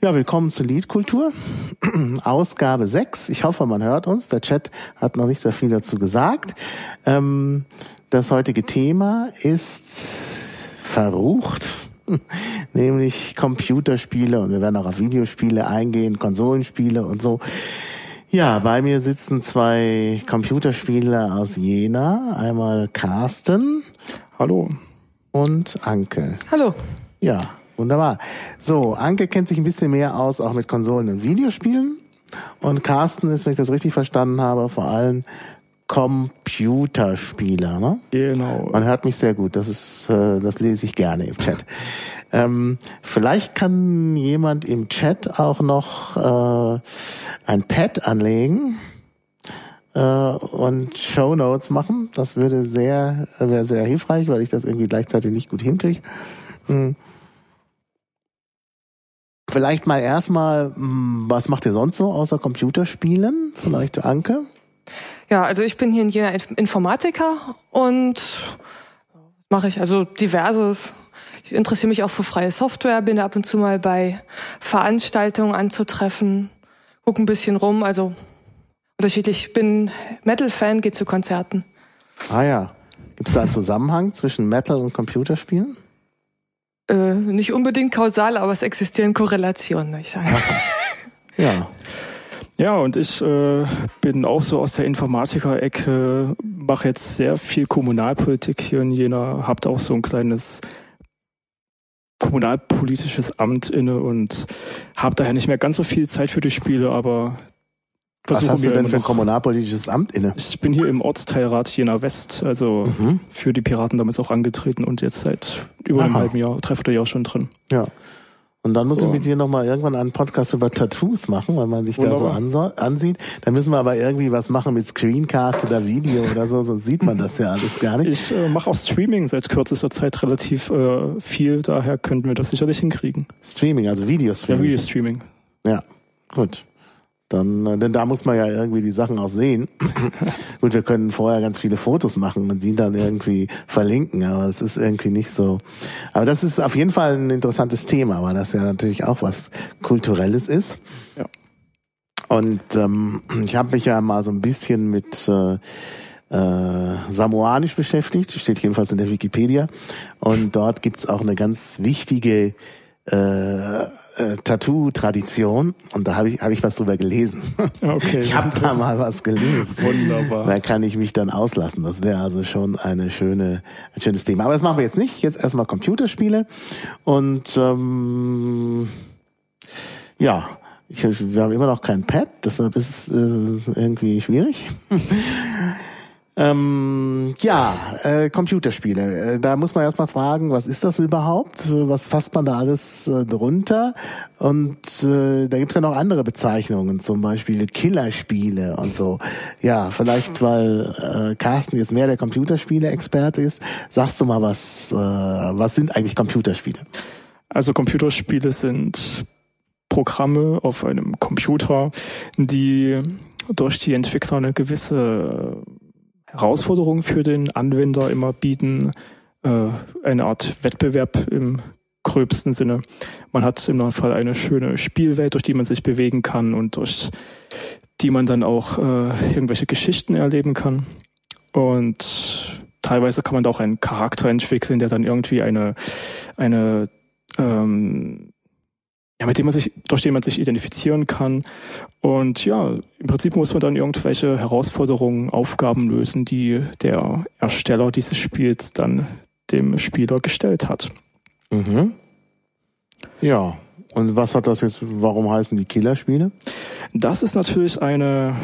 Ja, willkommen zu Liedkultur, Ausgabe 6. Ich hoffe, man hört uns. Der Chat hat noch nicht sehr viel dazu gesagt. Ähm, das heutige Thema ist verrucht, nämlich Computerspiele und wir werden auch auf Videospiele eingehen, Konsolenspiele und so. Ja, bei mir sitzen zwei Computerspieler aus Jena. Einmal Carsten. Hallo. Und Anke. Hallo. Ja, Wunderbar. So, Anke kennt sich ein bisschen mehr aus, auch mit Konsolen und Videospielen. Und Carsten ist, wenn ich das richtig verstanden habe, vor allem Computerspieler, ne? Genau. Man hört mich sehr gut. Das ist, äh, das lese ich gerne im Chat. Ähm, vielleicht kann jemand im Chat auch noch äh, ein Pad anlegen äh, und Show Notes machen. Das würde sehr, wäre sehr hilfreich, weil ich das irgendwie gleichzeitig nicht gut hinkriege. Hm. Vielleicht mal erstmal, hm, was macht ihr sonst so außer Computerspielen? Vielleicht Anke? Ja, also ich bin hier in Jena Informatiker und mache ich also diverses. Ich interessiere mich auch für freie Software, bin da ab und zu mal bei Veranstaltungen anzutreffen, gucke ein bisschen rum, also unterschiedlich. Ich bin Metal-Fan, gehe zu Konzerten. Ah ja. Gibt es da einen Zusammenhang zwischen Metal und Computerspielen? Äh, nicht unbedingt kausal, aber es existieren Korrelationen, ich sage. ja. Ja, und ich äh, bin auch so aus der Informatiker-Ecke, mache jetzt sehr viel Kommunalpolitik hier in Jena, habt auch so ein kleines kommunalpolitisches Amt inne und habe daher nicht mehr ganz so viel Zeit für die Spiele, aber was hast du denn für ein kommunalpolitisches Amt inne? Ich bin hier im Ortsteilrat Jena West, also mhm. für die Piraten damals auch angetreten und jetzt seit über einem halben Jahr, dreiviertel Jahr schon drin. Ja. Und dann muss so. ich mit dir nochmal irgendwann einen Podcast über Tattoos machen, weil man sich Wunderbar. da so ansieht. Dann müssen wir aber irgendwie was machen mit Screencast oder Video oder so, sonst sieht man das ja alles gar nicht. Ich äh, mache auch Streaming seit kürzester Zeit relativ äh, viel, daher könnten wir das sicherlich hinkriegen. Streaming, also Videostreaming. Ja, Videostreaming. Ja, gut. Dann, äh, denn da muss man ja irgendwie die Sachen auch sehen. Gut, wir können vorher ganz viele Fotos machen und die dann irgendwie verlinken, aber es ist irgendwie nicht so. Aber das ist auf jeden Fall ein interessantes Thema, weil das ja natürlich auch was Kulturelles ist. Ja. Und ähm, ich habe mich ja mal so ein bisschen mit äh, äh, Samoanisch beschäftigt, steht jedenfalls in der Wikipedia. Und dort gibt's auch eine ganz wichtige äh, äh, Tattoo-Tradition und da habe ich, hab ich was drüber gelesen. Okay. Ich habe da mal was gelesen. Wunderbar. Da kann ich mich dann auslassen. Das wäre also schon eine schöne, ein schönes Thema. Aber das machen wir jetzt nicht. Jetzt erstmal Computerspiele. Und ähm, ja, ich, wir haben immer noch kein Pad, deshalb ist es äh, irgendwie schwierig. Ähm, ja, äh, Computerspiele. Äh, da muss man erstmal fragen, was ist das überhaupt? Was fasst man da alles äh, drunter? Und äh, da gibt's ja noch andere Bezeichnungen, zum Beispiel Killerspiele und so. Ja, vielleicht, weil äh, Carsten jetzt mehr der Computerspiele-Experte ist, sagst du mal, was, äh, was sind eigentlich Computerspiele? Also Computerspiele sind Programme auf einem Computer, die durch die Entwickler eine gewisse Herausforderungen für den Anwender immer bieten, äh, eine Art Wettbewerb im gröbsten Sinne. Man hat im Fall eine schöne Spielwelt, durch die man sich bewegen kann und durch die man dann auch äh, irgendwelche Geschichten erleben kann. Und teilweise kann man da auch einen Charakter entwickeln, der dann irgendwie eine, eine ähm, ja, mit dem man sich, durch den man sich identifizieren kann. Und ja, im Prinzip muss man dann irgendwelche Herausforderungen, Aufgaben lösen, die der Ersteller dieses Spiels dann dem Spieler gestellt hat. Mhm. Ja. Und was hat das jetzt, warum heißen die Killerspiele? Das ist natürlich eine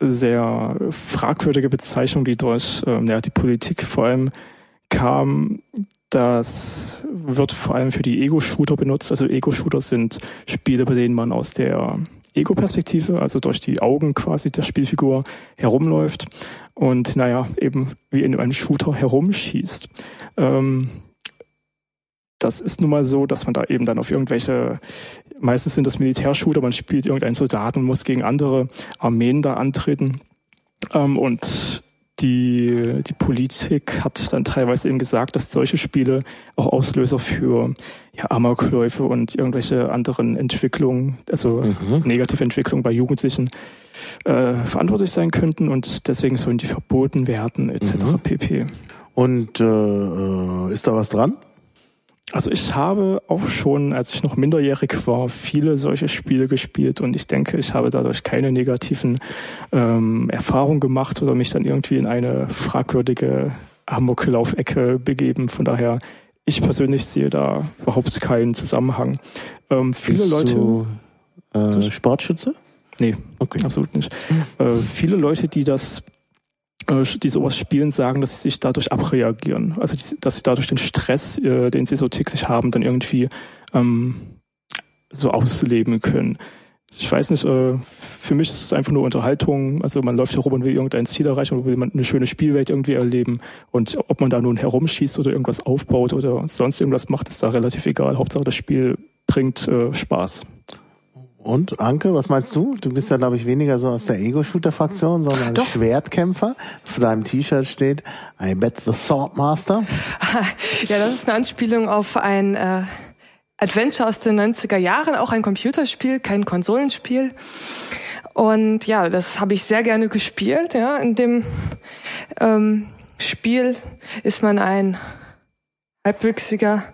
sehr fragwürdige Bezeichnung, die durch ähm, ja, die Politik vor allem kam, das wird vor allem für die Ego-Shooter benutzt. Also Ego-Shooter sind Spiele, bei denen man aus der Ego-Perspektive, also durch die Augen quasi der Spielfigur herumläuft und naja, eben wie in einem Shooter herumschießt. Ähm, das ist nun mal so, dass man da eben dann auf irgendwelche, meistens sind das Militärshooter, man spielt irgendeinen Soldaten und muss gegen andere Armeen da antreten. Ähm, und die, die Politik hat dann teilweise eben gesagt, dass solche Spiele auch Auslöser für ja, Amokläufe und irgendwelche anderen Entwicklungen, also mhm. negative Entwicklungen bei Jugendlichen äh, verantwortlich sein könnten und deswegen sollen die verboten werden etc. Mhm. pp. Und äh, äh, ist da was dran? Also ich habe auch schon, als ich noch minderjährig war, viele solche Spiele gespielt und ich denke, ich habe dadurch keine negativen ähm, Erfahrungen gemacht oder mich dann irgendwie in eine fragwürdige Amoklaufecke begeben. Von daher, ich persönlich sehe da überhaupt keinen Zusammenhang. Ähm, viele Bist Leute. Du, äh, Sportschütze? Nee, okay. absolut nicht. Äh, viele Leute, die das die sowas spielen, sagen, dass sie sich dadurch abreagieren. Also dass sie dadurch den Stress, äh, den sie so täglich haben, dann irgendwie ähm, so ausleben können. Ich weiß nicht, äh, für mich ist es einfach nur Unterhaltung. Also man läuft herum und will irgendein Ziel erreichen oder will man eine schöne Spielwelt irgendwie erleben. Und ob man da nun herumschießt oder irgendwas aufbaut oder sonst irgendwas macht, ist da relativ egal. Hauptsache das Spiel bringt äh, Spaß. Und Anke, was meinst du? Du bist ja, glaube ich, weniger so aus der Ego-Shooter-Fraktion, sondern Doch. Schwertkämpfer. Auf deinem T-Shirt steht I bet the Swordmaster. Ja, das ist eine Anspielung auf ein äh, Adventure aus den 90er Jahren, auch ein Computerspiel, kein Konsolenspiel. Und ja, das habe ich sehr gerne gespielt. Ja, in dem ähm, Spiel ist man ein halbwüchsiger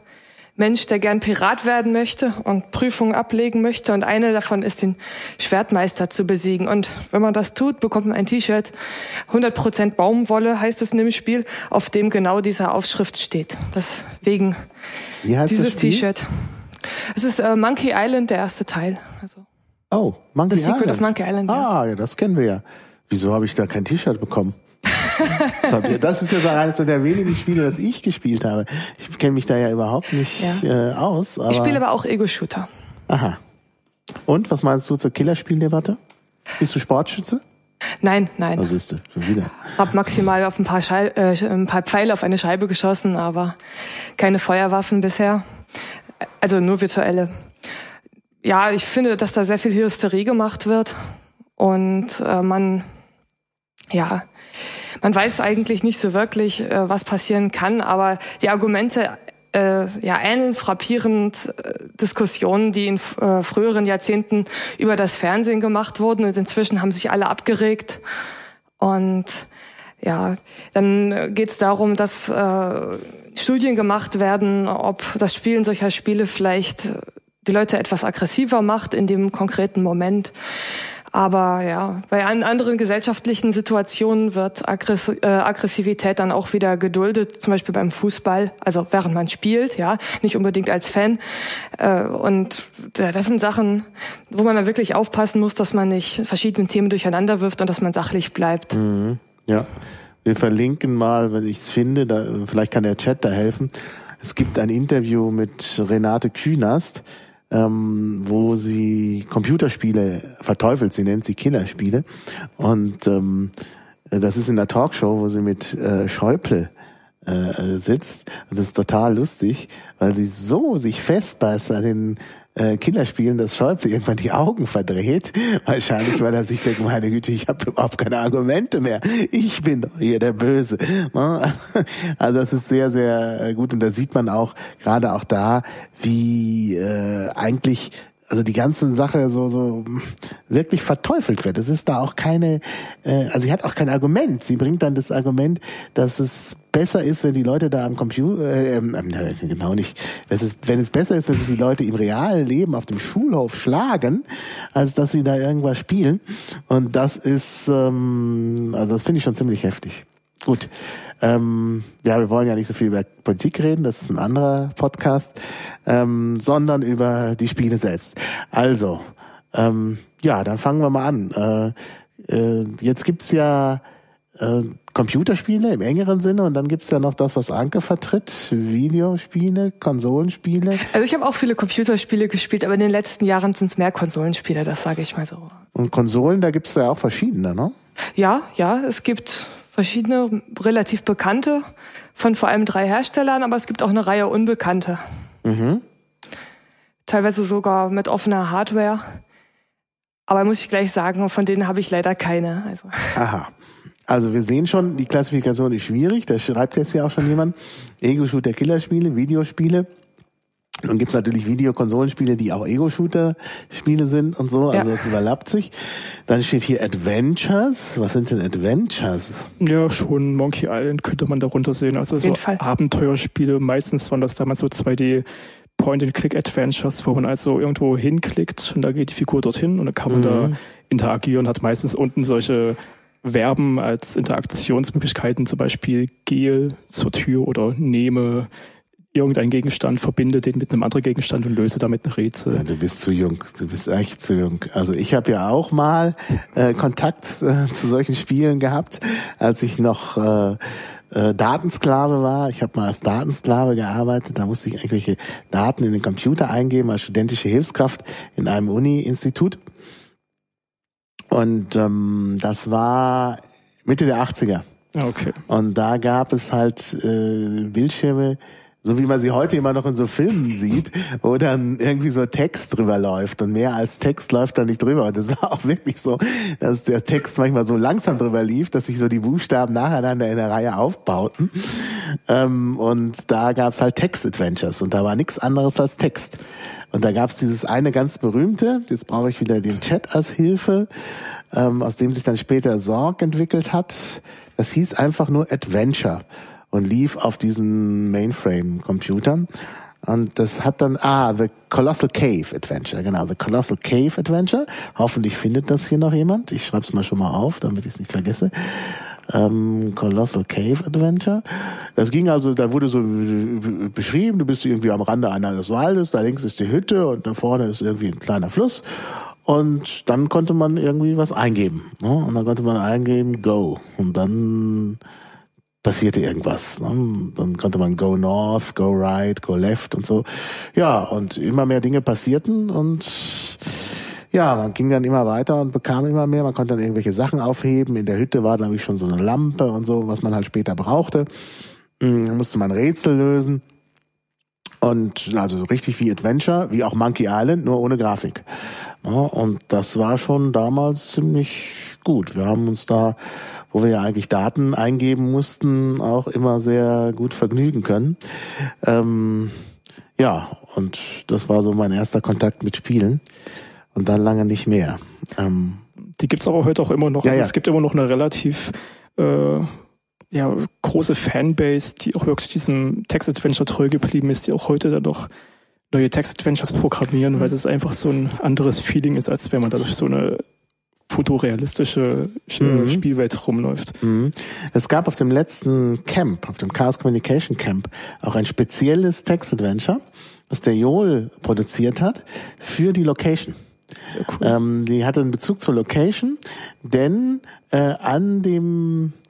Mensch, der gern Pirat werden möchte und Prüfungen ablegen möchte. Und eine davon ist, den Schwertmeister zu besiegen. Und wenn man das tut, bekommt man ein T-Shirt. 100% Baumwolle heißt es in dem Spiel, auf dem genau diese Aufschrift steht. Deswegen dieses T-Shirt. Es ist äh, Monkey Island, der erste Teil. Also, oh, Monkey Island. The Secret of Monkey Island. Ja. Ah, ja, das kennen wir ja. Wieso habe ich da kein T-Shirt bekommen? Das ist ja eines der wenigen Spiele, das ich gespielt habe. Ich kenne mich da ja überhaupt nicht ja. äh, aus. Aber ich spiele aber auch Ego-Shooter. Aha. Und was meinst du zur Killerspieldebatte? Bist du Sportschütze? Nein, nein. Was ist du? Schon wieder. Hab maximal auf ein paar, Schei äh, ein paar Pfeile auf eine Scheibe geschossen, aber keine Feuerwaffen bisher. Also nur virtuelle. Ja, ich finde, dass da sehr viel Hysterie gemacht wird und äh, man ja man weiß eigentlich nicht so wirklich, äh, was passieren kann, aber die Argumente äh, ja, ähneln frappierend äh, Diskussionen, die in äh, früheren Jahrzehnten über das Fernsehen gemacht wurden und inzwischen haben sich alle abgeregt. Und ja, dann geht es darum, dass äh, Studien gemacht werden, ob das Spielen solcher Spiele vielleicht die Leute etwas aggressiver macht in dem konkreten Moment. Aber ja, bei anderen gesellschaftlichen Situationen wird Aggress äh, Aggressivität dann auch wieder geduldet, zum Beispiel beim Fußball, also während man spielt, ja, nicht unbedingt als Fan. Äh, und das sind Sachen, wo man dann wirklich aufpassen muss, dass man nicht verschiedene Themen durcheinander wirft und dass man sachlich bleibt. Mhm. Ja. Wir verlinken mal, wenn ich es finde, da, vielleicht kann der Chat da helfen. Es gibt ein Interview mit Renate Künast, ähm, wo sie Computerspiele verteufelt. Sie nennt sie Killerspiele. Und ähm, das ist in der Talkshow, wo sie mit äh, Schäuble äh, sitzt. Und das ist total lustig, weil sie so sich festbeißt an den äh, Killerspielen, dass Schäuble irgendwann die Augen verdreht. Wahrscheinlich, weil er sich denkt, meine Güte, ich habe überhaupt keine Argumente mehr. Ich bin doch hier der Böse. Ne? Also das ist sehr, sehr äh, gut. Und da sieht man auch, gerade auch da, wie äh, eigentlich also die ganze Sache so so wirklich verteufelt wird. Es ist da auch keine, äh, also sie hat auch kein Argument. Sie bringt dann das Argument, dass es besser ist, wenn die Leute da am Computer, äh, äh, genau nicht, dass es, wenn es besser ist, wenn sich die Leute im realen Leben auf dem Schulhof schlagen, als dass sie da irgendwas spielen. Und das ist, ähm, also das finde ich schon ziemlich heftig. Gut. Ähm, ja, wir wollen ja nicht so viel über Politik reden, das ist ein anderer Podcast, ähm, sondern über die Spiele selbst. Also, ähm, ja, dann fangen wir mal an. Äh, äh, jetzt gibt's ja äh, Computerspiele im engeren Sinne und dann gibt's ja noch das, was Anke vertritt, Videospiele, Konsolenspiele. Also ich habe auch viele Computerspiele gespielt, aber in den letzten Jahren sind's mehr Konsolenspiele, das sage ich mal so. Und Konsolen, da gibt's ja auch verschiedene, ne? Ja, ja, es gibt verschiedene relativ bekannte von vor allem drei Herstellern, aber es gibt auch eine Reihe unbekannte. Mhm. Teilweise sogar mit offener Hardware. Aber muss ich gleich sagen, von denen habe ich leider keine. Also. Aha. also wir sehen schon, die Klassifikation ist schwierig. Da schreibt jetzt ja auch schon jemand. Ego-Shooter, Killerspiele, Videospiele. Dann gibt's natürlich Videokonsolenspiele, die auch Ego-Shooter-Spiele sind und so. Also ja. das überlappt sich. Dann steht hier Adventures. Was sind denn Adventures? Ja, schon Monkey Island könnte man darunter sehen. Also so Fall. Abenteuerspiele. Meistens waren das damals so 2D Point-and-Click-Adventures, wo man also irgendwo hinklickt und da geht die Figur dorthin und dann kann man mhm. da interagieren, hat meistens unten solche Verben als Interaktionsmöglichkeiten, zum Beispiel gehe zur Tür oder nehme irgendeinen Gegenstand, verbinde den mit einem anderen Gegenstand und löse damit ein Rätsel. Ja, du bist zu jung, du bist echt zu jung. Also ich habe ja auch mal äh, Kontakt äh, zu solchen Spielen gehabt, als ich noch äh, äh, Datensklave war. Ich habe mal als Datensklave gearbeitet. Da musste ich irgendwelche Daten in den Computer eingeben als studentische Hilfskraft in einem Uni-Institut. Und ähm, das war Mitte der 80er. Okay. Und da gab es halt äh, Bildschirme, so wie man sie heute immer noch in so Filmen sieht, wo dann irgendwie so Text drüber läuft und mehr als Text läuft da nicht drüber. Und das war auch wirklich so, dass der Text manchmal so langsam drüber lief, dass sich so die Buchstaben nacheinander in der Reihe aufbauten. Ähm, und da gab's halt Text-Adventures und da war nichts anderes als Text. Und da gab's dieses eine ganz berühmte, jetzt brauche ich wieder den Chat als Hilfe, ähm, aus dem sich dann später Sorg entwickelt hat. Das hieß einfach nur Adventure und lief auf diesen Mainframe-Computern. Und das hat dann, ah, The Colossal Cave Adventure, genau, The Colossal Cave Adventure. Hoffentlich findet das hier noch jemand. Ich schreibe es mal schon mal auf, damit ich es nicht vergesse ähm, Colossal Cave Adventure. Das ging also, da wurde so beschrieben, du bist irgendwie am Rande eines Waldes, da links ist die Hütte und da vorne ist irgendwie ein kleiner Fluss. Und dann konnte man irgendwie was eingeben. Ne? Und dann konnte man eingeben, go. Und dann passierte irgendwas. Ne? Dann konnte man go north, go right, go left und so. Ja, und immer mehr Dinge passierten und ja, man ging dann immer weiter und bekam immer mehr. Man konnte dann irgendwelche Sachen aufheben. In der Hütte war, glaube ich, schon so eine Lampe und so, was man halt später brauchte. Hm, dann musste man Rätsel lösen. Und also richtig wie Adventure, wie auch Monkey Island, nur ohne Grafik. und das war schon damals ziemlich gut. Wir haben uns da, wo wir ja eigentlich Daten eingeben mussten, auch immer sehr gut vergnügen können. Ähm, ja, und das war so mein erster Kontakt mit Spielen und dann lange nicht mehr. Ähm, die gibt's aber heute auch immer noch. Ja, also ja. Es gibt immer noch eine relativ äh, ja, große Fanbase, die auch wirklich diesem Text-Adventure treu geblieben ist, die auch heute dann noch neue Text-Adventures programmieren, weil das einfach so ein anderes Feeling ist, als wenn man da durch so eine fotorealistische mhm. Spielwelt rumläuft. Mhm. Es gab auf dem letzten Camp, auf dem Chaos Communication Camp, auch ein spezielles Text-Adventure, das der Joel produziert hat für die Location. Cool. Ähm, die hatte einen Bezug zur Location, denn äh, an dem äh,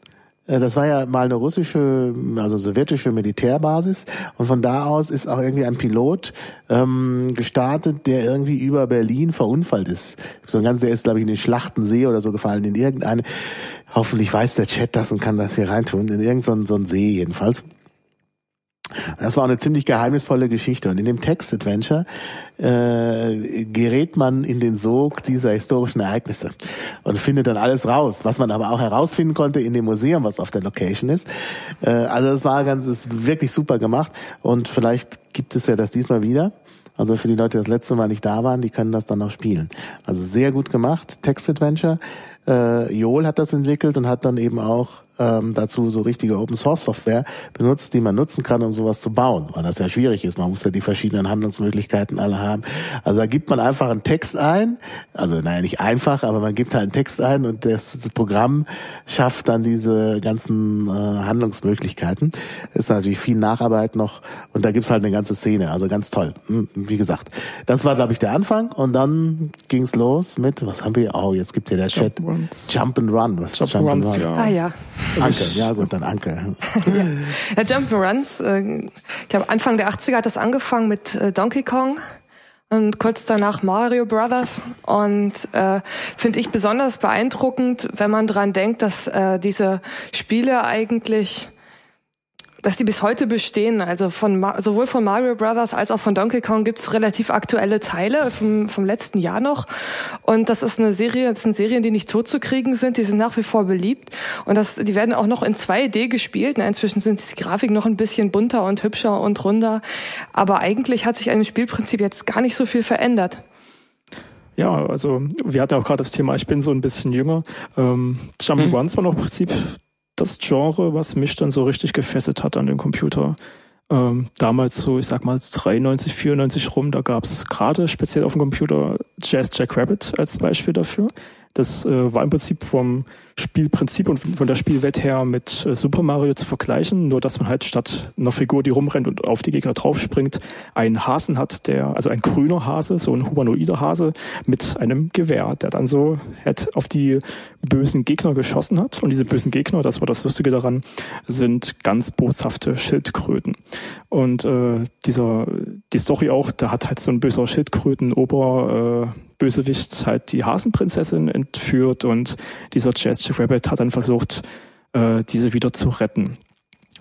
das war ja mal eine russische, also sowjetische Militärbasis und von da aus ist auch irgendwie ein Pilot ähm, gestartet, der irgendwie über Berlin verunfallt ist. So ein ganz, der ist glaube ich in den Schlachtensee oder so gefallen, in irgendeine, hoffentlich weiß der Chat das und kann das hier reintun, in irgendeinen so einen See jedenfalls. Das war eine ziemlich geheimnisvolle Geschichte. Und in dem Text-Adventure äh, gerät man in den Sog dieser historischen Ereignisse und findet dann alles raus, was man aber auch herausfinden konnte in dem Museum, was auf der Location ist. Äh, also das war ganz, ist wirklich super gemacht. Und vielleicht gibt es ja das diesmal wieder. Also für die Leute, die das letzte Mal nicht da waren, die können das dann noch spielen. Also sehr gut gemacht, Text-Adventure. Äh, Joel hat das entwickelt und hat dann eben auch ähm, dazu so richtige Open Source Software benutzt, die man nutzen kann, um sowas zu bauen, weil das ja schwierig ist. Man muss ja die verschiedenen Handlungsmöglichkeiten alle haben. Also da gibt man einfach einen Text ein, also naja nicht einfach, aber man gibt halt einen Text ein und das, das Programm schafft dann diese ganzen äh, Handlungsmöglichkeiten. Ist natürlich viel Nacharbeit noch und da gibt's halt eine ganze Szene, also ganz toll. Hm, wie gesagt, das war glaube ich der Anfang und dann ging's los mit, was haben wir? Oh, jetzt gibt hier der Chat Jump and Run. Was Jump, Jump and Run? Ja. Ah ja. Anke, ja gut, dann Anke. ja, Jump'n'Runs, äh, ich glaube Anfang der 80er hat das angefangen mit äh, Donkey Kong und kurz danach Mario Brothers. Und äh, finde ich besonders beeindruckend, wenn man dran denkt, dass äh, diese Spiele eigentlich dass die bis heute bestehen. Also von sowohl von Mario Brothers als auch von Donkey Kong gibt's relativ aktuelle Teile vom, vom letzten Jahr noch. Und das ist eine Serie, das sind Serien, die nicht totzukriegen sind, die sind nach wie vor beliebt. Und das, die werden auch noch in 2D gespielt. Na, inzwischen sind die Grafik noch ein bisschen bunter und hübscher und runder. Aber eigentlich hat sich an Spielprinzip jetzt gar nicht so viel verändert. Ja, also wir hatten auch gerade das Thema, ich bin so ein bisschen jünger. Ähm, Jumping hm. Ones war noch im Prinzip das Genre, was mich dann so richtig gefesselt hat an den Computer. Ähm, damals so, ich sag mal, 93, 94 rum, da gab's gerade speziell auf dem Computer Jazz Jack Rabbit als Beispiel dafür. Das äh, war im Prinzip vom Spielprinzip und von der Spielwelt her mit äh, Super Mario zu vergleichen, nur dass man halt statt einer Figur, die rumrennt und auf die Gegner draufspringt, einen Hasen hat, der, also ein grüner Hase, so ein humanoider Hase mit einem Gewehr, der dann so halt auf die bösen Gegner geschossen hat. Und diese bösen Gegner, das war das Lustige daran, sind ganz boshafte Schildkröten. Und äh, dieser, die Story auch, da hat halt so ein böser Schildkröten-Ober äh, Bösewicht halt die Hasenprinzessin entführt und dieser Jazz Rabbit hat dann versucht, äh, diese wieder zu retten.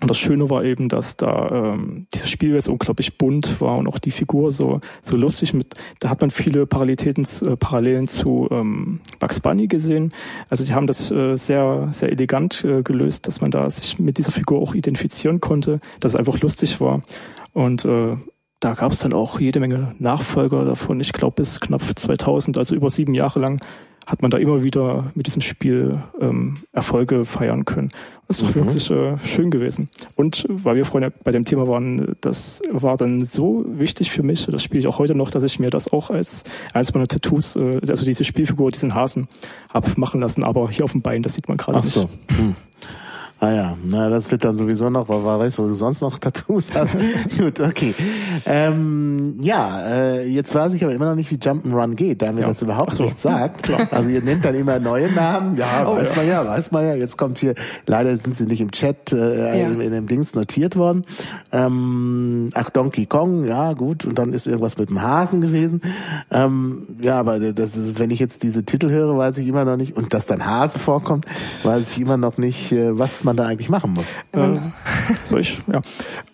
Und das Schöne war eben, dass da ähm, dieses Spiel jetzt unglaublich bunt war und auch die Figur so so lustig mit. Da hat man viele Parallelitäten, äh, Parallelen zu ähm, Bugs Bunny gesehen. Also die haben das äh, sehr sehr elegant äh, gelöst, dass man da sich mit dieser Figur auch identifizieren konnte, dass es einfach lustig war. Und äh, da gab es dann auch jede Menge Nachfolger davon. Ich glaube bis knapp 2000, also über sieben Jahre lang, hat man da immer wieder mit diesem Spiel ähm, Erfolge feiern können. Das ist mhm. wirklich äh, schön gewesen. Und weil wir vorhin ja bei dem Thema waren, das war dann so wichtig für mich, das spiele ich auch heute noch, dass ich mir das auch als eines meiner Tattoos, äh, also diese Spielfigur, diesen Hasen, hab machen lassen. Aber hier auf dem Bein, das sieht man gerade nicht. So. Hm. Ah ja, na das wird dann sowieso noch, weil wer weiß, wo du sonst noch Tattoos hast. Gut, okay. Ähm, ja, äh, jetzt weiß ich aber immer noch nicht, wie Jump'n'Run geht, da mir ja. das überhaupt so. nicht sagt. Klar. Also ihr nennt dann immer neue Namen. Ja, oh, weiß ja. man ja, weiß man ja. Jetzt kommt hier, leider sind sie nicht im Chat äh, ja. in, in, dem Dings notiert worden. Ähm, ach, Donkey Kong, ja gut. Und dann ist irgendwas mit dem Hasen gewesen. Ähm, ja, aber das ist, wenn ich jetzt diese Titel höre, weiß ich immer noch nicht. Und dass dann Hase vorkommt, weiß ich immer noch nicht, äh, was man man da eigentlich machen muss. Äh, soll ich? Ja.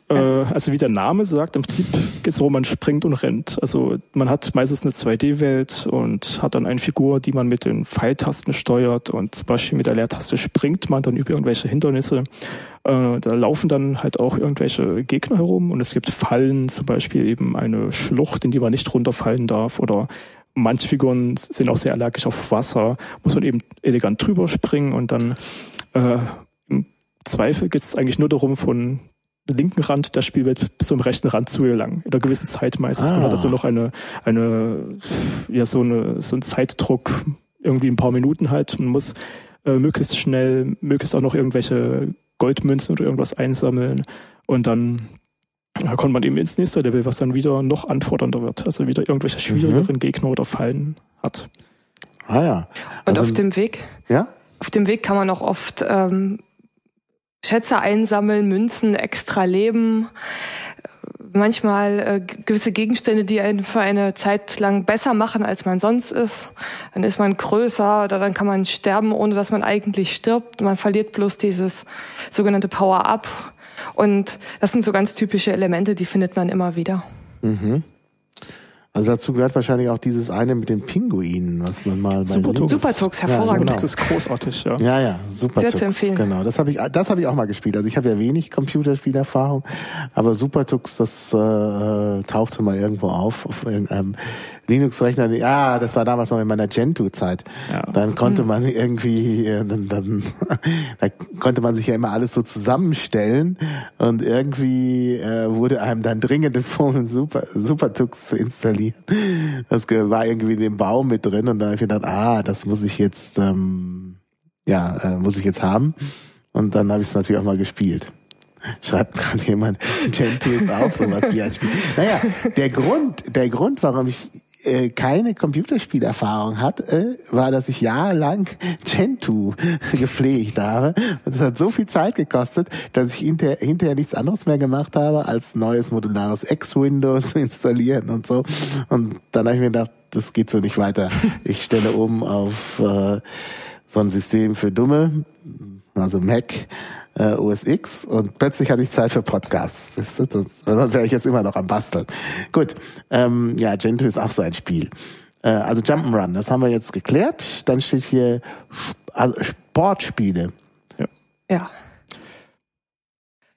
Äh, also wie der Name sagt, im Prinzip geht es darum, man springt und rennt. Also man hat meistens eine 2D-Welt und hat dann eine Figur, die man mit den Pfeiltasten steuert und zum Beispiel mit der Leertaste springt man dann über irgendwelche Hindernisse. Äh, da laufen dann halt auch irgendwelche Gegner herum und es gibt Fallen, zum Beispiel eben eine Schlucht, in die man nicht runterfallen darf oder manche Figuren sind auch sehr allergisch auf Wasser, muss man eben elegant drüber springen und dann äh, Zweifel geht es eigentlich nur darum, von linken Rand der Spielwelt bis zum rechten Rand zu gelangen. In einer gewissen Zeit meistens. Ah. Man hat also noch eine, eine, ja, so eine, so ein Zeitdruck, irgendwie ein paar Minuten halt. Man muss äh, möglichst schnell, möglichst auch noch irgendwelche Goldmünzen oder irgendwas einsammeln. Und dann da kommt man eben ins nächste Level, was dann wieder noch anfordernder wird. Also wieder irgendwelche schwierigeren mhm. Gegner oder Fallen hat. Ah ja. Also, Und auf dem Weg? Ja? Auf dem Weg kann man auch oft ähm, Schätze einsammeln, Münzen, extra Leben, manchmal äh, gewisse Gegenstände, die einen für eine Zeit lang besser machen, als man sonst ist. Dann ist man größer oder dann kann man sterben, ohne dass man eigentlich stirbt. Man verliert bloß dieses sogenannte Power-Up. Und das sind so ganz typische Elemente, die findet man immer wieder. Mhm. Also dazu gehört wahrscheinlich auch dieses eine mit den Pinguinen, was man mal bei Supertux, Supertux hervorragend. Ja, genau. Das ist großartig, ja. Ja, ja, Supertux. Sehr zu empfehlen. Genau, das habe ich, das habe ich auch mal gespielt. Also ich habe ja wenig Computerspielerfahrung, aber Supertux, das äh, tauchte mal irgendwo auf auf irgendeinem Linux-Rechner, ja, das war damals noch in meiner Gentoo-Zeit. Ja. Dann konnte man irgendwie, äh, dann, dann da konnte man sich ja immer alles so zusammenstellen und irgendwie äh, wurde einem dann dringend empfohlen, Super, Supertux zu installieren. Das war irgendwie in dem Baum mit drin und dann habe ich gedacht, ah, das muss ich jetzt, ähm, ja, äh, muss ich jetzt haben. Und dann habe ich es natürlich auch mal gespielt. Schreibt gerade jemand, Gentoo ist auch sowas wie ein Spiel. Naja, der Grund, der Grund, warum ich äh, keine Computerspielerfahrung hat, äh, war, dass ich jahrelang Gentoo gepflegt habe. Das hat so viel Zeit gekostet, dass ich hinter, hinterher nichts anderes mehr gemacht habe, als neues modulares X-Window zu installieren und so. Und dann habe ich mir gedacht, das geht so nicht weiter. Ich stelle um auf äh, so ein System für Dumme, also Mac äh, OS X und plötzlich hatte ich Zeit für Podcasts. Das, das, sonst wäre ich jetzt immer noch am Basteln. Gut, ähm, ja, Gentoo ist auch so ein Spiel. Äh, also Jump'n'Run, das haben wir jetzt geklärt. Dann steht hier also Sportspiele. Ja. ja.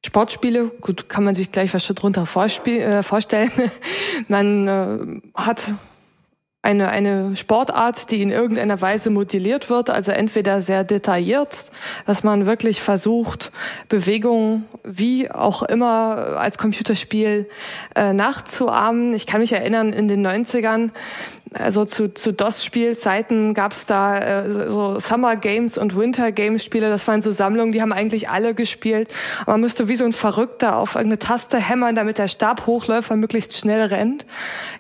Sportspiele, gut, kann man sich gleich was drunter äh, vorstellen. man äh, hat eine, eine Sportart, die in irgendeiner Weise modelliert wird, also entweder sehr detailliert, dass man wirklich versucht, Bewegungen wie auch immer als Computerspiel äh, nachzuahmen. Ich kann mich erinnern, in den 90ern also zu, zu DOS-Spielzeiten gab es da äh, so Summer Games und Winter Games Spiele. Das waren so Sammlungen, die haben eigentlich alle gespielt. man musste wie so ein Verrückter auf irgendeine Taste hämmern, damit der Stabhochläufer möglichst schnell rennt.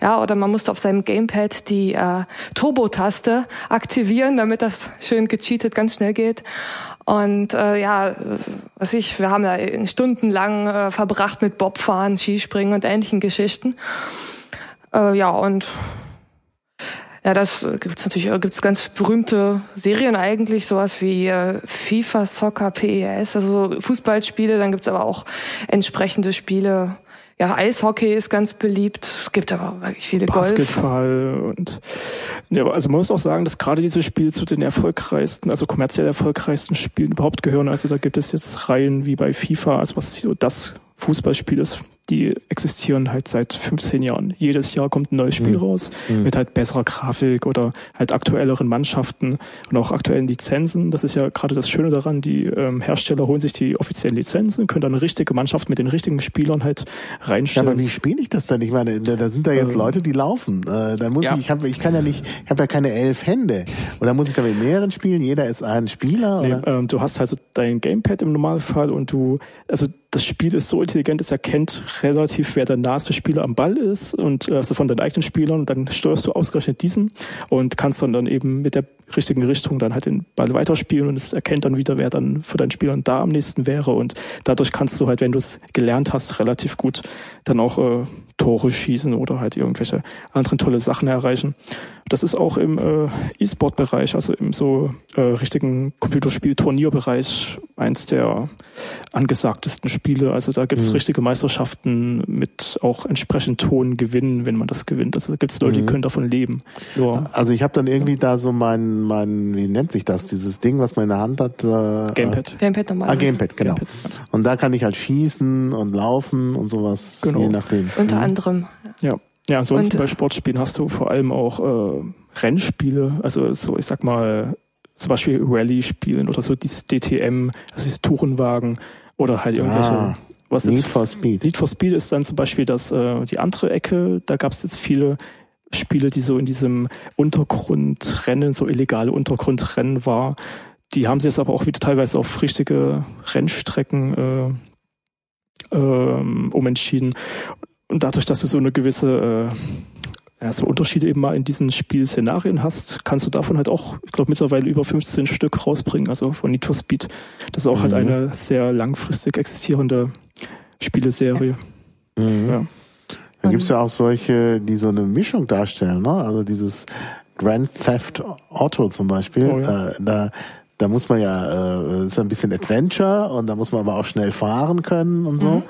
Ja, oder man musste auf seinem Gamepad die äh, Turbo-Taste aktivieren, damit das schön gecheatet ganz schnell geht. Und äh, ja, was ich, wir haben da stundenlang äh, verbracht mit Bobfahren, Skispringen und ähnlichen Geschichten. Äh, ja, und ja, das gibt's natürlich, äh, gibt's ganz berühmte Serien eigentlich, sowas wie äh, FIFA, Soccer, PES, also Fußballspiele, dann gibt's aber auch entsprechende Spiele. Ja, Eishockey ist ganz beliebt. Es gibt aber wirklich viele Basketball Golf. und ja, also man muss auch sagen, dass gerade diese Spiele zu den erfolgreichsten, also kommerziell erfolgreichsten Spielen überhaupt gehören. Also da gibt es jetzt Reihen wie bei FIFA, also was so das Fußballspiel ist, die existieren halt seit 15 Jahren. Jedes Jahr kommt ein neues Spiel mhm. raus mhm. mit halt besserer Grafik oder halt aktuelleren Mannschaften und auch aktuellen Lizenzen. Das ist ja gerade das Schöne daran, die ähm, Hersteller holen sich die offiziellen Lizenzen, können dann eine richtige Mannschaft mit den richtigen Spielern halt reinstellen. Ja, aber wie spiele ich das denn? Ich meine, da sind da jetzt ähm, Leute, die laufen. Äh, da muss ja. ich, ich, hab, ich kann ja nicht, ich habe ja keine elf Hände. Oder muss ich da mit mehreren spielen? Jeder ist ein Spieler? Nee, ähm, du hast halt so dein Gamepad im Normalfall und du, also das Spiel ist so intelligent, es erkennt relativ, wer der naheste Spieler am Ball ist und äh, also von deinen eigenen Spielern und dann steuerst du ausgerechnet diesen und kannst dann, dann eben mit der richtigen Richtung dann halt den Ball weiterspielen und es erkennt dann wieder, wer dann für deinen Spielern da am nächsten wäre und dadurch kannst du halt, wenn du es gelernt hast, relativ gut dann auch äh, Tore schießen oder halt irgendwelche anderen tolle Sachen erreichen. Das ist auch im äh, E-Sport-Bereich, also im so äh, richtigen Computerspiel-Turnierbereich eins der angesagtesten Spiele. Also da gibt es mhm. richtige Meisterschaften mit auch entsprechend hohen Gewinnen, wenn man das gewinnt. Also da gibt es Leute, mhm. die können davon leben. Ja. Also ich habe dann irgendwie da so mein, mein, wie nennt sich das, dieses Ding, was man in der Hand hat? Äh, Gamepad. Gamepad normal. Ah, Gamepad, genau. Gamepad. Und da kann ich halt schießen und laufen und sowas, genau. je nachdem. Unter mhm. Anderem. Ja. Ja, ansonsten und, bei Sportspielen hast du vor allem auch äh, Rennspiele, also so, ich sag mal, zum Beispiel Rallye-Spielen oder so dieses DTM, also diese Tourenwagen oder halt irgendwelche. Ah, was Need ist, for Speed. Need for Speed ist dann zum Beispiel das, äh, die andere Ecke, da gab es jetzt viele Spiele, die so in diesem Untergrundrennen, so illegale Untergrundrennen war. Die haben sich jetzt aber auch wieder teilweise auf richtige Rennstrecken äh, ähm, umentschieden. Und dadurch, dass du so eine gewisse äh, ja, so Unterschiede eben mal in diesen Spielszenarien hast, kannst du davon halt auch, ich glaube, mittlerweile über 15 Stück rausbringen, also von Need for Speed. Das ist auch halt mhm. halt eine sehr langfristig existierende Spieleserie. Mhm. Ja. Da gibt's ja auch solche, die so eine Mischung darstellen, ne? Also dieses Grand Theft Auto zum Beispiel. Oh, ja. äh, da da muss man ja, äh, ist ein bisschen Adventure und da muss man aber auch schnell fahren können und so. Mhm.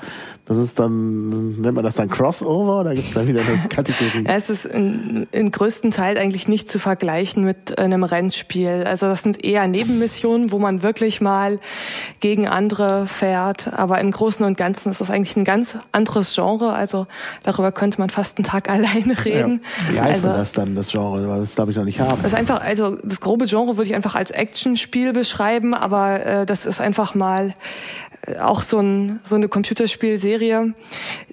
Das ist dann, nennt man das dann Crossover oder gibt es da wieder eine Kategorie? es ist in, in größten Teil eigentlich nicht zu vergleichen mit einem Rennspiel. Also das sind eher Nebenmissionen, wo man wirklich mal gegen andere fährt. Aber im Großen und Ganzen ist das eigentlich ein ganz anderes Genre. Also darüber könnte man fast einen Tag alleine reden. Ja. Wie heißt also, das dann, das Genre? Weil das glaube ich noch nicht haben. Das ist einfach, also das grobe Genre würde ich einfach als Actionspiel beschreiben, aber äh, das ist einfach mal auch so, ein, so eine Computerspielserie,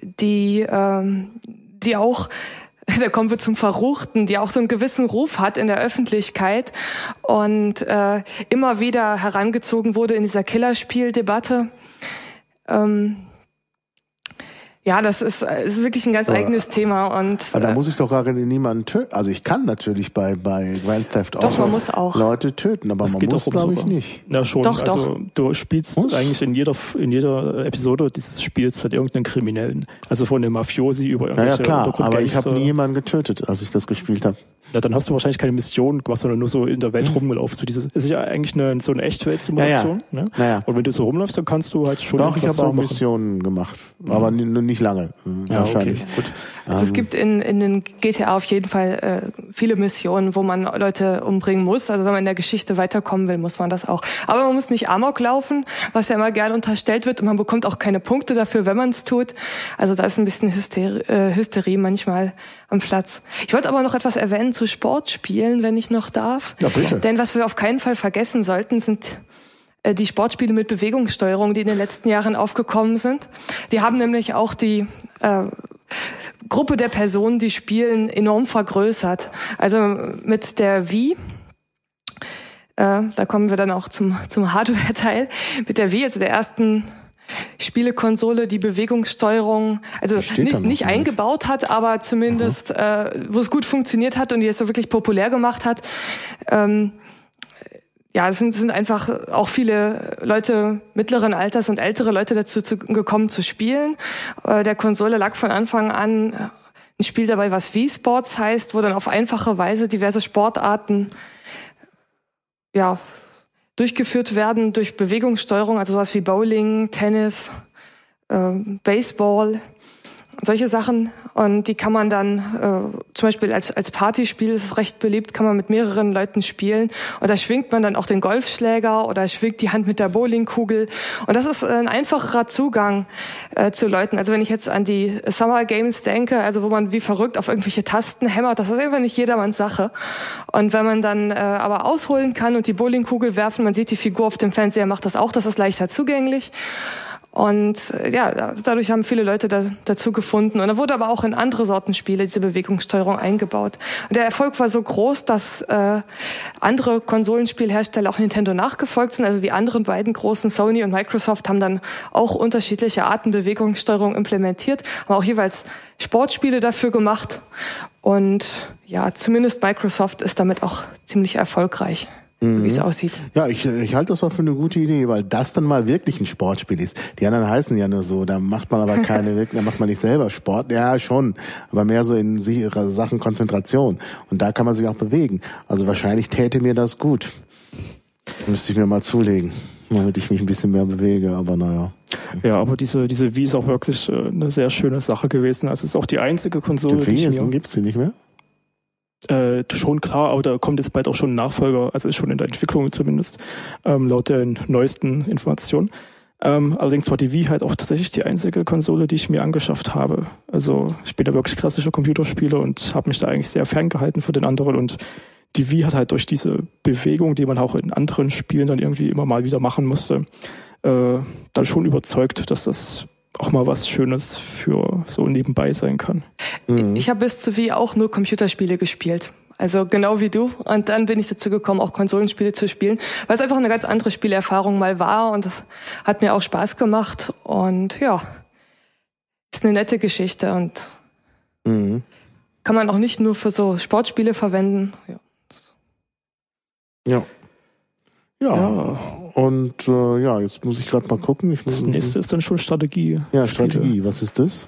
die, ähm, die auch da kommen wir zum Verruchten, die auch so einen gewissen Ruf hat in der Öffentlichkeit und äh, immer wieder herangezogen wurde in dieser Killerspieldebatte. Ähm, ja, das ist, ist wirklich ein ganz aber, eigenes Thema und. Aber da äh, muss ich doch gar niemanden töten. Also ich kann natürlich bei bei Grand Theft Auto doch, man muss auch. Leute töten, aber das man muss, glaube ich, nicht. Ja schon. Doch, also doch. du spielst muss? eigentlich in jeder in jeder Episode dieses Spiels halt irgendeinen Kriminellen. Also von dem Mafiosi über irgendwelche Ja, ja klar. Aber ich habe nie jemanden getötet, als ich das gespielt habe. Ja, dann hast du wahrscheinlich keine Mission gemacht, sondern nur so in der Welt mhm. rumgelaufen. So dieses, ist ja eigentlich eine, so eine Echtwelt-Simulation. Ja, ja. Ne? Ja, Und wenn du so rumläufst, dann kannst du halt schon Doch, ich habe auch machen. Missionen gemacht, mhm. aber nicht lange. Ja, wahrscheinlich. Okay. Gut. Also ähm. es gibt in, in den GTA auf jeden Fall äh, viele Missionen, wo man Leute umbringen muss. Also wenn man in der Geschichte weiterkommen will, muss man das auch. Aber man muss nicht Amok laufen, was ja immer gern unterstellt wird. Und man bekommt auch keine Punkte dafür, wenn man es tut. Also da ist ein bisschen Hysterie, äh, Hysterie manchmal am Platz. Ich wollte aber noch etwas erwähnen zu Sportspielen, wenn ich noch darf. Ja, bitte. Denn was wir auf keinen Fall vergessen sollten, sind äh, die Sportspiele mit Bewegungssteuerung, die in den letzten Jahren aufgekommen sind. Die haben nämlich auch die äh, Gruppe der Personen, die spielen, enorm vergrößert. Also mit der Wii äh, da kommen wir dann auch zum, zum Hardware-Teil. Mit der Wii, also der ersten Spielekonsole die Bewegungssteuerung, also nicht, eingebaut hat, aber zumindest äh, wo es gut funktioniert hat und die es so wirklich populär gemacht hat. Ähm, ja, es sind, sind einfach auch viele Leute mittleren Alters und ältere Leute dazu zu, gekommen zu spielen. Äh, der Konsole lag von Anfang an ein Spiel dabei, was V-Sports heißt, wo dann auf einfache Weise diverse Sportarten ja, durchgeführt werden durch Bewegungssteuerung, also sowas wie Bowling, Tennis, äh, Baseball solche Sachen. Und die kann man dann äh, zum Beispiel als, als Partyspiel, ist recht beliebt, kann man mit mehreren Leuten spielen. Und da schwingt man dann auch den Golfschläger oder schwingt die Hand mit der Bowlingkugel. Und das ist ein einfacherer Zugang äh, zu Leuten. Also wenn ich jetzt an die Summer Games denke, also wo man wie verrückt auf irgendwelche Tasten hämmert, das ist einfach nicht jedermanns Sache. Und wenn man dann äh, aber ausholen kann und die Bowlingkugel werfen, man sieht die Figur auf dem Fernseher, macht das auch, das ist leichter zugänglich. Und äh, ja, dadurch haben viele Leute da, dazu gefunden. Und da wurde aber auch in andere Sorten Spiele diese Bewegungssteuerung eingebaut. Und der Erfolg war so groß, dass äh, andere Konsolenspielhersteller, auch Nintendo, nachgefolgt sind. Also die anderen beiden großen, Sony und Microsoft, haben dann auch unterschiedliche Arten Bewegungssteuerung implementiert, haben auch jeweils Sportspiele dafür gemacht. Und ja, zumindest Microsoft ist damit auch ziemlich erfolgreich so wie es mhm. aussieht. Ja, ich, ich halte das auch für eine gute Idee, weil das dann mal wirklich ein Sportspiel ist. Die anderen heißen ja nur so, da macht man aber keine, da macht man nicht selber Sport. Ja, schon, aber mehr so in Sachen Konzentration. Und da kann man sich auch bewegen. Also wahrscheinlich täte mir das gut. Müsste ich mir mal zulegen, damit ich mich ein bisschen mehr bewege, aber naja. Ja, aber diese, diese Wii ist auch wirklich äh, eine sehr schöne Sache gewesen. Also es ist auch die einzige Konsole, die, die ich mir... gibt's die nicht mehr? Äh, schon klar, aber da kommt jetzt bald auch schon ein Nachfolger, also ist schon in der Entwicklung zumindest, ähm, laut den neuesten Informationen. Ähm, allerdings war die Wii halt auch tatsächlich die einzige Konsole, die ich mir angeschafft habe. Also ich bin da wirklich klassischer Computerspieler und habe mich da eigentlich sehr ferngehalten von den anderen und die Wii hat halt durch diese Bewegung, die man auch in anderen Spielen dann irgendwie immer mal wieder machen musste, äh, dann schon überzeugt, dass das auch mal was Schönes für so nebenbei sein kann. Mhm. Ich habe bis zu wie auch nur Computerspiele gespielt. Also genau wie du. Und dann bin ich dazu gekommen, auch Konsolenspiele zu spielen, weil es einfach eine ganz andere Spielerfahrung mal war und das hat mir auch Spaß gemacht. Und ja, ist eine nette Geschichte und mhm. kann man auch nicht nur für so Sportspiele verwenden. Ja. ja. Ja. ja. Und äh, ja, jetzt muss ich gerade mal gucken. Ich das nächste ist dann schon Strategie. Ja, Strategie. Was ist das?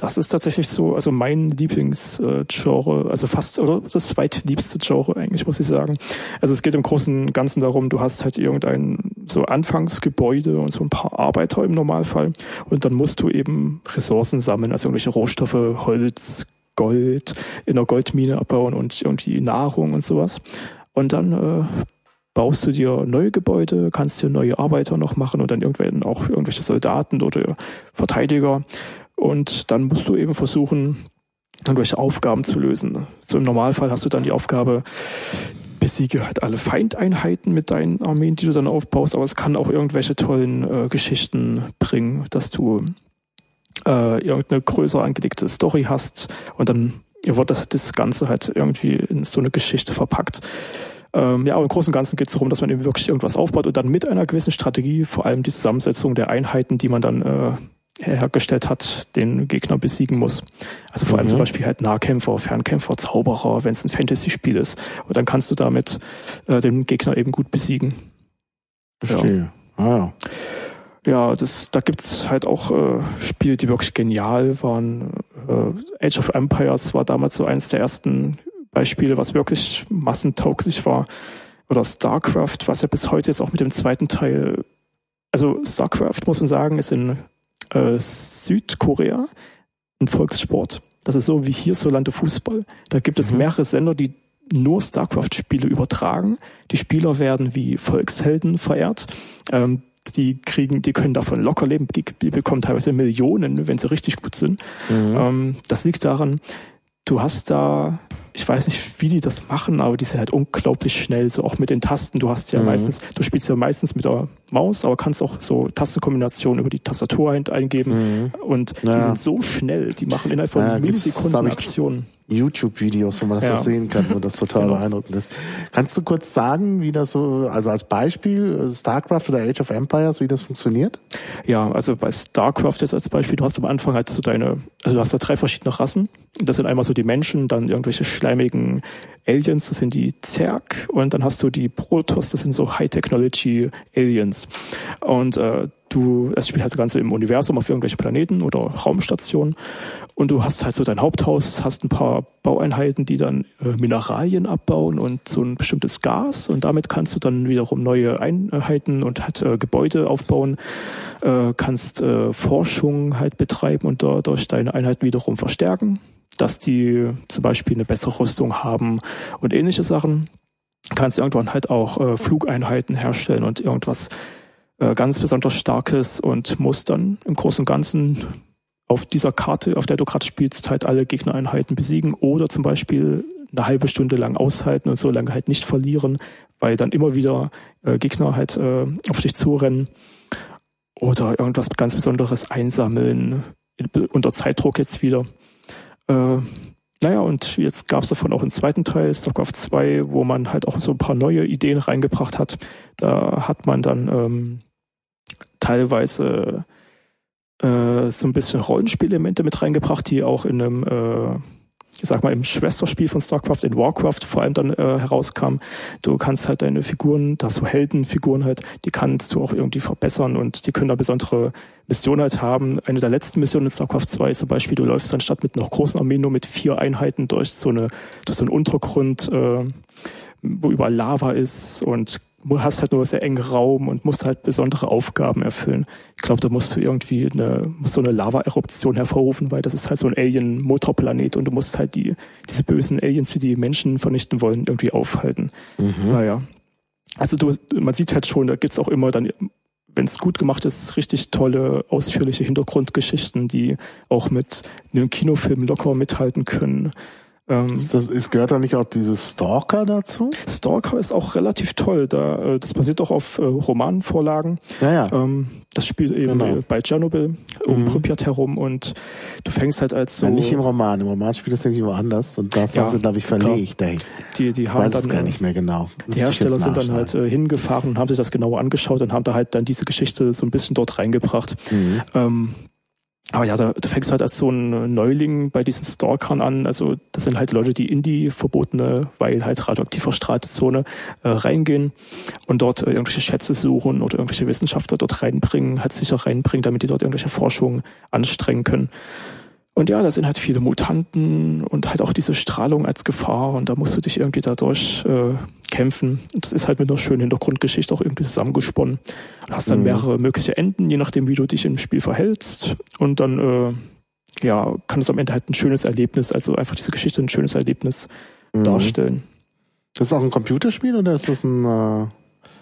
Das ist tatsächlich so, also mein Lieblingsgenre, also fast, oder das zweitliebste Genre eigentlich, muss ich sagen. Also es geht im Großen und Ganzen darum, du hast halt irgendein so Anfangsgebäude und so ein paar Arbeiter im Normalfall und dann musst du eben Ressourcen sammeln, also irgendwelche Rohstoffe, Holz, Gold, in der Goldmine abbauen und irgendwie Nahrung und sowas. Und dann äh, baust du dir neue Gebäude, kannst dir neue Arbeiter noch machen und dann irgendwann auch irgendwelche Soldaten oder Verteidiger. Und dann musst du eben versuchen, irgendwelche Aufgaben zu lösen. So im Normalfall hast du dann die Aufgabe, besiege halt alle Feindeinheiten mit deinen Armeen, die du dann aufbaust, aber es kann auch irgendwelche tollen äh, Geschichten bringen, dass du äh, irgendeine größer angelegte Story hast und dann wird das, das Ganze halt irgendwie in so eine Geschichte verpackt. Ähm, ja, aber im Großen und Ganzen geht es darum, dass man eben wirklich irgendwas aufbaut und dann mit einer gewissen Strategie, vor allem die Zusammensetzung der Einheiten, die man dann äh, hergestellt hat, den Gegner besiegen muss. Also vor mhm. allem zum Beispiel halt Nahkämpfer, Fernkämpfer, Zauberer, wenn es ein Fantasy-Spiel ist. Und dann kannst du damit äh, den Gegner eben gut besiegen. Verstehe. Ja. Ah, ja. Ja, das, da gibt's halt auch äh, Spiele, die wirklich genial waren. Äh, Age of Empires war damals so eines der ersten Beispiele, was wirklich massentauglich war. Oder StarCraft, was ja bis heute jetzt auch mit dem zweiten Teil, also StarCraft, muss man sagen, ist in äh, Südkorea ein Volkssport. Das ist so wie hier Solante Fußball. Da gibt es mhm. mehrere Sender, die nur StarCraft-Spiele übertragen. Die Spieler werden wie Volkshelden verehrt. Ähm, die kriegen, die können davon locker leben, die, die bekommen teilweise Millionen, wenn sie richtig gut sind. Mhm. Ähm, das liegt daran, du hast da ich weiß nicht, wie die das machen, aber die sind halt unglaublich schnell, so auch mit den Tasten. Du hast ja mhm. meistens, du spielst ja meistens mit der Maus, aber kannst auch so Tastenkombinationen über die Tastatur eingeben mhm. und ja. die sind so schnell, die machen innerhalb von ja, Millisekunden Aktionen. YouTube-Videos, wo man das ja. sehen kann, wo das total genau. beeindruckend ist. Kannst du kurz sagen, wie das so, also als Beispiel StarCraft oder Age of Empires, wie das funktioniert? Ja, also bei StarCraft jetzt als Beispiel, du hast am Anfang halt so deine, also du hast da drei verschiedene Rassen. Das sind einmal so die Menschen, dann irgendwelche schleimigen Aliens, das sind die Zerg, und dann hast du die Protoss, das sind so High-Technology Aliens. Und äh, du, es spielt halt das Ganze im Universum auf irgendwelchen Planeten oder Raumstationen. Und du hast halt so dein Haupthaus, hast ein paar Baueinheiten, die dann äh, Mineralien abbauen und so ein bestimmtes Gas. Und damit kannst du dann wiederum neue Einheiten und halt äh, Gebäude aufbauen, äh, kannst äh, Forschung halt betreiben und dadurch deine Einheiten wiederum verstärken, dass die zum Beispiel eine bessere Rüstung haben und ähnliche Sachen. Kannst irgendwann halt auch äh, Flugeinheiten herstellen und irgendwas äh, ganz besonders starkes und muss dann im Großen und Ganzen auf dieser Karte, auf der du gerade spielst, halt alle Gegnereinheiten besiegen oder zum Beispiel eine halbe Stunde lang aushalten und so lange halt nicht verlieren, weil dann immer wieder äh, Gegner halt äh, auf dich zurennen oder irgendwas ganz Besonderes einsammeln, unter Zeitdruck jetzt wieder. Äh, naja, und jetzt gab es davon auch einen zweiten Teil, StarCraft 2, wo man halt auch so ein paar neue Ideen reingebracht hat. Da hat man dann ähm, teilweise äh, so ein bisschen Rollenspielelemente mit reingebracht, die auch in einem, äh, ich sag mal, im Schwesterspiel von StarCraft, in Warcraft vor allem dann äh, herauskam. Du kannst halt deine Figuren, da so Heldenfiguren halt, die kannst du auch irgendwie verbessern und die können da besondere Missionen halt haben. Eine der letzten Missionen in StarCraft 2 ist zum Beispiel, du läufst dann statt mit einer großen Armee nur mit vier Einheiten durch so eine, durch so einen Untergrund, äh, wo überall Lava ist und hast halt nur sehr engen Raum und musst halt besondere Aufgaben erfüllen. Ich glaube, da musst du irgendwie eine, musst so eine Lava-Eruption hervorrufen, weil das ist halt so ein Alien-Motorplanet und du musst halt die, diese bösen Aliens, die die Menschen vernichten wollen, irgendwie aufhalten. Mhm. Naja. Also du, man sieht halt schon, da gibt's auch immer dann, wenn es gut gemacht ist, richtig tolle, ausführliche Hintergrundgeschichten, die auch mit einem Kinofilm locker mithalten können. Ähm, ist das, ist, gehört da nicht auch dieses Stalker dazu? Stalker ist auch relativ toll. Da, äh, das basiert auch auf äh, Romanvorlagen. Ja, ja. Ähm, das spielt eben genau. bei Tschernobyl um mhm. Pripyat herum und du fängst halt als so. Ja, nicht im Roman. Im Roman spielt es irgendwie woanders und das ja, haben sie, glaube ich, verlegt. Ey. Die, die haben weiß dann, es gar nicht mehr genau. Das die Hersteller sind dann halt äh, hingefahren und haben sich das genauer angeschaut und haben da halt dann diese Geschichte so ein bisschen dort reingebracht. Mhm. Ähm, aber ja, da, du fängst halt als so ein Neuling bei diesen Stalkern an. Also das sind halt Leute, die in die verbotene, weil halt radioaktiv verstrahlte Zone äh, reingehen und dort äh, irgendwelche Schätze suchen oder irgendwelche Wissenschaftler dort reinbringen, halt sicher reinbringen, damit die dort irgendwelche Forschungen anstrengen können. Und ja, da sind halt viele Mutanten und halt auch diese Strahlung als Gefahr und da musst du dich irgendwie dadurch äh, kämpfen. Und das ist halt mit einer schönen Hintergrundgeschichte auch irgendwie zusammengesponnen. Du hast dann mhm. mehrere mögliche Enden, je nachdem, wie du dich im Spiel verhältst. Und dann, äh, ja, kann es am Ende halt ein schönes Erlebnis, also einfach diese Geschichte ein schönes Erlebnis mhm. darstellen. Das ist auch ein Computerspiel oder ist das ein... Äh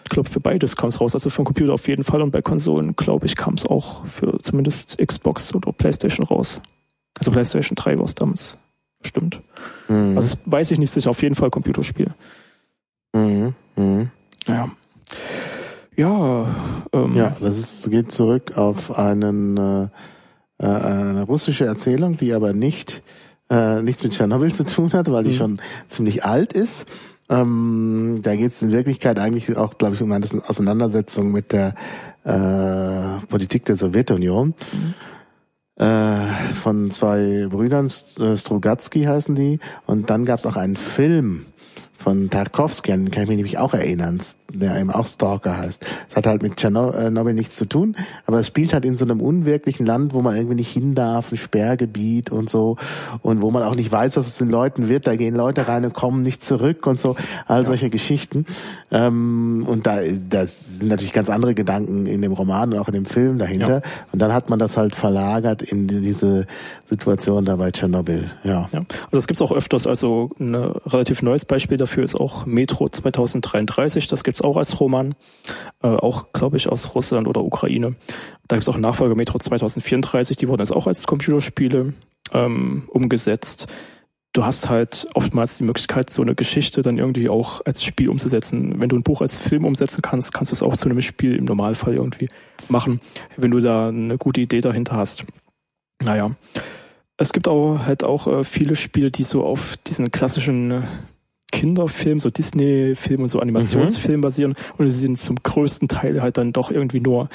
ich glaube, für beides kam es raus. Also für den Computer auf jeden Fall und bei Konsolen, glaube ich, kam es auch für zumindest Xbox oder Playstation raus. Also PlayStation 3 war es damals. Stimmt. Mhm. Also weiß ich nicht sicher. Auf jeden Fall Computerspiel. Mhm. Mhm. Ja. Ja, ähm, ja, das ist, geht zurück auf einen, äh, äh, eine russische Erzählung, die aber nicht äh, nichts mit Tschernobyl zu tun hat, weil die mhm. schon ziemlich alt ist. Ähm, da geht es in Wirklichkeit eigentlich auch, glaube ich, um eine Auseinandersetzung mit der äh, Politik der Sowjetunion. Mhm äh, von zwei Brüdern, Strugatsky heißen die. Und dann gab es auch einen Film von Tarkovsky, an den kann ich mich nämlich auch erinnern, der eben auch Stalker heißt. Es hat halt mit Tschernobyl nichts zu tun, aber es spielt halt in so einem unwirklichen Land, wo man irgendwie nicht hin darf, ein Sperrgebiet und so, und wo man auch nicht weiß, was es den Leuten wird. Da gehen Leute rein und kommen nicht zurück und so, all ja. solche Geschichten. Ähm, und da, das sind natürlich ganz andere Gedanken in dem Roman und auch in dem Film dahinter. Ja. Und dann hat man das halt verlagert in diese Situation da bei Tschernobyl. Ja. ja. Und das gibt's auch öfters. Also ein relativ neues Beispiel dafür ist auch Metro 2033. Das gibt's auch als Roman. Äh, auch, glaube ich, aus Russland oder Ukraine. Da gibt's auch Nachfolger Metro 2034. Die wurden jetzt auch als Computerspiele ähm, umgesetzt du hast halt oftmals die Möglichkeit, so eine Geschichte dann irgendwie auch als Spiel umzusetzen. Wenn du ein Buch als Film umsetzen kannst, kannst du es auch zu einem Spiel im Normalfall irgendwie machen, wenn du da eine gute Idee dahinter hast. Naja. Es gibt auch halt auch äh, viele Spiele, die so auf diesen klassischen äh, Kinderfilm, so Disney-Film und so Animationsfilm mhm. basieren und sie sind zum größten Teil halt dann doch irgendwie nur,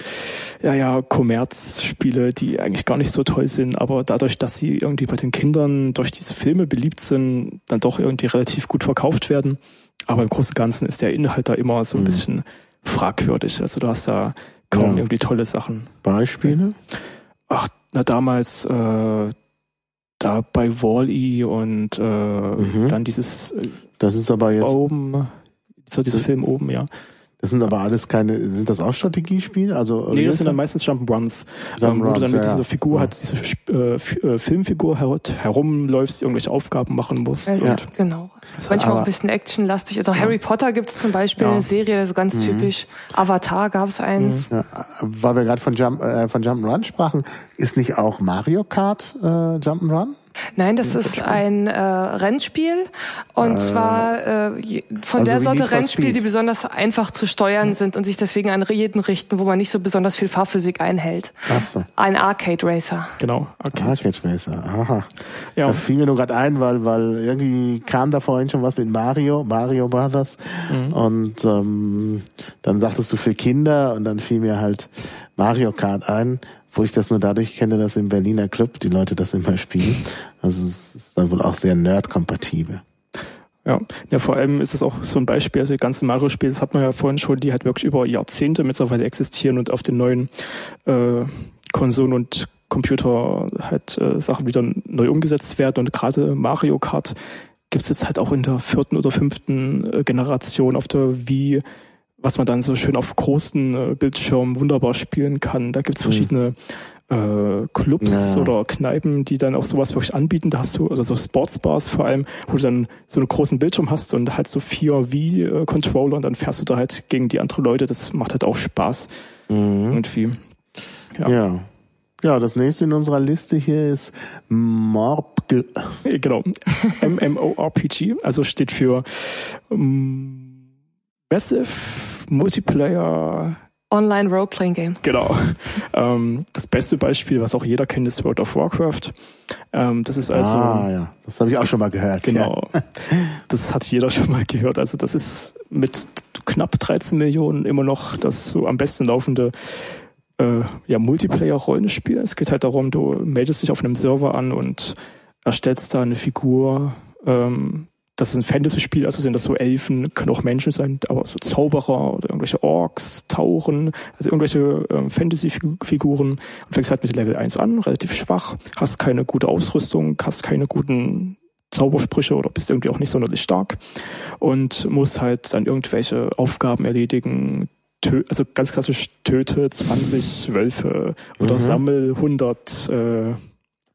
ja, ja, Kommerzspiele, die eigentlich gar nicht so toll sind, aber dadurch, dass sie irgendwie bei den Kindern durch diese Filme beliebt sind, dann doch irgendwie relativ gut verkauft werden. Aber im Großen und Ganzen ist der Inhalt da immer so ein mhm. bisschen fragwürdig. Also du hast da kaum ja. irgendwie tolle Sachen. Beispiele? Ach, na damals, äh, da bei Wall-E und äh, mhm. dann dieses äh, das ist aber jetzt oben so dieser Film oben, ja. Das sind aber alles keine, sind das auch Strategiespiele? Also nee, das sind dann meistens Jump'n'Runs, ähm, wo du dann mit ja, dieser Figur ja. halt diese äh, äh, Filmfigur her herumläufst, irgendwelche Aufgaben machen musst. Also, ja. Genau. Manchmal auch ein bisschen actionlastig. Also Harry Potter gibt es zum Beispiel eine Serie, das ist ganz mhm. typisch. Avatar gab es eins. Mhm. weil wir gerade von Jump äh, von Jump'n'Run sprachen, ist nicht auch Mario Kart äh, Jump'n'Run? Nein, das ist ein äh, Rennspiel und äh, zwar äh, von also der Sorte Rennspiel, die besonders einfach zu steuern mhm. sind und sich deswegen an jeden richten, wo man nicht so besonders viel Fahrphysik einhält. Ach so. Ein Arcade Racer. Genau, Arcade, Arcade Racer. Aha. Ja. Da fiel mir nur gerade ein, weil weil irgendwie kam da vorhin schon was mit Mario, Mario Brothers mhm. und ähm, dann sagtest du für Kinder und dann fiel mir halt Mario Kart ein wo ich das nur dadurch kenne, dass im Berliner Club die Leute das immer spielen. Also es ist dann wohl auch sehr nerd-kompatibel. Ja. ja, vor allem ist es auch so ein Beispiel, also die ganzen Mario-Spiele, das hat man ja vorhin schon, die halt wirklich über Jahrzehnte mittlerweile existieren und auf den neuen äh, Konsolen und Computer halt äh, Sachen wieder neu umgesetzt werden und gerade Mario Kart gibt es jetzt halt auch in der vierten oder fünften äh, Generation auf der Wii was man dann so schön auf großen äh, Bildschirmen wunderbar spielen kann. Da gibt's mhm. verschiedene äh, Clubs ja. oder Kneipen, die dann auch sowas wirklich anbieten. Da hast du, also so Sportsbars vor allem, wo du dann so einen großen Bildschirm hast und halt so vier Wii-Controller und dann fährst du da halt gegen die anderen Leute. Das macht halt auch Spaß. Mhm. Irgendwie. Ja. ja. Ja, das nächste in unserer Liste hier ist Morb. Genau. MMORPG, also steht für um, Massive Multiplayer Online Role-Playing Game. Genau. Ähm, das beste Beispiel, was auch jeder kennt, ist World of Warcraft. Ähm, das ist also. Ah, ja. Das habe ich auch schon mal gehört. Genau. Ja. Das hat jeder schon mal gehört. Also das ist mit knapp 13 Millionen immer noch das so am besten laufende äh, ja, Multiplayer-Rollenspiel. Es geht halt darum, du meldest dich auf einem Server an und erstellst da eine Figur, ähm, das ist ein Fantasy-Spiel, also sind das so Elfen, können auch Menschen sein, aber so Zauberer oder irgendwelche Orks, Tauchen, also irgendwelche ähm, Fantasy-Figuren und fängst halt mit Level 1 an, relativ schwach, hast keine gute Ausrüstung, hast keine guten Zaubersprüche oder bist irgendwie auch nicht sonderlich stark und musst halt dann irgendwelche Aufgaben erledigen, also ganz klassisch töte 20 Wölfe oder mhm. sammel 100 äh,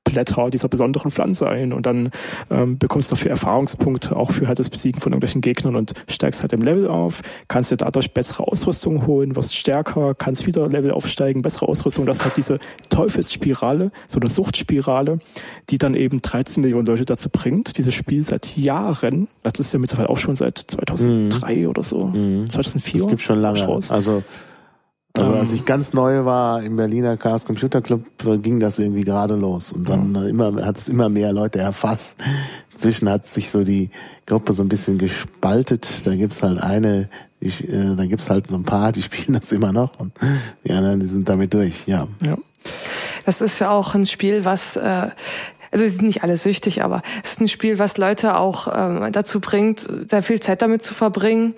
Blätter dieser besonderen Pflanze ein und dann ähm, bekommst du dafür Erfahrungspunkte auch für halt das Besiegen von irgendwelchen Gegnern und steigst halt im Level auf, kannst dir dadurch bessere Ausrüstung holen, wirst stärker, kannst wieder Level aufsteigen, bessere Ausrüstung. Das ist halt diese Teufelsspirale, so eine Suchtspirale, die dann eben 13 Millionen Leute dazu bringt, dieses Spiel seit Jahren, das ist ja mittlerweile auch schon seit 2003 mhm. oder so, mhm. 2004. Das gibt schon lange. Also also als ich ganz neu war im Berliner Chaos Computer Club, ging das irgendwie gerade los. Und dann ja. immer, hat es immer mehr Leute erfasst. Inzwischen hat sich so die Gruppe so ein bisschen gespaltet. Da gibt's halt eine, die, äh, da gibt's halt so ein paar, die spielen das immer noch und die anderen, die sind damit durch, ja. ja. Das ist ja auch ein Spiel, was äh, also sie sind nicht alle süchtig, aber es ist ein Spiel, was Leute auch ähm, dazu bringt, sehr viel Zeit damit zu verbringen,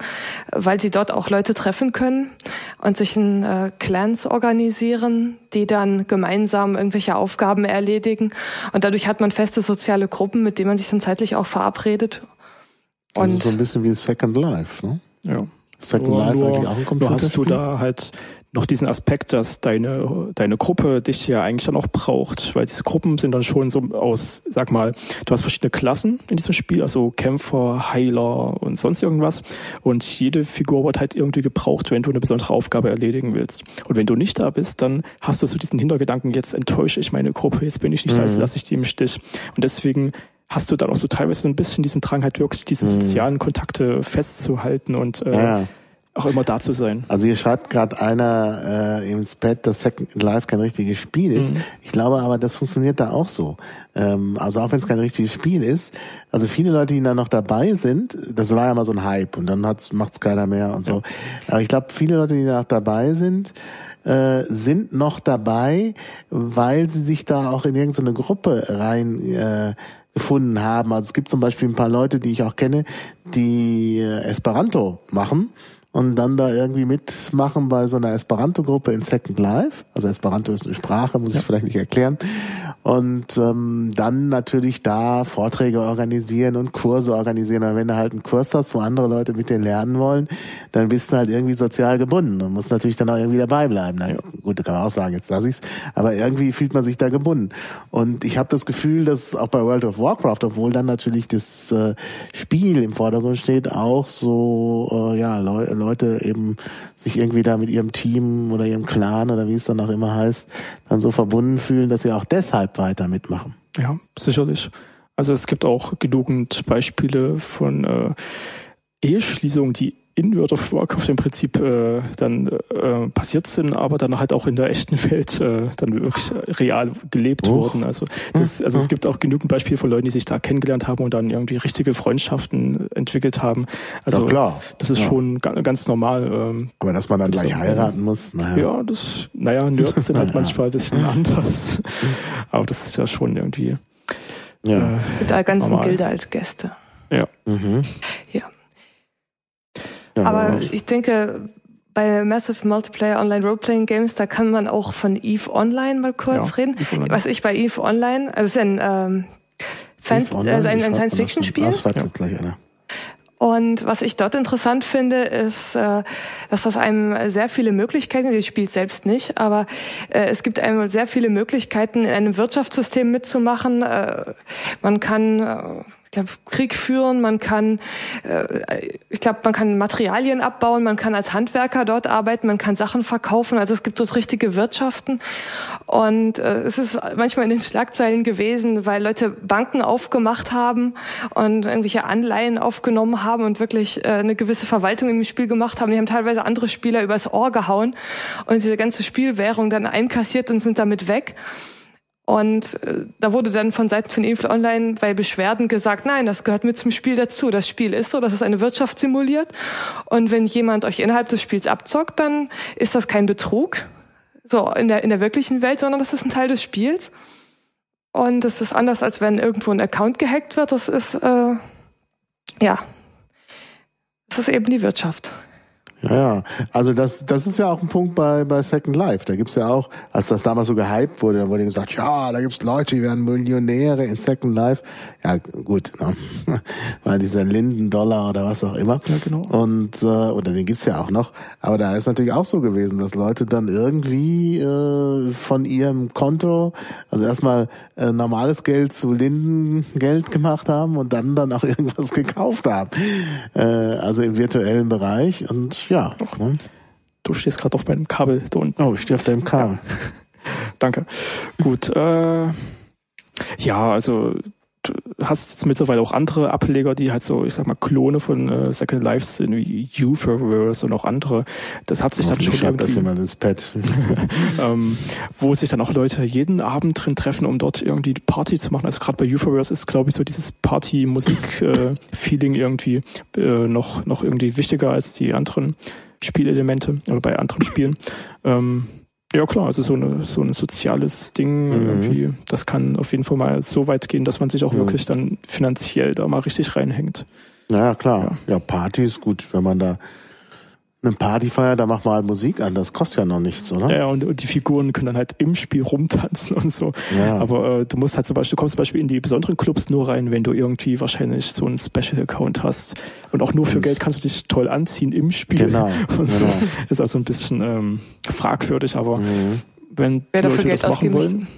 weil sie dort auch Leute treffen können und sich in äh, Clans organisieren, die dann gemeinsam irgendwelche Aufgaben erledigen. Und dadurch hat man feste soziale Gruppen, mit denen man sich dann zeitlich auch verabredet. Und das ist so ein bisschen wie Second Life, ne? Ja. Second Life nur, eigentlich auch ein Computerspiel? Nur hast du da halt noch diesen Aspekt, dass deine, deine Gruppe dich ja eigentlich dann auch braucht, weil diese Gruppen sind dann schon so aus, sag mal, du hast verschiedene Klassen in diesem Spiel, also Kämpfer, Heiler und sonst irgendwas und jede Figur wird halt irgendwie gebraucht, wenn du eine besondere Aufgabe erledigen willst. Und wenn du nicht da bist, dann hast du so diesen Hintergedanken, jetzt enttäusche ich meine Gruppe, jetzt bin ich nicht da, jetzt mhm. lasse ich die im Stich. Und deswegen hast du dann auch so teilweise so ein bisschen diesen Drang halt wirklich diese mhm. sozialen Kontakte festzuhalten und äh, ja auch immer da zu sein. Also hier schreibt gerade einer äh, ins Pad, dass Second Life kein richtiges Spiel ist. Mhm. Ich glaube aber, das funktioniert da auch so. Ähm, also auch wenn es kein richtiges Spiel ist, also viele Leute, die da noch dabei sind, das war ja mal so ein Hype und dann macht es keiner mehr und so. Ja. Aber ich glaube, viele Leute, die da noch dabei sind, äh, sind noch dabei, weil sie sich da auch in irgendeine Gruppe rein äh, gefunden haben. Also es gibt zum Beispiel ein paar Leute, die ich auch kenne, die äh, Esperanto machen und dann da irgendwie mitmachen bei so einer Esperanto-Gruppe in Second Life. Also Esperanto ist eine Sprache, muss ich vielleicht nicht erklären. Und ähm, dann natürlich da Vorträge organisieren und Kurse organisieren. Und wenn du halt einen Kurs hast, wo andere Leute mit dir lernen wollen, dann bist du halt irgendwie sozial gebunden und musst natürlich dann auch irgendwie dabei bleiben. Na gut, da kann man auch sagen, jetzt lass ich's. Aber irgendwie fühlt man sich da gebunden. Und ich habe das Gefühl, dass auch bei World of Warcraft, obwohl dann natürlich das äh, Spiel im Vordergrund steht, auch so äh, ja Leute Leute eben sich irgendwie da mit ihrem Team oder ihrem Clan oder wie es dann auch immer heißt, dann so verbunden fühlen, dass sie auch deshalb weiter mitmachen. Ja, sicherlich. Also es gibt auch genügend Beispiele von äh, Eheschließungen, die in World of Warcraft im Prinzip äh, dann äh, passiert sind, aber dann halt auch in der echten Welt äh, dann wirklich real gelebt oh. wurden. Also, das, also es gibt auch genügend Beispiele von Leuten, die sich da kennengelernt haben und dann irgendwie richtige Freundschaften entwickelt haben. Also ja, klar. das ist ja. schon ganz normal. Ähm, aber dass man dann gleich heiraten muss, naja. Ja, das, naja, Nerds sind halt manchmal ein bisschen anders. aber das ist ja schon irgendwie. Ja. Äh, Mit der ganzen normal. Gilde als Gäste. Ja. Mhm. Ja. Ja, Aber ich denke, bei Massive Multiplayer Online Roleplaying Games, da kann man auch von EVE Online mal kurz ja, reden. Was ich bei EVE Online, also es ist ein, ähm, Fan, also ein, ein Science-Fiction-Spiel. Das schreibt jetzt gleich einer. Und was ich dort interessant finde, ist, äh, dass das einem sehr viele Möglichkeiten, das spielt selbst nicht, aber äh, es gibt einem sehr viele Möglichkeiten, in einem Wirtschaftssystem mitzumachen. Äh, man kann ich glaube, Krieg führen, man kann, äh, ich glaube, man kann Materialien abbauen, man kann als Handwerker dort arbeiten, man kann Sachen verkaufen. Also es gibt dort richtige Wirtschaften. Und äh, es ist manchmal in den Schlagzeilen gewesen, weil Leute Banken aufgemacht haben und irgendwelche Anleihen aufgenommen haben und wirklich äh, eine gewisse Verwaltung im Spiel gemacht haben. Die haben teilweise andere Spieler übers Ohr gehauen und diese ganze Spielwährung dann einkassiert und sind damit weg. Und äh, da wurde dann von Seiten von Info Online bei Beschwerden gesagt, nein, das gehört mit zum Spiel dazu. Das Spiel ist so, das ist eine Wirtschaft simuliert. Und wenn jemand euch innerhalb des Spiels abzockt, dann ist das kein Betrug, so in der, in der wirklichen Welt, sondern das ist ein Teil des Spiels. Und das ist anders, als wenn irgendwo ein Account gehackt wird. Das ist, äh, ja, das ist eben die Wirtschaft. Ja, ja. Also das, das ist ja auch ein Punkt bei, bei Second Life. Da gibt's ja auch, als das damals so gehypt wurde, dann wurde gesagt, ja, da gibt's Leute, die werden Millionäre in Second Life. Ja, gut, ne? weil dieser Linden-Dollar oder was auch immer. Ja, genau. Und, äh, oder den gibt's ja auch noch. Aber da ist natürlich auch so gewesen, dass Leute dann irgendwie äh, von ihrem Konto, also erstmal äh, normales Geld zu Linden-Geld gemacht haben und dann dann auch irgendwas gekauft haben. Äh, also im virtuellen Bereich. Und ja. Ach, ne? Du stehst gerade auf meinem Kabel da unten. Oh, ich stehe auf deinem Kabel. Danke. Gut. Äh, ja, also hast jetzt mittlerweile auch andere Ableger, die halt so, ich sag mal, Klone von äh, Second Life sind, wie Youververse und auch andere. Das hat sich dann schon irgendwie... das jemand ins Pad. ähm, wo sich dann auch Leute jeden Abend drin treffen, um dort irgendwie Party zu machen. Also gerade bei Youververse ist, glaube ich, so dieses Party-Musik-Feeling äh, irgendwie äh, noch, noch irgendwie wichtiger als die anderen Spielelemente oder bei anderen Spielen. Ähm, Ja klar, also so, eine, so ein soziales Ding mhm. irgendwie, das kann auf jeden Fall mal so weit gehen, dass man sich auch mhm. wirklich dann finanziell da mal richtig reinhängt. Ja, klar. Ja, ja Party ist gut, wenn man da eine Partyfeier, da macht man halt Musik an, das kostet ja noch nichts, oder? Ja, und, und die Figuren können dann halt im Spiel rumtanzen und so. Ja. Aber äh, du musst halt zum Beispiel, du kommst zum Beispiel in die besonderen Clubs nur rein, wenn du irgendwie wahrscheinlich so einen Special-Account hast. Und auch nur für und Geld kannst du dich toll anziehen im Spiel. Genau. Und so. genau. Ist also ein bisschen ähm, fragwürdig, aber mhm. wenn Wer Leute das machen wollen.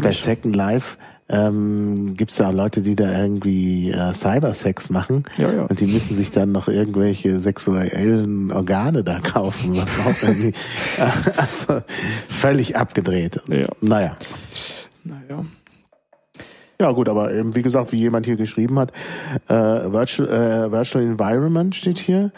Bei Second Life ähm, gibt es da Leute, die da irgendwie äh, Cybersex machen ja, ja. und die müssen sich dann noch irgendwelche sexuellen Organe da kaufen. Was auch irgendwie, äh, also völlig abgedreht. Ja. Naja. Naja. Ja gut, aber eben wie gesagt, wie jemand hier geschrieben hat, äh, Virtual, äh, Virtual Environment steht hier.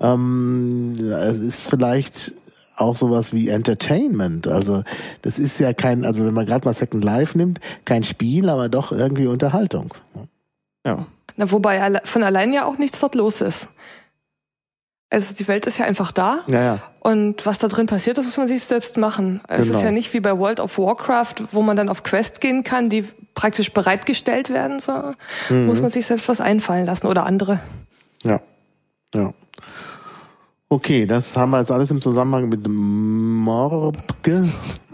Ähm, es ist vielleicht auch sowas wie Entertainment. Also das ist ja kein, also wenn man gerade mal Second Life nimmt, kein Spiel, aber doch irgendwie Unterhaltung. Ja. Na, wobei von allein ja auch nichts dort los ist. Also die Welt ist ja einfach da. Ja, ja. Und was da drin passiert, das muss man sich selbst machen. Es genau. ist ja nicht wie bei World of Warcraft, wo man dann auf Quest gehen kann, die praktisch bereitgestellt werden, so mhm. muss man sich selbst was einfallen lassen oder andere. Ja. Ja. Okay, das haben wir jetzt alles im Zusammenhang mit Morpge,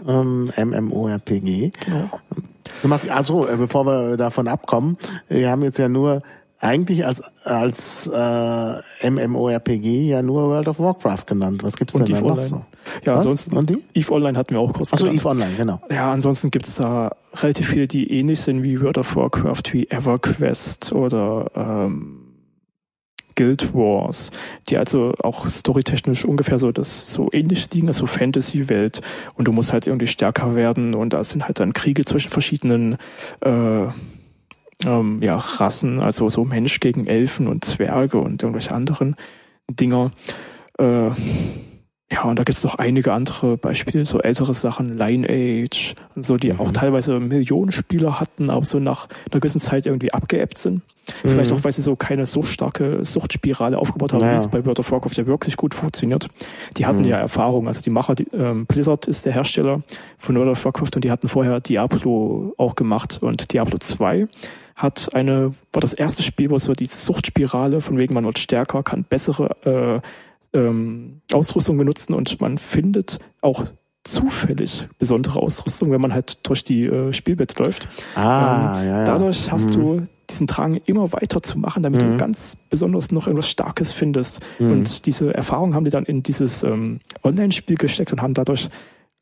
ähm, MMORPG. Genau. Also, bevor wir davon abkommen, wir haben jetzt ja nur eigentlich als als äh, MMORPG ja nur World of Warcraft genannt. Was gibt's denn da noch so? Ja, Was? ansonsten und die? Eve Online hatten wir auch kurz. Achso, Eve Online, genau. Ja, ansonsten gibt's da relativ viele, die ähnlich sind wie World of Warcraft, wie EverQuest oder ähm, Guild Wars, die also auch storytechnisch ungefähr so das so ähnlich liegen, also Fantasy-Welt und du musst halt irgendwie stärker werden und da sind halt dann Kriege zwischen verschiedenen äh, ähm, ja, Rassen, also so Mensch gegen Elfen und Zwerge und irgendwelche anderen Dinger. Äh, ja, und da gibt's noch einige andere Beispiele, so ältere Sachen, Lineage und so, die mhm. auch teilweise Millionen Spieler hatten, aber so nach einer gewissen Zeit irgendwie abgeebbt sind. Mhm. Vielleicht auch, weil sie so keine so starke Suchtspirale aufgebaut haben, naja. wie es bei World of Warcraft ja wirklich gut funktioniert. Die hatten mhm. ja Erfahrung, also die Macher, die, ähm, Blizzard ist der Hersteller von World of Warcraft und die hatten vorher Diablo auch gemacht und Diablo 2 hat eine, war das erste Spiel, wo so diese Suchtspirale, von wegen man wird stärker, kann bessere äh, ähm, Ausrüstung benutzen und man findet auch zufällig besondere Ausrüstung, wenn man halt durch die äh, Spielwelt läuft. Ah, ähm, ja, ja. Dadurch hast mhm. du diesen Drang immer weiter zu machen, damit mhm. du ganz besonders noch irgendwas Starkes findest. Mhm. Und diese Erfahrung haben die dann in dieses ähm, Online-Spiel gesteckt und haben dadurch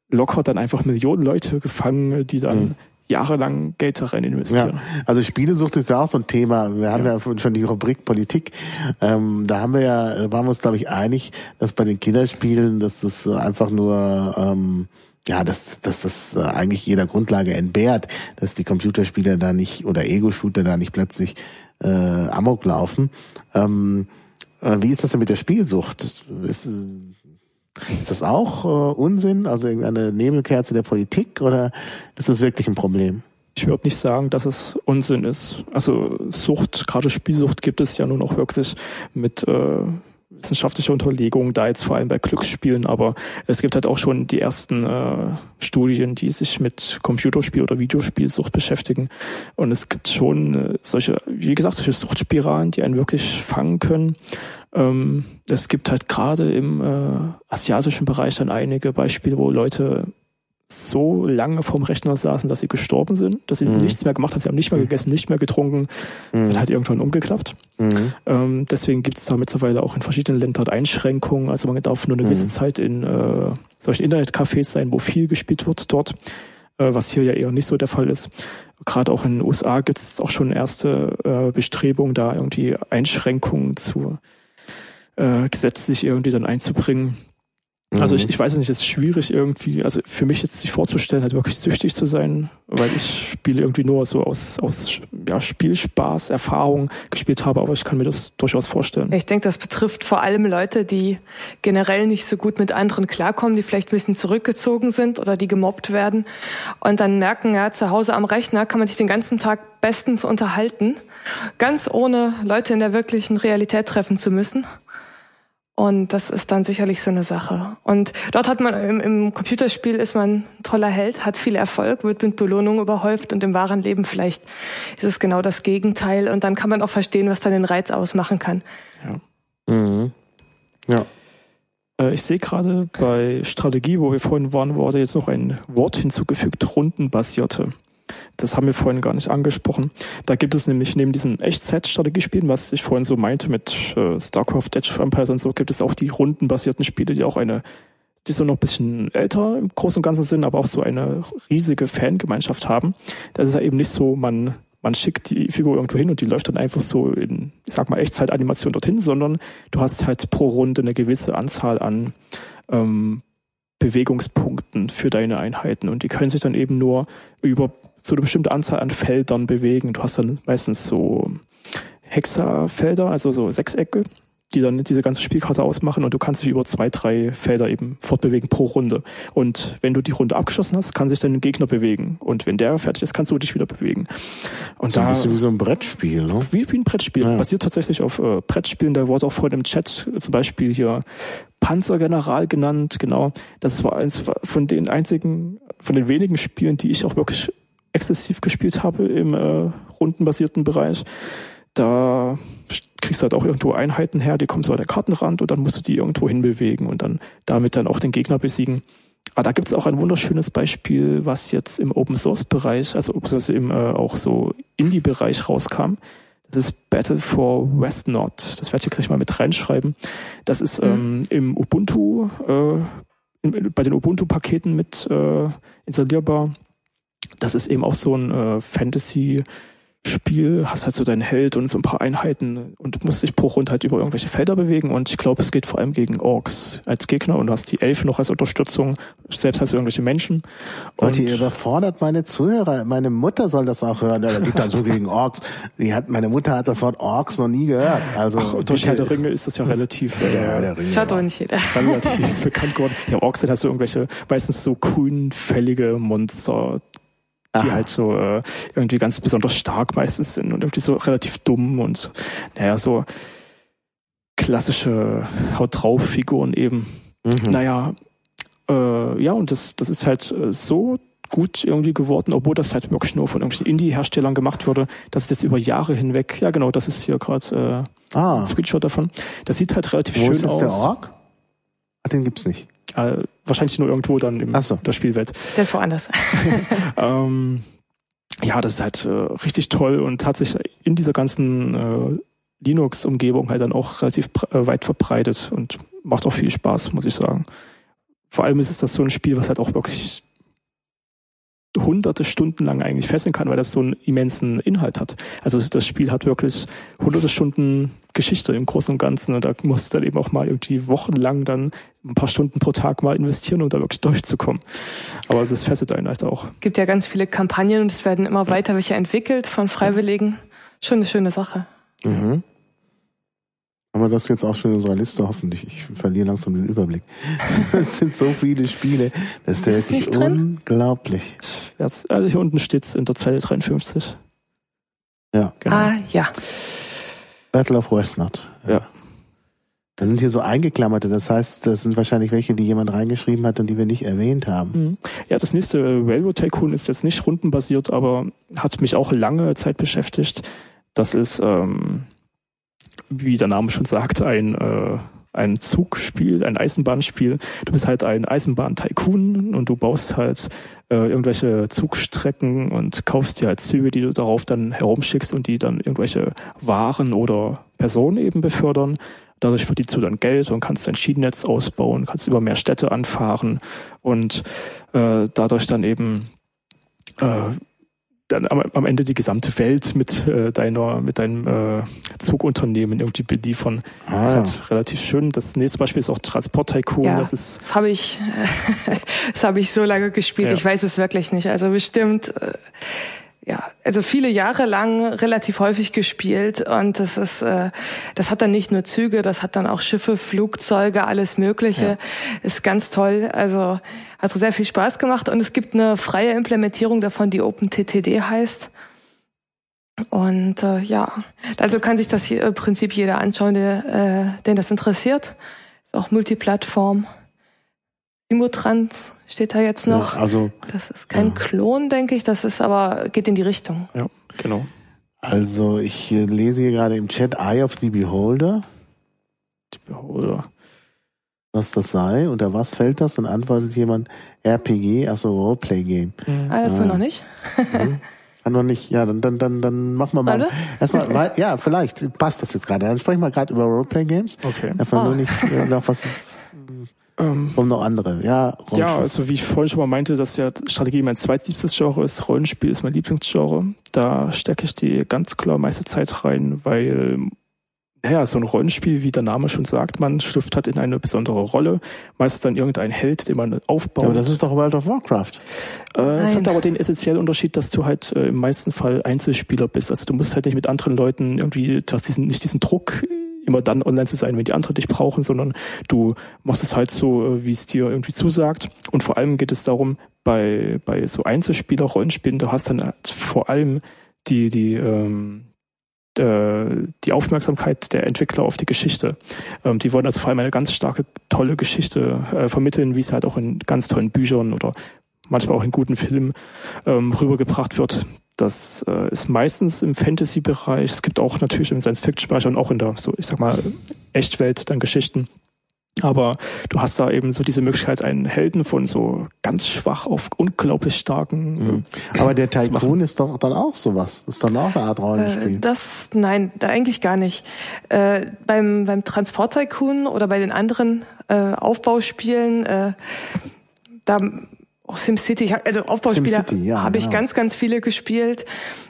locker dann einfach Millionen Leute gefangen, die dann mhm. Jahrelang Geld darin investieren. Ja, also Spielesucht ist ja auch so ein Thema. Wir haben ja, ja schon die Rubrik Politik. Ähm, da haben wir ja, waren wir uns, glaube ich, einig, dass bei den Killerspielen, dass das einfach nur ähm, ja, dass, dass das äh, eigentlich jeder Grundlage entbehrt, dass die Computerspieler da nicht oder Ego-Shooter da nicht plötzlich äh, Amok laufen. Ähm, äh, wie ist das denn mit der Spielsucht? Ist, ist das auch äh, Unsinn, also irgendeine Nebelkerze der Politik oder ist das wirklich ein Problem? Ich würde nicht sagen, dass es Unsinn ist. Also Sucht, gerade Spielsucht gibt es ja nun auch wirklich mit äh, wissenschaftliche Unterlegungen, da jetzt vor allem bei Glücksspielen, aber es gibt halt auch schon die ersten äh, Studien, die sich mit Computerspiel oder Videospielsucht beschäftigen. Und es gibt schon äh, solche, wie gesagt, solche Suchtspiralen, die einen wirklich fangen können. Ähm, es gibt halt gerade im äh, asiatischen Bereich dann einige Beispiele, wo Leute so lange vorm Rechner saßen, dass sie gestorben sind, dass sie mhm. nichts mehr gemacht haben, sie haben nicht mehr gegessen, nicht mehr getrunken, mhm. dann hat irgendwann umgeklappt. Mhm. Ähm, deswegen gibt es da mittlerweile auch in verschiedenen Ländern Einschränkungen. Also man darf nur eine gewisse mhm. Zeit in äh, solchen Internetcafés sein, wo viel gespielt wird dort, äh, was hier ja eher nicht so der Fall ist. Gerade auch in den USA gibt es auch schon erste äh, Bestrebungen, da irgendwie Einschränkungen zu äh, gesetzlich irgendwie dann einzubringen. Also ich, mhm. ich weiß nicht, es ist schwierig irgendwie, also für mich jetzt sich vorzustellen, halt wirklich süchtig zu sein, weil ich Spiele irgendwie nur so aus, aus ja, Spielspaß, Erfahrung gespielt habe, aber ich kann mir das durchaus vorstellen. Ich denke, das betrifft vor allem Leute, die generell nicht so gut mit anderen klarkommen, die vielleicht ein bisschen zurückgezogen sind oder die gemobbt werden und dann merken, ja, zu Hause am Rechner kann man sich den ganzen Tag bestens unterhalten, ganz ohne Leute in der wirklichen Realität treffen zu müssen. Und das ist dann sicherlich so eine Sache. Und dort hat man im, im, Computerspiel ist man ein toller Held, hat viel Erfolg, wird mit Belohnungen überhäuft und im wahren Leben vielleicht ist es genau das Gegenteil. Und dann kann man auch verstehen, was dann den Reiz ausmachen kann. Ja. Mhm. Ja. Äh, ich sehe gerade bei Strategie, wo wir vorhin waren, wurde jetzt noch ein Wort hinzugefügt, rundenbasierte. Das haben wir vorhin gar nicht angesprochen. Da gibt es nämlich neben diesen Echtzeit-Strategiespielen, was ich vorhin so meinte mit äh, StarCraft, Age of Empires und so, gibt es auch die rundenbasierten Spiele, die auch eine, die so noch ein bisschen älter im Großen und Ganzen sind, aber auch so eine riesige Fangemeinschaft haben. Das ist ja eben nicht so, man man schickt die Figur irgendwo hin und die läuft dann einfach so in, ich sag mal, Echtzeitanimation dorthin, sondern du hast halt pro Runde eine gewisse Anzahl an ähm, Bewegungspunkten für deine Einheiten und die können sich dann eben nur über so eine bestimmte Anzahl an Feldern bewegen. Du hast dann meistens so Hexafelder, also so Sechsecke, die dann diese ganze Spielkarte ausmachen und du kannst dich über zwei, drei Felder eben fortbewegen pro Runde. Und wenn du die Runde abgeschlossen hast, kann sich dein Gegner bewegen. Und wenn der fertig ist, kannst du dich wieder bewegen. Und so da, ein bisschen wie so ein Brettspiel, ne? Wie, wie ein Brettspiel. Ja. Basiert tatsächlich auf äh, Brettspielen. Da wurde auch vorhin im Chat zum Beispiel hier Panzergeneral genannt, genau. Das war eins von den einzigen, von den wenigen Spielen, die ich auch wirklich exzessiv gespielt habe im äh, rundenbasierten Bereich. Da kriegst du halt auch irgendwo Einheiten her, die kommen so an der Kartenrand und dann musst du die irgendwo hinbewegen und dann damit dann auch den Gegner besiegen. Aber da gibt es auch ein wunderschönes Beispiel, was jetzt im Open Source Bereich, also im äh, auch so Indie-Bereich rauskam. Das ist Battle for West Nord. Das werde ich gleich mal mit reinschreiben. Das ist mhm. ähm, im Ubuntu, äh, in, bei den Ubuntu-Paketen mit äh, installierbar. Das ist eben auch so ein äh, Fantasy- Spiel, hast halt so deinen Held und so ein paar Einheiten und musst dich pro Runde halt über irgendwelche Felder bewegen und ich glaube, es geht vor allem gegen Orks als Gegner und du hast die Elfen noch als Unterstützung, selbst hast du irgendwelche Menschen. Und ihr überfordert meine Zuhörer, meine Mutter soll das auch hören, ja, geht dann so gegen Orks. Die hat, meine Mutter hat das Wort Orks noch nie gehört. Also Ach, durch Herr der Ringe ist das ja relativ, äh, ja, Ringe, Schaut doch nicht jeder. relativ bekannt geworden. Ja, Orks sind halt so irgendwelche, meistens so grünfällige Monster, die Aha. halt so äh, irgendwie ganz besonders stark meistens sind und irgendwie so relativ dumm und naja, so klassische Haut drauf Figuren eben. Mhm. Naja, äh, ja, und das, das ist halt äh, so gut irgendwie geworden, obwohl das halt wirklich nur von irgendwelchen Indie-Herstellern gemacht wurde. Das ist jetzt über Jahre hinweg, ja genau, das ist hier gerade äh, ah. ein Screenshot davon. Das sieht halt relativ Wo schön ist aus. Der Org? Ah, den gibt's nicht. Äh, wahrscheinlich nur irgendwo dann in so. der Spielwelt. Der ist woanders. ähm, ja, das ist halt äh, richtig toll und hat sich in dieser ganzen äh, Linux-Umgebung halt dann auch relativ äh, weit verbreitet und macht auch viel Spaß, muss ich sagen. Vor allem ist es das so ein Spiel, was halt auch wirklich hunderte Stunden lang eigentlich fesseln kann, weil das so einen immensen Inhalt hat. Also das Spiel hat wirklich hunderte Stunden Geschichte im Großen und Ganzen und da musst du dann eben auch mal irgendwie wochenlang dann ein paar Stunden pro Tag mal investieren, um da wirklich durchzukommen. Aber es fesselt einen halt auch. Es gibt ja ganz viele Kampagnen und es werden immer weiter welche entwickelt von Freiwilligen. Schon eine schöne Sache. Mhm. Haben wir das jetzt auch schon in unserer Liste, hoffentlich. Ich verliere langsam den Überblick. es sind so viele Spiele. Das ist, ist wirklich unglaublich. Jetzt, also hier unten steht es in der Zeile 53. Ja. Genau. Ah, ja. Battle of Westnut. Ja. ja. Da sind hier so eingeklammerte, das heißt, das sind wahrscheinlich welche, die jemand reingeschrieben hat und die wir nicht erwähnt haben. Mhm. Ja, das nächste Railroad Tycoon ist jetzt nicht rundenbasiert, aber hat mich auch lange Zeit beschäftigt. Das ist ähm, wie der Name schon sagt, ein, äh, ein Zugspiel, ein Eisenbahnspiel. Du bist halt ein Eisenbahn-Tycoon und du baust halt äh, irgendwelche Zugstrecken und kaufst dir halt Züge, die du darauf dann herumschickst und die dann irgendwelche Waren oder Personen eben befördern. Dadurch verdienst du dann Geld und kannst dein Schienennetz ausbauen, kannst über mehr Städte anfahren und äh, dadurch dann eben äh, dann am, am, Ende die gesamte Welt mit äh, deiner, mit deinem äh, Zugunternehmen irgendwie beliefern. Ah. Das ist halt relativ schön. Das nächste Beispiel ist auch Transport Tycoon. Ja, das ist. Das habe ich, das habe ich so lange gespielt. Ja. Ich weiß es wirklich nicht. Also bestimmt. Äh, ja, also viele Jahre lang relativ häufig gespielt und das ist, äh, das hat dann nicht nur Züge, das hat dann auch Schiffe, Flugzeuge, alles Mögliche. Ja. Ist ganz toll. Also hat sehr viel Spaß gemacht und es gibt eine freie Implementierung davon, die OpenTTD heißt. Und äh, ja, also kann sich das hier, im Prinzip jeder anschauen, der, äh, den das interessiert. Ist auch Multiplattform. Simutrans steht da jetzt noch. Ja, also, das ist kein ja. Klon, denke ich. Das ist aber, geht in die Richtung. Ja, genau. Also ich äh, lese hier gerade im Chat Eye of the Beholder, Die Beholder. was das sei. Unter was fällt das? Dann antwortet jemand RPG, also Roleplay-Game. Ah, das Ja. wir noch nicht. Kann noch nicht, ja, dann, dann, dann, dann machen wir mal. Alle? Erstmal, weil- ja, vielleicht passt das jetzt gerade. Dann sprechen wir gerade über Roleplay-Games. Okay. Einfach Ah. nur nicht äh, noch was, Ähm, um noch andere. Ja, Rollenspiel. ja, also wie ich vorhin schon mal meinte, dass ja Strategie mein zweitliebstes Genre ist, Rollenspiel ist mein Lieblingsgenre. Da stecke ich die ganz klar meiste Zeit rein, weil naja, so ein Rollenspiel, wie der Name schon sagt, man schlüpft halt in eine besondere Rolle. Meistens dann irgendein Held, den man aufbaut. Ja, aber das ist doch World of Warcraft. Äh, es hat aber den essentiellen Unterschied, dass du halt äh, im meisten Fall Einzelspieler bist. Also du musst halt nicht mit anderen Leuten irgendwie, du hast diesen, nicht diesen Druck, immer dann online zu sein, wenn die anderen dich brauchen, sondern du machst es halt so, äh, wie es dir irgendwie zusagt. Und vor allem geht es darum, bei, bei so Einzelspieler-Rollenspielen, du hast dann halt vor allem die, die, ähm, äh, die Aufmerksamkeit der Entwickler auf die Geschichte. Ähm, die wollen also vor allem eine ganz starke, tolle Geschichte äh, vermitteln, wie es halt auch in ganz tollen Büchern oder manchmal auch in guten Filmen ähm, rübergebracht wird. Das äh, ist meistens im Fantasy-Bereich. Es gibt auch natürlich im Science-Fiction-Bereich und auch in der, so ich sag mal, Echtwelt dann Geschichten. Aber du hast da eben so diese Möglichkeit, einen Helden von so ganz schwach auf unglaublich starken. Mhm. Aber der. Tycoon ist doch dann auch sowas. Ist dann auch eine Art Äh, Rollenspiel. das, nein, da eigentlich gar nicht. Äh, beim, beim Transport Tycoon oder bei den anderen äh, Aufbauspielen, äh, da auch SimCity, ich hab- also Aufbauspiele SimCity, ja, habe ich ja. ganz, ganz viele gespielt.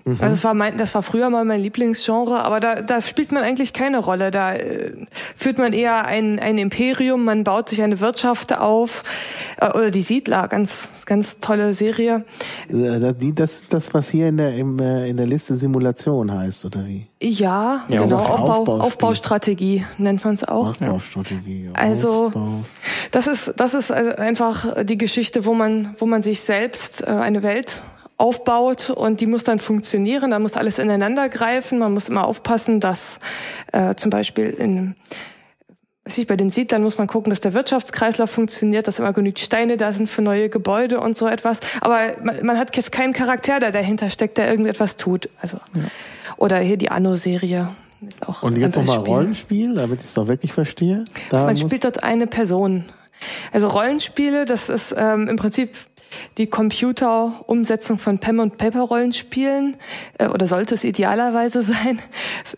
Mhm. Also das war mein, das war früher mal mein Lieblingsgenre, aber da, da spielt man eigentlich keine Rolle. Da äh, führt man eher ein, ein Imperium, man baut sich eine Wirtschaft auf äh, oder die Siedler, ganz, ganz tolle Serie. Äh, das- die- Das das, was hier in der, im, äh, in der Liste Simulation heißt, oder wie? Ja, Ja, genau, Aufbau, Aufbauspiel. Aufbaustrategie nennt man es auch. Aufbaustrategie. Also- Aufbau. Das ist, das ist also einfach die Geschichte, wo man, wo man sich selbst äh, eine Welt aufbaut und die muss dann funktionieren, da muss alles ineinander greifen, man muss immer aufpassen, dass äh, zum Beispiel in weiß ich, bei den Siedlern muss man gucken, dass der Wirtschaftskreislauf funktioniert, dass immer genügend Steine da sind für neue Gebäude und so etwas. Aber man, man hat jetzt keinen Charakter, der dahinter steckt, der irgendetwas tut. Also oder hier die Anno-Serie ist auch Und jetzt nochmal Spiel. Rollenspiel, damit ich es doch wirklich verstehe. Da Man spielt dort eine Person. Also Rollenspiele, das ist ähm, im Prinzip die Computerumsetzung von Pen und Paper Rollenspielen äh, oder sollte es idealerweise sein,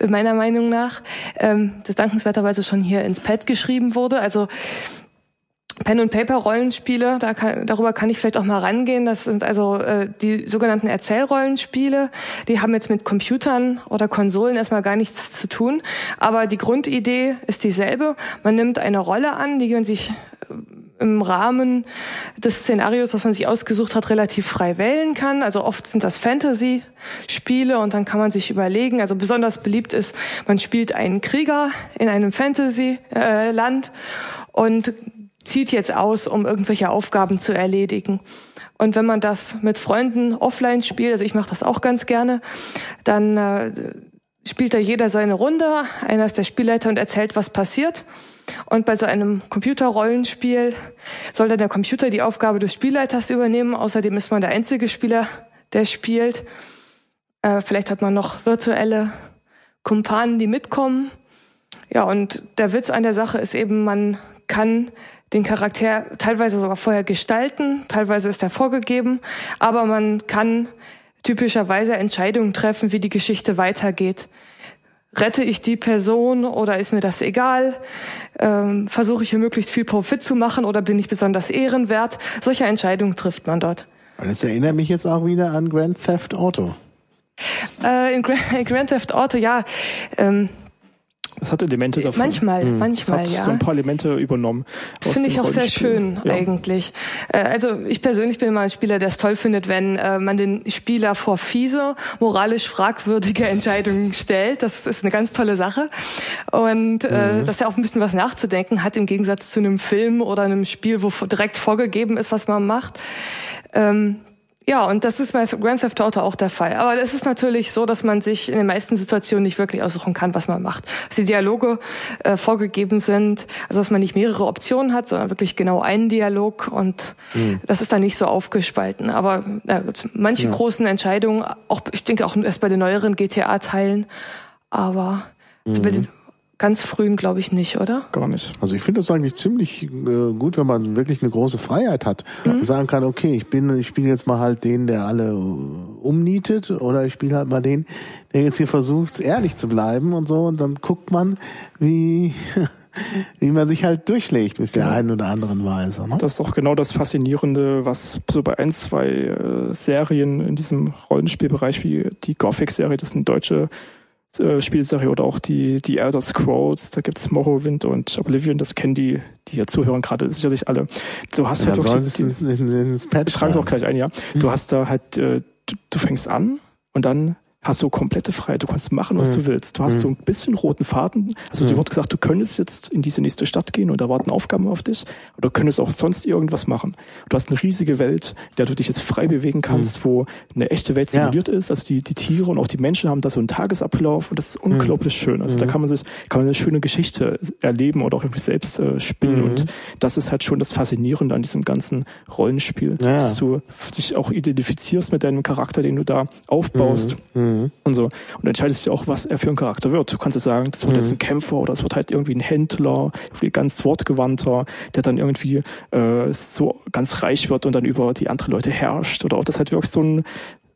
meiner Meinung nach, ähm, das dankenswerterweise schon hier ins Pad geschrieben wurde. Also Pen und Paper Rollenspiele, da kann, darüber kann ich vielleicht auch mal rangehen. Das sind also äh, die sogenannten Erzählrollenspiele. Die haben jetzt mit Computern oder Konsolen erstmal gar nichts zu tun. Aber die Grundidee ist dieselbe. Man nimmt eine Rolle an, die man sich äh, im Rahmen des Szenarios, was man sich ausgesucht hat, relativ frei wählen kann. Also oft sind das Fantasy-Spiele und dann kann man sich überlegen, also besonders beliebt ist, man spielt einen Krieger in einem Fantasy-Land und zieht jetzt aus, um irgendwelche Aufgaben zu erledigen. Und wenn man das mit Freunden offline spielt, also ich mache das auch ganz gerne, dann äh, spielt da jeder so Runde, einer ist der Spielleiter und erzählt, was passiert. Und bei so einem Computerrollenspiel soll dann der Computer die Aufgabe des Spielleiters übernehmen. Außerdem ist man der einzige Spieler, der spielt. Äh, vielleicht hat man noch virtuelle Kumpanen, die mitkommen. Ja, und der Witz an der Sache ist eben, man kann den Charakter teilweise sogar vorher gestalten, teilweise ist er vorgegeben, aber man kann typischerweise Entscheidungen treffen, wie die Geschichte weitergeht. Rette ich die Person oder ist mir das egal? Ähm, Versuche ich hier möglichst viel Profit zu machen oder bin ich besonders ehrenwert? Solche Entscheidungen trifft man dort. das erinnert mich jetzt auch wieder an Grand Theft Auto. Äh, in Grand, Grand Theft Auto, ja, ähm, Das hat Elemente davon. manchmal, Das manchmal, hat ja. so ein paar Elemente übernommen. Finde ich auch sehr schön Ja. eigentlich. Äh, Also ich persönlich bin immer ein Spieler, der es toll findet, wenn äh, man den Spieler vor fiese, moralisch fragwürdige Entscheidungen stellt. Das ist eine ganz tolle Sache. Und äh, dass er auch ein bisschen was nachzudenken hat im Gegensatz zu einem Film oder einem Spiel, wo direkt vorgegeben ist, was man macht. Ähm, Ja, und das ist bei Grand Theft Auto auch der Fall. Aber es ist natürlich so, dass man sich in den meisten Situationen nicht wirklich aussuchen kann, was man macht. Dass die Dialoge äh, vorgegeben sind, also dass man nicht mehrere Optionen hat, sondern wirklich genau einen Dialog und mhm. das ist dann nicht so aufgespalten. Aber äh, manche ja. großen Entscheidungen, auch ich denke auch erst bei den neueren GTA-Teilen, aber mhm. bei den ganz frühen glaube ich nicht, oder? Gar nicht. Also ich finde das eigentlich ziemlich äh, gut, wenn man wirklich eine große Freiheit hat mhm. und sagen kann, okay, ich bin, ich spiele jetzt mal halt den, der alle äh, umnietet, oder ich spiele halt mal den, der jetzt hier versucht, ehrlich zu bleiben und so, und dann guckt man, wie wie man sich halt durchlegt mit der einen oder anderen Weise. Ne? Das ist auch genau das Faszinierende, was so bei ein, zwei äh, Serien in diesem Rollenspielbereich wie die Gothic-Serie, das ist eine deutsche äh, Spielserie oder auch die, die Elder Scrolls, da gibt's Morrowind und Oblivion, das kennen die, die hier zuhören gerade sicherlich alle. Du hast ja, halt auch die, die, ins Patch tragen es auch gleich ein, ja. Du mhm. hast da halt, äh, du, du fängst an und dann hast du komplette Freiheit. Du kannst machen, was mhm. du willst. Du hast mhm. so ein bisschen roten Faden. Also mhm. dir wird gesagt, du könntest jetzt in diese nächste Stadt gehen und da warten Aufgaben auf dich. Oder du könntest auch sonst irgendwas machen. Du hast eine riesige Welt, in der du dich jetzt frei bewegen kannst, mhm. wo eine echte Welt simuliert ja. ist. Also die, die Tiere und auch die Menschen haben da so einen Tagesablauf und das ist mhm. unglaublich schön. Also da mhm. kann man sich, kann man eine schöne Geschichte erleben oder auch irgendwie selbst äh, spinnen. Und das ist halt schon das Faszinierende an diesem ganzen Rollenspiel, ja. dass du dich auch identifizierst mit deinem Charakter, den du da aufbaust. Mhm Mhm. Und so. Und entscheidest dich auch, was er für ein Charakter wird. Du kannst ja sagen, das wird mhm. jetzt ein Kämpfer oder es wird halt irgendwie ein Händler, irgendwie ganz wortgewandter, der dann irgendwie äh, so ganz reich wird und dann über die anderen Leute herrscht. Oder ob das halt wirklich so ein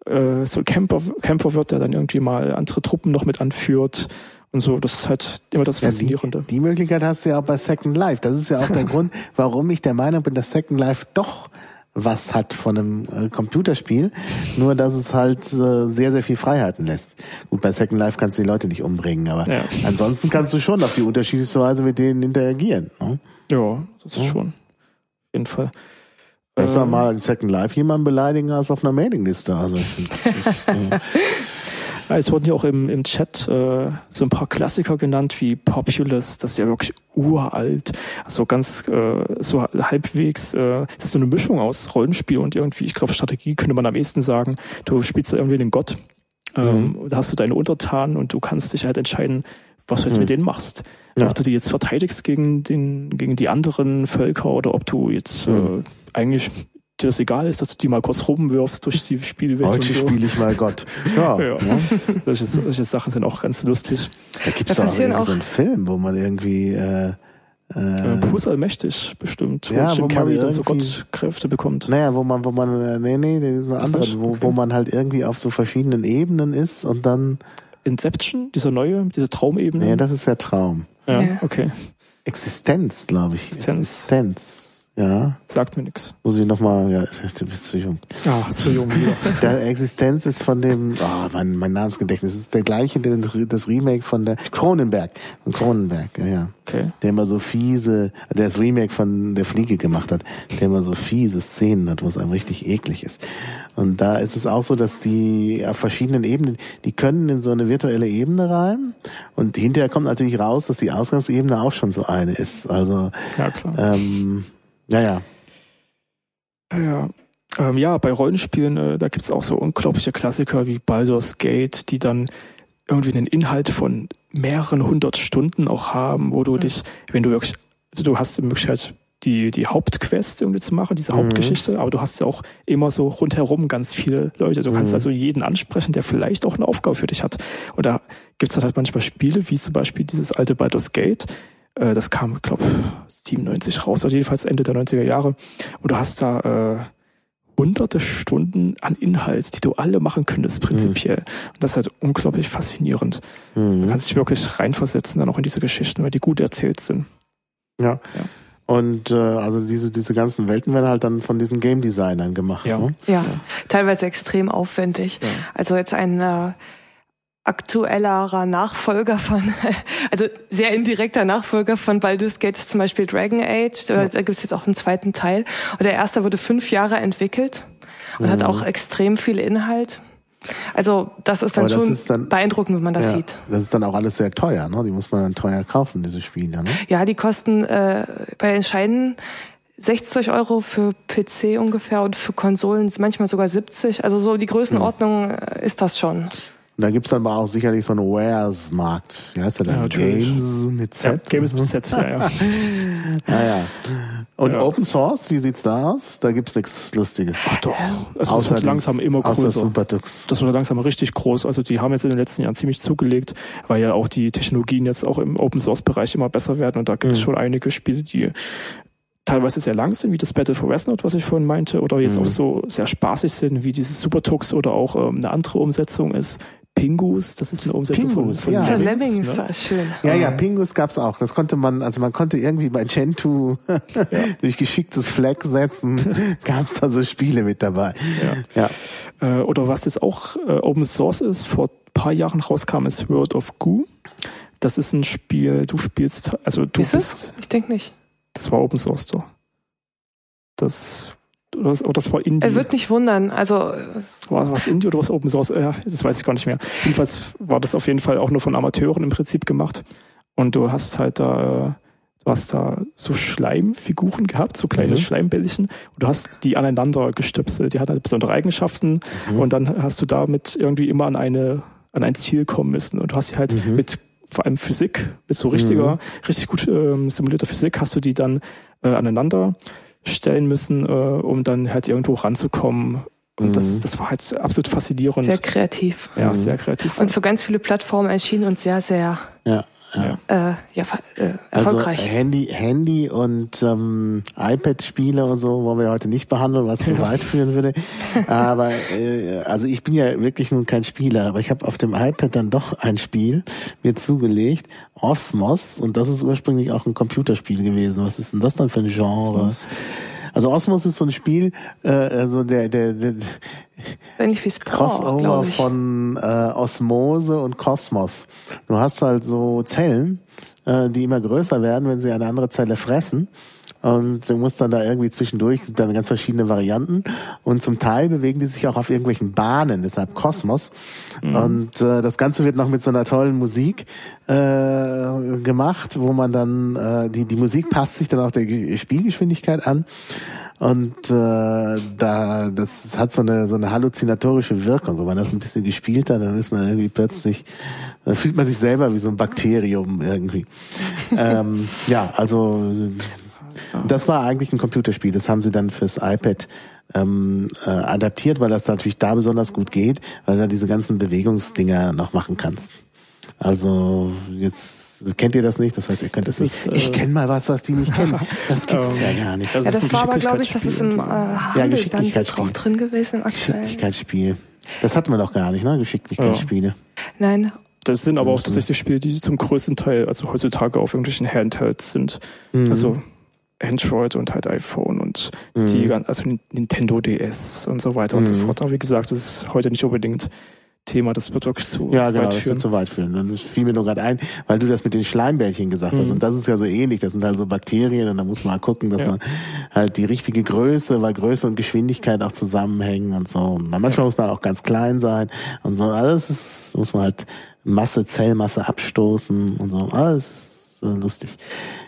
äh, so ein Camper, Camper wird, der dann irgendwie mal andere Truppen noch mit anführt und so. Das ist halt immer das Faszinierende. Ja, die, die, Möglichkeit hast du ja auch bei Second Life. Das ist ja auch der Grund, warum ich der Meinung bin, dass Second Life doch was hat von einem äh, Computerspiel, nur dass es halt äh, sehr, sehr viel Freiheiten lässt. Gut, bei Second Life kannst du die Leute nicht umbringen, aber ja. ansonsten kannst du schon auf die unterschiedlichste Weise mit denen interagieren. Ne? Ja, das ist ja. schon. Auf jeden Fall. Besser ähm, mal in Second Life jemanden beleidigen als auf einer Mailingliste. Also ich ich, es wurden ja auch im, im Chat äh, so ein paar Klassiker genannt wie Populous, das ist ja wirklich uralt, also ganz äh, so halbwegs, äh, das ist so eine Mischung aus Rollenspiel und irgendwie, ich glaube Strategie könnte man am ehesten sagen, du spielst da irgendwie den Gott, ähm, mhm. da hast du deine Untertanen und du kannst dich halt entscheiden, was du jetzt mhm. mit denen machst. Ja. Ob du die jetzt verteidigst gegen den, gegen die anderen Völker oder ob du jetzt mhm. äh, eigentlich dir das egal ist, dass du die mal kurz rumwirfst durch die Spielwelt. Heute so. spiele ich mal Gott. Ja. ja. ja. Solche, solche Sachen sind auch ganz lustig. Da gibt es da auch irgendwie so einen Film, wo man irgendwie äh, äh, Pus allmächtig bestimmt, wo ja, Jim Carrey dann so Gottkräfte bekommt. Naja, wo man, wo man, äh, nee, nee, das ist eine andere, wo, okay. wo man halt irgendwie auf so verschiedenen Ebenen ist und dann. Inception, dieser neue, diese Traumebene? Nee, das ist der Traum. Ja, ja. okay. Existenz, glaube ich. Existenz. Existenz. Ja. Sagt mir nichts. Muss ich nochmal, ja, du bist zu jung. Ah, zu jung wieder. Der Existenz ist von dem, oh, mein, mein Namensgedächtnis ist der gleiche, der, das Remake von der Cronenberg. Von Cronenberg, ja, ja. Okay. Der immer so fiese, der das Remake von der Fliege gemacht hat, der immer so fiese Szenen hat, wo es einem richtig eklig ist. Und da ist es auch so, dass die auf verschiedenen Ebenen, die können in so eine virtuelle Ebene rein und hinterher kommt natürlich raus, dass die Ausgangsebene auch schon so eine ist. Also, ja, klar. Ähm, ja, ja. Ja, ähm, ja bei Rollenspielen, äh, da gibt's auch so unglaubliche Klassiker wie Baldur's Gate, die dann irgendwie einen Inhalt von mehreren hundert Stunden auch haben, wo du mhm. dich, wenn du wirklich, also du hast die Möglichkeit, die, die Hauptquest irgendwie zu machen, diese mhm. Hauptgeschichte, aber du hast ja auch immer so rundherum ganz viele Leute. Du kannst mhm. also jeden ansprechen, der vielleicht auch eine Aufgabe für dich hat. Und da gibt's dann halt manchmal Spiele, wie zum Beispiel dieses alte Baldur's Gate, äh, das kam, glaube 97 raus, also jedenfalls Ende der 90er Jahre. Und du hast da äh, hunderte Stunden an Inhalt, die du alle machen könntest, prinzipiell. Mhm. Und das ist halt unglaublich faszinierend. Mhm. Du kannst dich wirklich reinversetzen dann auch in diese Geschichten, weil die gut erzählt sind. Ja. ja. Und äh, also diese diese ganzen Welten werden halt dann von diesen Game Designern gemacht. Ja, ne? ja. teilweise extrem aufwendig. Ja. Also jetzt ein äh, aktuellerer Nachfolger von, also sehr indirekter Nachfolger von Baldur's Gate ist zum Beispiel Dragon Age. Da, gibt es jetzt auch einen zweiten Teil. Und der erste wurde fünf Jahre entwickelt und mhm. hat auch extrem viel Inhalt. Also das ist dann das schon ist dann, beeindruckend, wenn man das ja, sieht. Das ist dann auch alles sehr teuer, ne? Die muss man dann teuer kaufen, diese Spiele, ne? Ja, die kosten äh, bei Entscheiden 60 Euro für PC ungefähr und für Konsolen manchmal sogar 70. Also so die Größenordnung äh, ist das schon. Und da gibt's dann aber auch sicherlich so einen Wares-Markt. Wie heißt der denn? Ja. Games mit Ja, Z? Games mit Z, ja, ja. Naja. Und Ja. Open Source, wie sieht's da aus? Da gibt's nichts Lustiges. Ach doch, es Außer wird langsam immer größer. Superdux. Das wird langsam richtig groß. Also die haben jetzt in den letzten Jahren ziemlich zugelegt, weil ja auch die Technologien jetzt auch im Open Source Bereich immer besser werden und da gibt es Mhm. schon einige Spiele, die teilweise sehr lang sind, wie das Battle for Westnord, was ich vorhin meinte, oder jetzt Mhm. auch so sehr spaßig sind, wie dieses Supertux oder auch ähm, eine andere Umsetzung ist. Pingus, das ist eine Umsetzung Pingus, von, von ja. Für Lemmings, Lemmings, ne? das ist schön. Ja, ja, Pingus gab's auch. Das konnte man, also man konnte irgendwie bei Gentoo durch geschicktes Flag setzen, gab's da so Spiele mit dabei. Ja. Äh, oder was jetzt auch äh, Open Source ist, vor ein paar Jahren rauskam, ist World of Goo. Das ist ein Spiel, du spielst, also du Ist es? bist, Ich denke nicht. das war Open Source doch. Das, oder das, oder das war Indie. Er wird nicht wundern. Also war was Indie oder was Open Source? Ja, das weiß ich gar nicht mehr. Jedenfalls war das auf jeden Fall auch nur von Amateuren im Prinzip gemacht. Und du hast halt da, äh, du hast da so Schleimfiguren gehabt, so kleine Mhm. Schleimbällchen. Und du hast die aneinander gestöpselt. Die hatten halt besondere Eigenschaften. Mhm. Und dann hast du damit irgendwie immer an eine, an ein Ziel kommen müssen. Und du hast sie halt Mhm. mit vor allem Physik, mit so richtiger, richtig gut ähm, simulierter Physik, hast du die dann äh, aneinander stellen müssen, äh, um dann halt irgendwo ranzukommen. Und das, Mhm. das war halt absolut faszinierend. sehr kreativ. ja, Mhm. sehr kreativ. Und für ganz viele Plattformen erschien und sehr, sehr Ja. Ja. Äh, ja, äh, erfolgreich. Also Handy, Handy und ähm, iPad-Spiele und so wollen wir heute nicht behandeln, was zu weit führen würde. Aber äh, also ich bin ja wirklich nun kein Spieler, aber ich habe auf dem iPad dann doch ein Spiel mir zugelegt, Osmos, und das ist ursprünglich auch ein Computerspiel gewesen. Was ist denn das dann für ein Genre? Osmos. Also Osmos ist so ein Spiel, äh, also der, der, der Ähnlich wie Spore, Crossover von äh, Osmose und Kosmos. Du hast halt so Zellen, äh, die immer größer werden, wenn sie eine andere Zelle fressen. Und du musst dann da irgendwie zwischendurch, dann ganz verschiedene Varianten. Und zum Teil bewegen die sich auch auf irgendwelchen Bahnen, deshalb Kosmos. Und äh, das Ganze wird noch mit so einer tollen Musik äh, gemacht, wo man dann, äh, die, die Musik passt sich dann auch der Ge- Spielgeschwindigkeit an. Und äh, da das hat so eine so eine halluzinatorische Wirkung. Wenn man das ein bisschen gespielt hat, dann ist man irgendwie plötzlich, dann fühlt man sich selber wie so ein Bakterium irgendwie. ähm, ja, also das war eigentlich ein Computerspiel. Das haben sie dann fürs iPad ähm, äh, adaptiert, weil das natürlich da besonders gut geht, weil du da diese ganzen Bewegungsdinger noch machen kannst. Also jetzt kennt ihr das nicht, das heißt, ihr könnt es Das nicht. ist, äh, ich kenne mal was, was die nicht kennen. Das gibt's Ähm, ja gar nicht. das ja, ist das ein war aber, glaube ich, das ist im äh, Geschicklichkeitsspiel Handel dann Geschicklichkeitsspiel. auch drin gewesen im aktuellen. Geschicklichkeitsspiel. Das hatten wir doch gar nicht, ne? Geschicklichkeitsspiele. Nein, Das sind aber auch tatsächlich Spiele, die zum größten Teil, also heutzutage auf irgendwelchen Handhelds sind. Mhm. Also Android und halt iPhone und Mhm. die, also Nintendo DS und so weiter und so Mhm. fort. Aber wie gesagt, das ist heute nicht unbedingt Thema, das wird wirklich zu Ja, genau, weit führen. zu weit führen. Und das fiel mir nur gerade ein, weil du das mit den Schleimbällchen gesagt hast. Mhm. Und das ist ja so ähnlich. Das sind halt so Bakterien und da muss man mal gucken, dass Ja. man halt die richtige Größe, weil Größe und Geschwindigkeit auch zusammenhängen und so. Und manchmal muss man auch ganz klein sein und so. Alles ist, muss man halt Masse, Zellmasse abstoßen und so. Alles ist äh, lustig.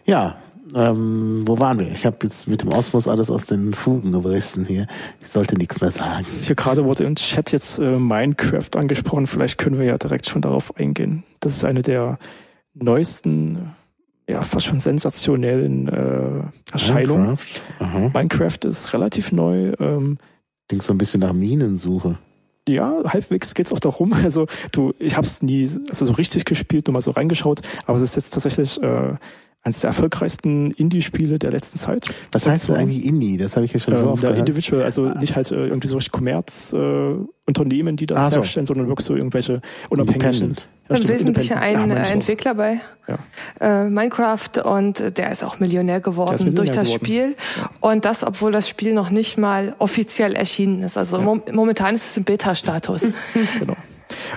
Ja, ähm, wo waren wir? Ich habe jetzt mit dem Osmos alles aus den Fugen gerissen hier. Ich sollte nichts mehr sagen. Hier gerade wurde im Chat jetzt äh, Minecraft angesprochen. Vielleicht können wir ja direkt schon darauf eingehen. Das ist eine der neuesten, ja fast schon sensationellen äh, Erscheinungen. Minecraft. Minecraft ist relativ neu. Ähm, Klingt so ein bisschen nach Minensuche. ja, halbwegs geht's auch darum. Also du, ich habe es nie also so richtig gespielt, nur mal so reingeschaut, aber es ist jetzt tatsächlich äh, eines der erfolgreichsten Indie-Spiele der letzten Zeit. Was heißt denn zwar, eigentlich Indie? Das habe ich ja schon so ähm, oft der gehört. Individual, also nicht halt äh, irgendwie so Kommerzunternehmen, äh, die das Ah, so. herstellen, sondern wirklich so irgendwelche unabhängigen. Independent. Ja, im stimmt, Wesentlichen ein Ja. Entwickler bei Ja. äh, Minecraft und der ist auch Millionär geworden Millionär durch das geworden. Spiel. Und das, obwohl das Spiel noch nicht mal offiziell erschienen ist. Also mom momentan ist es im Beta-Status. Genau.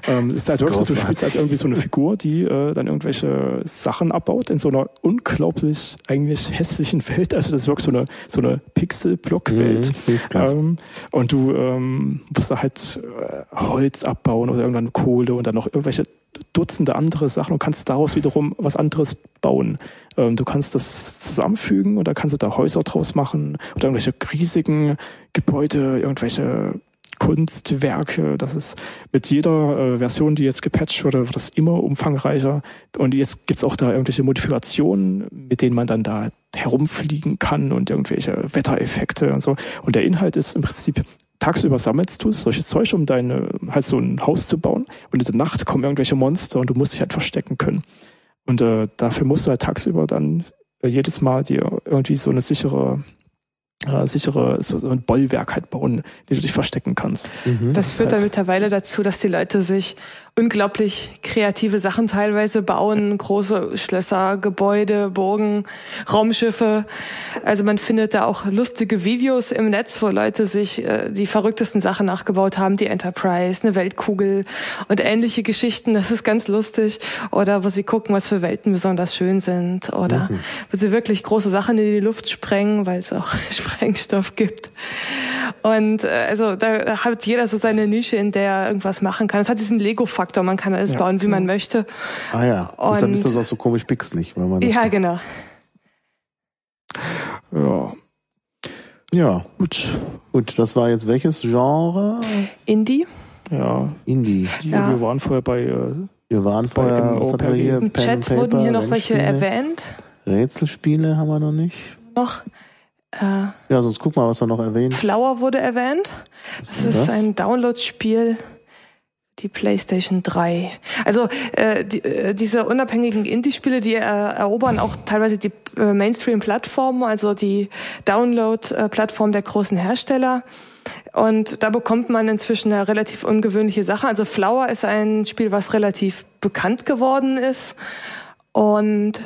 Ähm, ist halt wirklich so, du spielst halt irgendwie so eine Figur, die äh, dann irgendwelche Sachen abbaut in so einer unglaublich eigentlich hässlichen Welt. Also das ist wirklich so eine so eine Pixel-Block-Welt. Mhm, ähm, und du ähm, musst da halt äh, Holz abbauen oder irgendwann Kohle und dann noch irgendwelche Dutzende andere Sachen und kannst daraus wiederum was anderes bauen. Ähm, du kannst das zusammenfügen und dann kannst du da Häuser draus machen oder irgendwelche riesigen Gebäude, irgendwelche Kunstwerke. Das ist mit jeder äh, Version, die jetzt gepatcht wurde, wird das immer umfangreicher. Und jetzt gibt's auch da irgendwelche Modifikationen, mit denen man dann da herumfliegen kann und irgendwelche Wettereffekte und so. Und der Inhalt ist im Prinzip tagsüber sammelst du solches Zeug, um deine, halt so ein Haus zu bauen. Und in der Nacht kommen irgendwelche Monster und du musst dich halt verstecken können. Und äh, dafür musst du halt tagsüber dann äh, jedes Mal dir irgendwie so eine sichere äh, sichere so, so ein Bollwerk halt bauen, in dem du dich verstecken kannst. Mhm. Das, das führt halt dann mittlerweile dazu, dass die Leute sich unglaublich kreative Sachen teilweise bauen, große Schlösser, Gebäude, Burgen, Raumschiffe. Also man findet da auch lustige Videos im Netz, wo Leute sich äh, die verrücktesten Sachen nachgebaut haben, die Enterprise, eine Weltkugel und ähnliche Geschichten. Das ist ganz lustig. Oder wo sie gucken, was für Welten besonders schön sind. Oder mhm. wo sie wirklich große Sachen in die Luft sprengen, weil es auch Sprengstoff gibt. Und äh, also da hat jeder so seine Nische, in der er irgendwas machen kann. Es hat diesen Lego-Faktor Faktor. Man kann alles ja. bauen, wie man möchte. Ah ja, und deshalb ist das auch so komisch pixelig. Weil man ja, genau. Ja. Ja, gut. Gut, das war jetzt welches Genre? Indie. Ja. Indie. Ja. Wir waren vorher bei. Äh, wir waren vorher. Was hatten wir hier? Im Chat wurden hier noch welche erwähnt. Rätselspiele haben wir noch nicht. Noch. Äh, ja, sonst guck mal, was wir noch erwähnt. Flower wurde erwähnt. Das ist, das? ein Download-Spiel die PlayStation 3. Also äh, die, äh, diese unabhängigen Indie-Spiele, die äh, erobern auch teilweise die äh, Mainstream-Plattformen, also die Download-Plattform der großen Hersteller. Und da bekommt man inzwischen eine relativ ungewöhnliche Sache. Also Flower ist ein Spiel, was relativ bekannt geworden ist. Und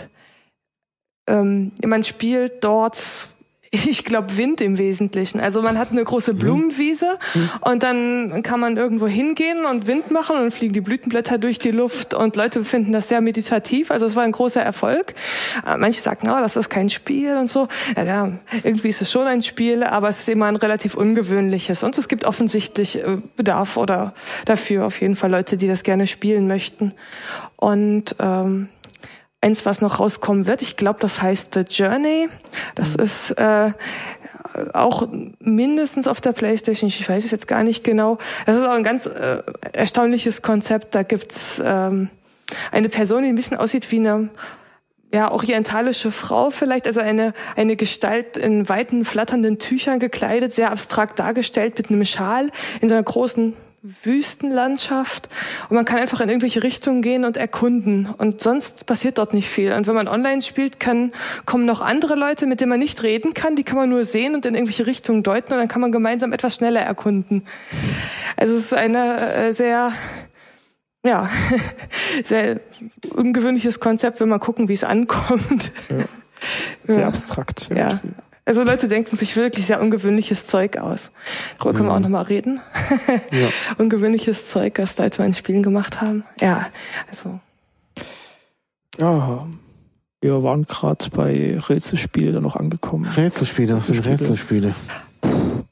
ähm, man spielt dort ich glaube, Wind im Wesentlichen. Also man hat eine große mhm. Blumenwiese mhm. und dann kann man irgendwo hingehen und Wind machen und fliegen die Blütenblätter durch die Luft und Leute finden das sehr meditativ. Also es war ein großer Erfolg. Äh, manche sagen, oh, das ist kein Spiel und so. Ja, ja, irgendwie ist es schon ein Spiel, aber es ist immer ein relativ ungewöhnliches. Und es gibt offensichtlich äh, Bedarf oder dafür auf jeden Fall Leute, die das gerne spielen möchten. Und ähm, eins, was noch rauskommen wird. Ich glaube, das heißt The Journey. Das mhm. ist äh, auch mindestens auf der PlayStation. Ich weiß es jetzt gar nicht genau. Das ist auch ein ganz äh, erstaunliches Konzept. Da gibt's ähm, eine Person, die ein bisschen aussieht wie eine ja, orientalische Frau vielleicht, also eine, eine Gestalt in weiten, flatternden Tüchern gekleidet, sehr abstrakt dargestellt mit einem Schal in so einer großen Wüstenlandschaft und man kann einfach in irgendwelche Richtungen gehen und erkunden und sonst passiert dort nicht viel. Und wenn man online spielt, kann, kommen noch andere Leute, mit denen man nicht reden kann, die kann man nur sehen und in irgendwelche Richtungen deuten und dann kann man gemeinsam etwas schneller erkunden. Also es ist eine äh, sehr, ja, sehr ungewöhnliches Konzept, wenn man gucken, wie es ankommt. Ja. Sehr ja. abstrakt. Ja. Also Leute denken sich wirklich sehr ungewöhnliches Zeug aus. Darüber können wir auch mhm. nochmal reden. ja. Ungewöhnliches Zeug, was Leute in Spielen gemacht haben. Ja, also. Ja, wir waren gerade bei Rätselspiele noch angekommen. Rätselspiele, was sind Rätselspiele?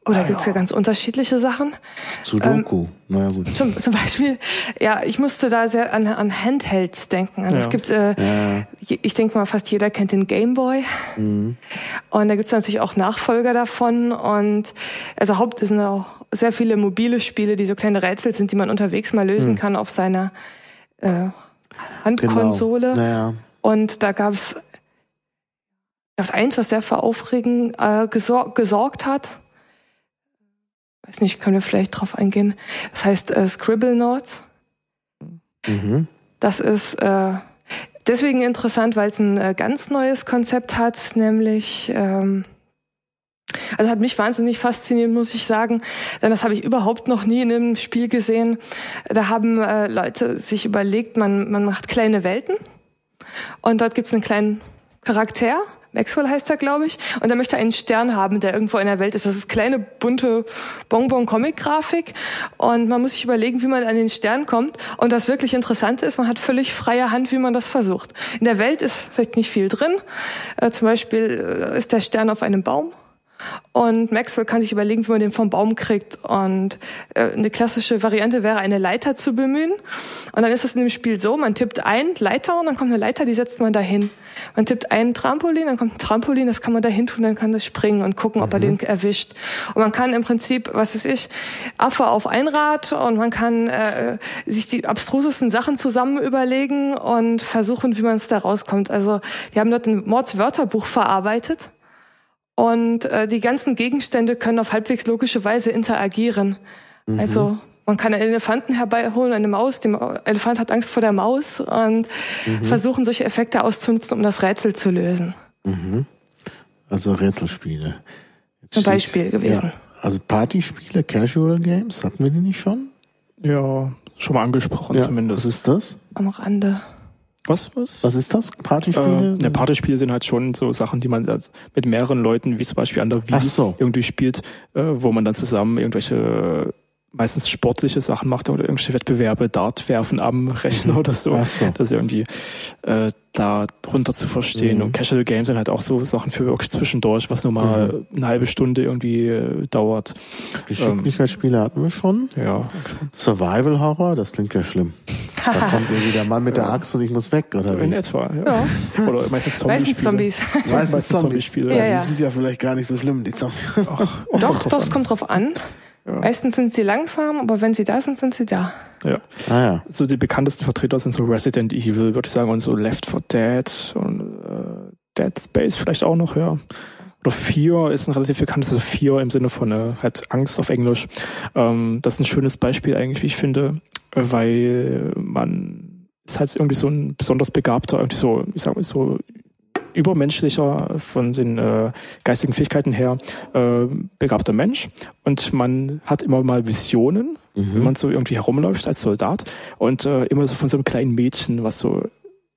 Oder ah, gibt's ja. ganz unterschiedliche Sachen. Sudoku, ähm, naja gut. Zum, zum Beispiel, ja, ich musste da sehr an, an Handhelds denken. Also ja. es gibt, äh, ja. ich denke mal, fast jeder kennt den Gameboy. Mhm. Und da gibt's natürlich auch Nachfolger davon. Und also Haupt sind auch sehr viele mobile Spiele, die so kleine Rätsel sind, die man unterwegs mal lösen mhm. kann auf seiner äh, Handkonsole. Genau. Naja. Und da gab's das eins, was sehr für Aufregen äh, gesor gesorgt hat weiß nicht, können wir vielleicht drauf eingehen. Das heißt äh, Scribble Notes. Mhm. Das ist äh, deswegen interessant, weil es ein äh, ganz neues Konzept hat, nämlich ähm, also hat mich wahnsinnig fasziniert, muss ich sagen, denn das habe ich überhaupt noch nie in einem Spiel gesehen. Da haben äh, Leute sich überlegt, man, man macht kleine Welten und dort gibt es einen kleinen Charakter, Maxwell heißt er, glaube ich. Und er möchte einen Stern haben, der irgendwo in der Welt ist. Das ist kleine, bunte Bonbon-Comic-Grafik. Und man muss sich überlegen, wie man an den Stern kommt. Und das wirklich Interessante ist, man hat völlig freie Hand, wie man das versucht. In der Welt ist vielleicht nicht viel drin. Äh, zum Beispiel äh, ist der Stern auf einem Baum. Und Maxwell kann sich überlegen, wie man den vom Baum kriegt. Und äh, eine klassische Variante wäre, eine Leiter zu bemühen. Und dann ist es in dem Spiel so, man tippt ein Leiter und dann kommt eine Leiter, die setzt man dahin. Man tippt ein Trampolin, dann kommt ein Trampolin, das kann man dahin tun, dann kann das springen und gucken, ob mhm. er den erwischt. Und man kann im Prinzip, was weiß ich, Affe auf ein Rad und man kann äh, sich die abstrusesten Sachen zusammen überlegen und versuchen, wie man es da rauskommt. Also die haben dort ein Mordswörterbuch verarbeitet und äh, die ganzen Gegenstände können auf halbwegs logische Weise interagieren. Mhm. Also man kann einen Elefanten herbeiholen, eine Maus, der Elefant hat Angst vor der Maus und mhm. versuchen solche Effekte auszunutzen, um das Rätsel zu lösen. Mhm. Also Rätselspiele. Jetzt Zum Beispiel gewesen. Ja, also Partyspiele, Casual Games, hatten wir die nicht schon? Ja, schon mal angesprochen ja, zumindest. Was ist das? Am Rande. Was, was? Was ist das? Partyspiele? Äh, ja, Partyspiele sind halt schon so Sachen, die man mit mehreren Leuten, wie zum Beispiel an der Wii, so. irgendwie spielt, äh, wo man dann zusammen irgendwelche meistens sportliche Sachen macht oder irgendwelche Wettbewerbe, Dart werfen am Rechner oder so. so. Das irgendwie äh, da drunter zu verstehen. Mhm. Und Casual Games sind halt auch so Sachen für wirklich zwischendurch, was nur mal mhm. eine halbe Stunde irgendwie äh, dauert. Geschicklichkeitsspiele ähm, hatten wir schon. Ja. Survival Horror, das klingt ja schlimm. Da kommt irgendwie der Mann mit der Axt und ich muss weg, oder wie? In etwa, ja. ja. Oder meistens Zombies. Meistens Zombies. Meistens Zombie-Spiele. Ja, ja. Die sind ja vielleicht gar nicht so schlimm, die Zombies. Ach, Doch, das kommt drauf an. Ja. Meistens sind sie langsam, aber wenn sie da sind, sind sie da. Ja. Ah, ja. So die bekanntesten Vertreter sind so Resident Evil, würde ich sagen, und so Left 4 Dead und äh, Dead Space vielleicht auch noch, ja. Oder Fear ist ein relativ bekanntes, also Fear im Sinne von äh, halt Angst auf Englisch. Ähm, das ist ein schönes Beispiel eigentlich, wie ich finde, weil man ist halt irgendwie so ein besonders begabter, irgendwie so, ich sag mal so übermenschlicher von den äh, geistigen Fähigkeiten her äh, begabter Mensch und man hat immer mal Visionen, mhm. wenn man so irgendwie herumläuft als Soldat und äh, immer so von so einem kleinen Mädchen, was so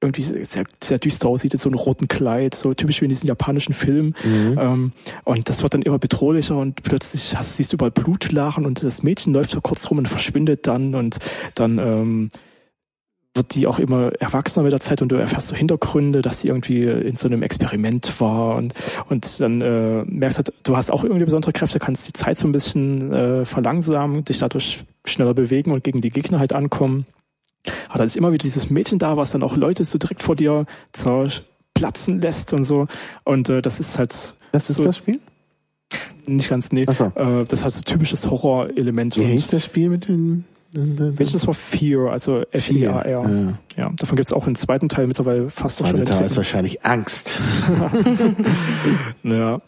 irgendwie sehr, sehr düster aussieht, in so einem roten Kleid, so typisch wie in diesen japanischen Filmen. Mhm. Ähm, und das wird dann immer bedrohlicher und plötzlich hast, siehst du überall Blutlachen und das Mädchen läuft so kurz rum und verschwindet dann und dann ähm, wird die auch immer erwachsener mit der Zeit und du erfährst so Hintergründe, dass sie irgendwie in so einem Experiment war und und dann äh, merkst halt, du hast auch irgendwie besondere Kräfte, kannst die Zeit so ein bisschen äh, verlangsamen, dich dadurch schneller bewegen und gegen die Gegner halt ankommen. Aber dann ist immer wieder dieses Mädchen da, was dann auch Leute so direkt vor dir zerplatzen lässt und so. Und äh, das ist halt. Das ist so, das Spiel? Nicht ganz, nee. So. Äh, das ist halt so typisches Horrorelement. Wie hieß das Spiel mit den Welches war Fear, also F-I-A-R. Ja. ja, davon gibt es auch einen zweiten Teil mittlerweile fast schon. Der Teil ist wahrscheinlich Angst. ja.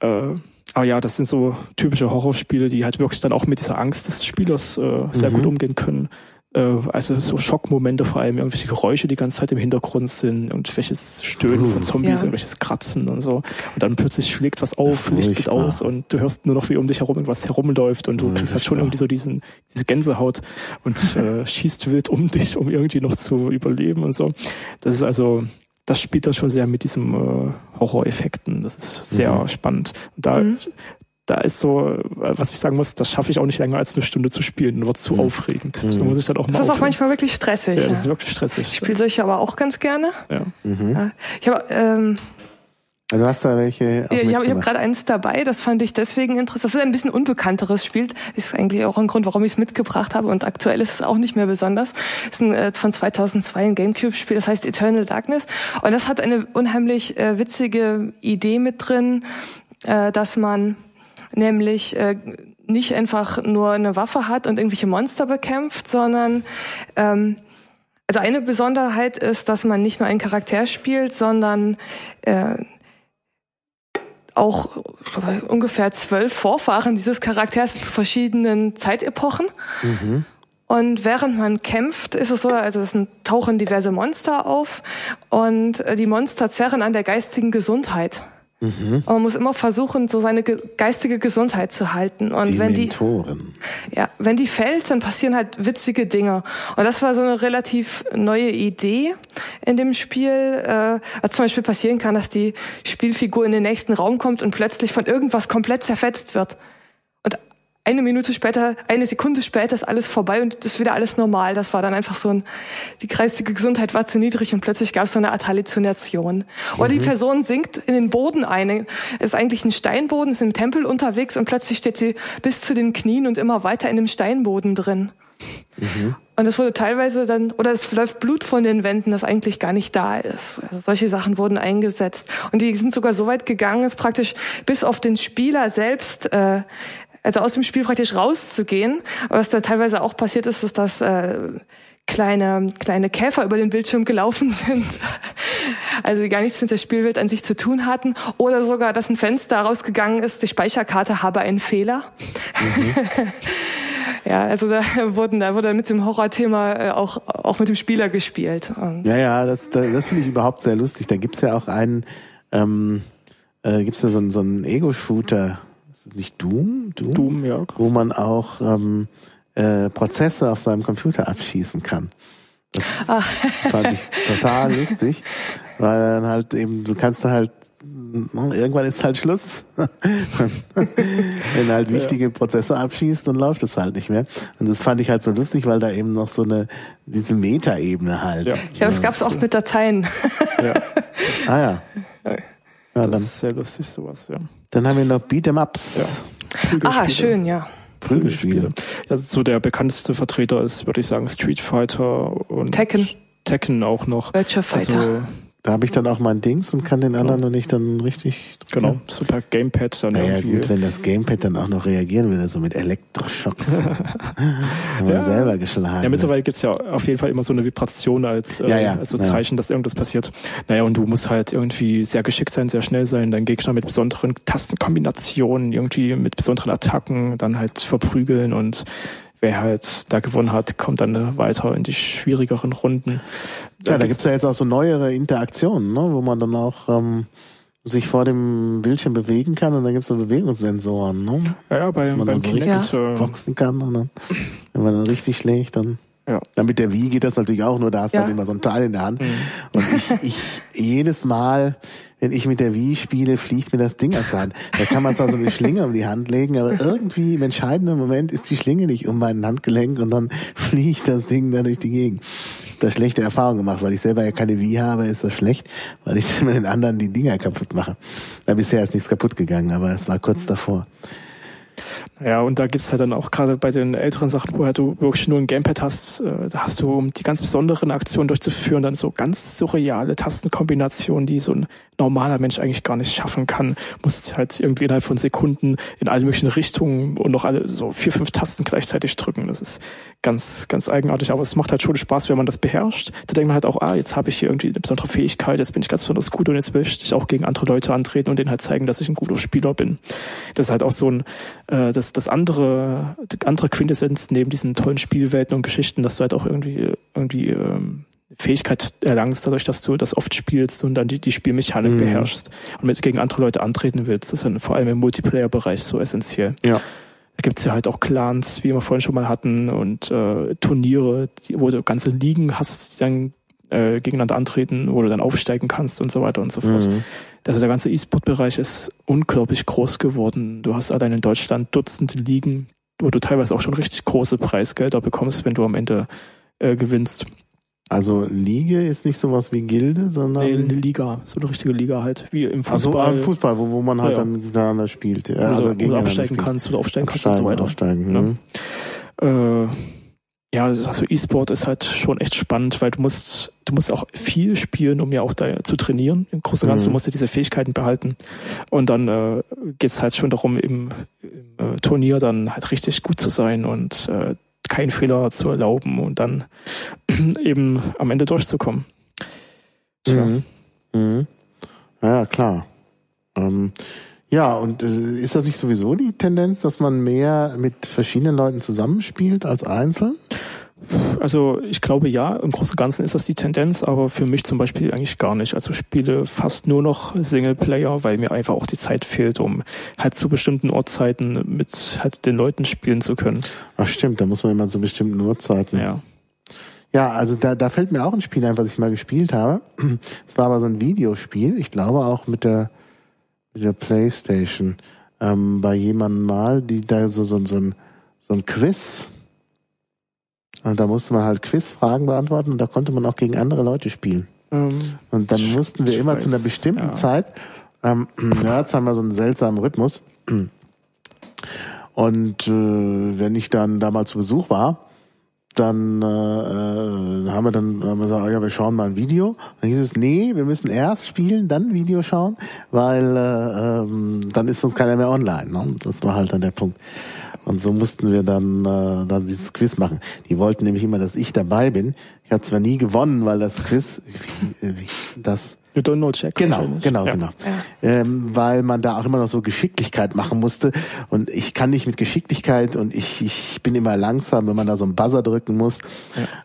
Äh, aber ja, das sind so typische Horrorspiele, die halt wirklich dann auch mit dieser Angst des Spielers äh, sehr mhm. gut umgehen können also so Schockmomente, vor allem irgendwelche Geräusche die ganze Zeit im Hintergrund sind und welches Stöhnen von Zombies, ja. irgendwelches Kratzen und so. Und dann plötzlich schlägt was auf, Licht geht aus und du hörst nur noch, wie um dich herum irgendwas herumläuft und du Furchtbar. kriegst halt schon irgendwie so diesen, diese Gänsehaut und äh, schießt wild um dich, um irgendwie noch zu überleben und so. Das ist also, das spielt dann schon sehr mit diesem äh, Horror-Effekten. Das ist sehr mhm. spannend. Und da mhm da ist so, was ich sagen muss, das schaffe ich auch nicht länger als eine Stunde zu spielen. Das wird zu mhm. aufregend. Das, muss ich dann auch mal das ist auch manchmal wirklich stressig. Ja, das ist wirklich stressig. Ich spiele solche aber auch ganz gerne. Ja. Mhm. Ich habe ähm, also hast du da welche? Ja, ich habe hab gerade eins dabei, das fand ich deswegen interessant. Das ist ein bisschen unbekannteres Spiel. Ist eigentlich auch ein Grund, warum ich es mitgebracht habe. Und aktuell ist es auch nicht mehr besonders. Das ist ein, äh, von 2002 ein Gamecube-Spiel, das heißt Eternal Darkness. Und das hat eine unheimlich äh, witzige Idee mit drin, äh, dass man nämlich äh, nicht einfach nur eine Waffe hat und irgendwelche Monster bekämpft, sondern ähm, also eine Besonderheit ist, dass man nicht nur einen Charakter spielt, sondern äh, auch glaube, ungefähr zwölf Vorfahren dieses Charakters zu verschiedenen Zeitepochen. Mhm. Und während man kämpft, ist es so, also es tauchen diverse Monster auf und äh, die Monster zerren an der geistigen Gesundheit. Mhm. man muss immer versuchen, so seine geistige Gesundheit zu halten. Und die wenn Mentoren. die, ja, wenn die fällt, dann passieren halt witzige Dinge. Und das war so eine relativ neue Idee in dem Spiel. Äh, was zum Beispiel passieren kann, dass die Spielfigur in den nächsten Raum kommt und plötzlich von irgendwas komplett zerfetzt wird eine Minute später, eine Sekunde später ist alles vorbei und ist wieder alles normal. Das war dann einfach so ein, die geistige Gesundheit war zu niedrig und plötzlich gab es so eine Art Halluzination. Oder mhm. die Person sinkt in den Boden ein. Es ist eigentlich ein Steinboden, ist im Tempel unterwegs und plötzlich steht sie bis zu den Knien und immer weiter in dem Steinboden drin. Mhm. Und es wurde teilweise dann, oder es läuft Blut von den Wänden, das eigentlich gar nicht da ist. Also solche Sachen wurden eingesetzt. Und die sind sogar so weit gegangen, es praktisch bis auf den Spieler selbst äh, also aus dem Spiel praktisch rauszugehen. Aber was da teilweise auch passiert ist, ist, dass äh, kleine, kleine Käfer über den Bildschirm gelaufen sind, also die gar nichts mit der Spielwelt an sich zu tun hatten. Oder sogar, dass ein Fenster rausgegangen ist, die Speicherkarte habe einen Fehler. Mhm. ja, also da wurden, da wurde mit dem Horrorthema äh, auch, auch mit dem Spieler gespielt. Ja, ja, das, das, das finde ich überhaupt sehr lustig. Da gibt's ja auch einen, ähm, äh, gibt's ja so einen, so einen Ego-Shooter, nicht Doom? Doom, Doom ja. Wo man auch ähm, äh, Prozesse auf seinem Computer abschießen kann. Das ah. fand ich total lustig, weil dann halt eben, du kannst da halt irgendwann ist halt Schluss. Wenn halt wichtige Prozesse abschießt, dann läuft es halt nicht mehr. Und das fand ich halt so lustig, weil da eben noch so eine, diese Meta-Ebene halt. Ja, ja das gab's auch mit Dateien. ja. Ah ja. Ja das dann. ist sehr lustig, sowas, ja. Dann haben wir noch Beat'em-Ups. Ja. Ah, schön, ja. Prügelspiele. Also so der bekannteste Vertreter ist, würde ich sagen, Street Fighter und Tekken. Tekken auch noch. Virtua Fighter. Also da habe ich dann auch mein Dings und kann den anderen genau. noch nicht dann richtig. Genau, super Gamepad dann naja, irgendwie. gut, wenn das Gamepad dann auch noch reagieren würde, so mit Elektroschocks. wir ja. selber geschlagen. Ja, mittlerweile gibt's ja auf jeden Fall immer so eine Vibration als, äh, ja, ja. als so Zeichen, dass irgendwas passiert. Naja, und du musst halt irgendwie sehr geschickt sein, sehr schnell sein, deinen Gegner mit besonderen Tastenkombinationen, irgendwie mit besonderen Attacken dann halt verprügeln und wer halt da gewonnen hat, kommt dann weiter in die schwierigeren Runden. Ja, da gibt's ja jetzt auch so neuere Interaktionen, ne, wo man dann auch ähm, sich vor dem Bildschirm bewegen kann und da gibt's so Bewegungssensoren, ne? Ja, ja bei, Dass man beim so richtig ja. boxen kann und dann, wenn man dann richtig schlägt, dann ja. Dann mit der Wii geht das natürlich auch, nur da hast du ja. halt immer so ein Teil in der Hand. Mhm. Und ich, ich jedes Mal, wenn ich mit der Wii spiele, fliegt mir das Ding aus der Hand. Da kann man zwar so eine Schlinge um die Hand legen, aber irgendwie im entscheidenden Moment ist die Schlinge nicht um mein Handgelenk und dann fliegt das Ding da durch die Gegend. Da schlechte Erfahrungen gemacht, weil ich selber ja keine Wii habe, ist das schlecht, weil ich dann mit den anderen die Dinger kaputt mache. Da bisher ist nichts kaputt gegangen, aber es war kurz davor. Ja, und da gibt's halt dann auch gerade bei den älteren Sachen, wo halt du wirklich nur ein Gamepad hast, äh, da hast du, um die ganz besonderen Aktionen durchzuführen, dann so ganz surreale Tastenkombinationen, die so ein normaler Mensch eigentlich gar nicht schaffen kann. Musst halt irgendwie innerhalb von Sekunden in alle möglichen Richtungen und noch alle so vier, fünf Tasten gleichzeitig drücken. Das ist ganz, ganz eigenartig, aber es macht halt schon Spaß, wenn man das beherrscht. Da denkt man halt auch, ah, jetzt habe ich hier irgendwie eine besondere Fähigkeit, jetzt bin ich ganz besonders gut und jetzt möchte ich auch gegen andere Leute antreten und denen halt zeigen, dass ich ein guter Spieler bin. Das ist halt auch so ein, äh, das, das andere, die andere Quintessenz neben diesen tollen Spielwelten und Geschichten, dass du halt auch irgendwie, irgendwie, ähm, Fähigkeit erlangst, dadurch, dass du das oft spielst und dann die, die Spielmechanik mhm. beherrschst und mit gegen andere Leute antreten willst. Das ist dann vor allem im Multiplayer-Bereich so essentiell. Ja. Da gibt's ja halt auch Clans, wie wir vorhin schon mal hatten, und äh, Turniere, die, wo du ganze Ligen hast, die dann äh, gegeneinander antreten, wo du dann aufsteigen kannst und so weiter und so fort. Mhm. Also der ganze E-Sport-Bereich ist unglaublich groß geworden. Du hast allein in Deutschland Dutzende Ligen, wo du teilweise auch schon richtig große Preisgelder bekommst, wenn du am Ende äh, gewinnst. Also Liga ist nicht sowas wie Gilde, sondern. Nee, eine Liga, so eine richtige Liga halt, wie im Fußball. Also Fußball, wo, wo man halt ja, dann miteinander spielt. Ja, also, also wo du absteigen kannst oder aufsteigen kannst und so weiter. Aufsteigen, ja. Mhm. Äh, ja, also E-Sport ist halt schon echt spannend, weil du musst, du musst auch viel spielen, um ja auch da zu trainieren. Im Großen und Ganzen mhm. musst du diese Fähigkeiten behalten. Und dann äh, geht es halt schon darum, im, im äh, Turnier dann halt richtig gut zu sein und äh, keinen Fehler zu erlauben und dann eben am Ende durchzukommen. Tja. Mhm. Mhm. Ja, klar. Ähm, ja, und äh, ist das nicht sowieso die Tendenz, dass man mehr mit verschiedenen Leuten zusammenspielt als einzeln? Also ich glaube ja, im Großen und Ganzen ist das die Tendenz, aber für mich zum Beispiel eigentlich gar nicht. Also spiele fast nur noch Singleplayer, weil mir einfach auch die Zeit fehlt, um halt zu bestimmten Uhrzeiten mit halt den Leuten spielen zu können. Ach stimmt, da muss man immer zu bestimmten Uhrzeiten. Ja. Ja, also da, da fällt mir auch ein Spiel ein, was ich mal gespielt habe. Es war aber so ein Videospiel, ich glaube auch mit der, mit der Playstation, ähm, bei jemandem mal, die da so, so, so ein, so ein Quiz und da musste man halt Quizfragen beantworten und da konnte man auch gegen andere Leute spielen. Ähm, Und dann ich- mussten wir immer weiß, zu einer bestimmten ja. Zeit, ähm, Nerds haben ja so einen seltsamen Rhythmus. Und äh, wenn ich dann da mal zu Besuch war, dann äh, äh, haben wir dann haben wir gesagt, ja, wir schauen mal ein Video. Dann hieß es, nee, wir müssen erst spielen, dann Video schauen, weil äh, ähm, dann ist sonst keiner mehr online. Ne? Das war halt dann der Punkt. Und so mussten wir dann äh, dann dieses Quiz machen. Die wollten nämlich immer, dass ich dabei bin. Ich habe zwar nie gewonnen, weil das Quiz, wie, wie, das You don't know Jack. Genau, genau, ja. genau. Ähm, weil man da auch immer noch so Geschicklichkeit machen musste. Und ich kann nicht mit Geschicklichkeit und ich, ich bin immer langsam, wenn man da so einen Buzzer drücken muss.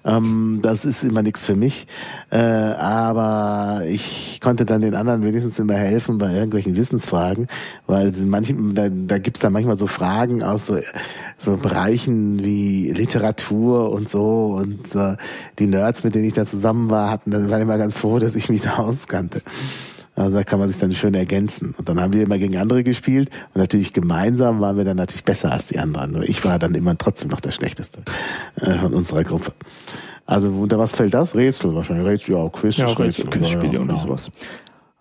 Ähm, das ist immer nichts für mich. Äh, aber ich konnte dann den anderen wenigstens immer helfen bei irgendwelchen Wissensfragen, weil manchen, da, da gibt's dann manchmal so Fragen aus so, so Bereichen wie Literatur und so. Und äh, die Nerds, mit denen ich da zusammen war, hatten, dann waren immer ganz froh, dass ich mich da auskannte. Also da kann man sich dann schön ergänzen. Und dann haben wir immer gegen andere gespielt und natürlich gemeinsam waren wir dann natürlich besser als die anderen. Nur ich war dann immer trotzdem noch der Schlechteste äh, von unserer Gruppe. Also unter was fällt das? Rätsel wahrscheinlich. Rätsel, ja, Quiz, Ja, Rätsel, ja, Quizspiele ja, und genau. sowas.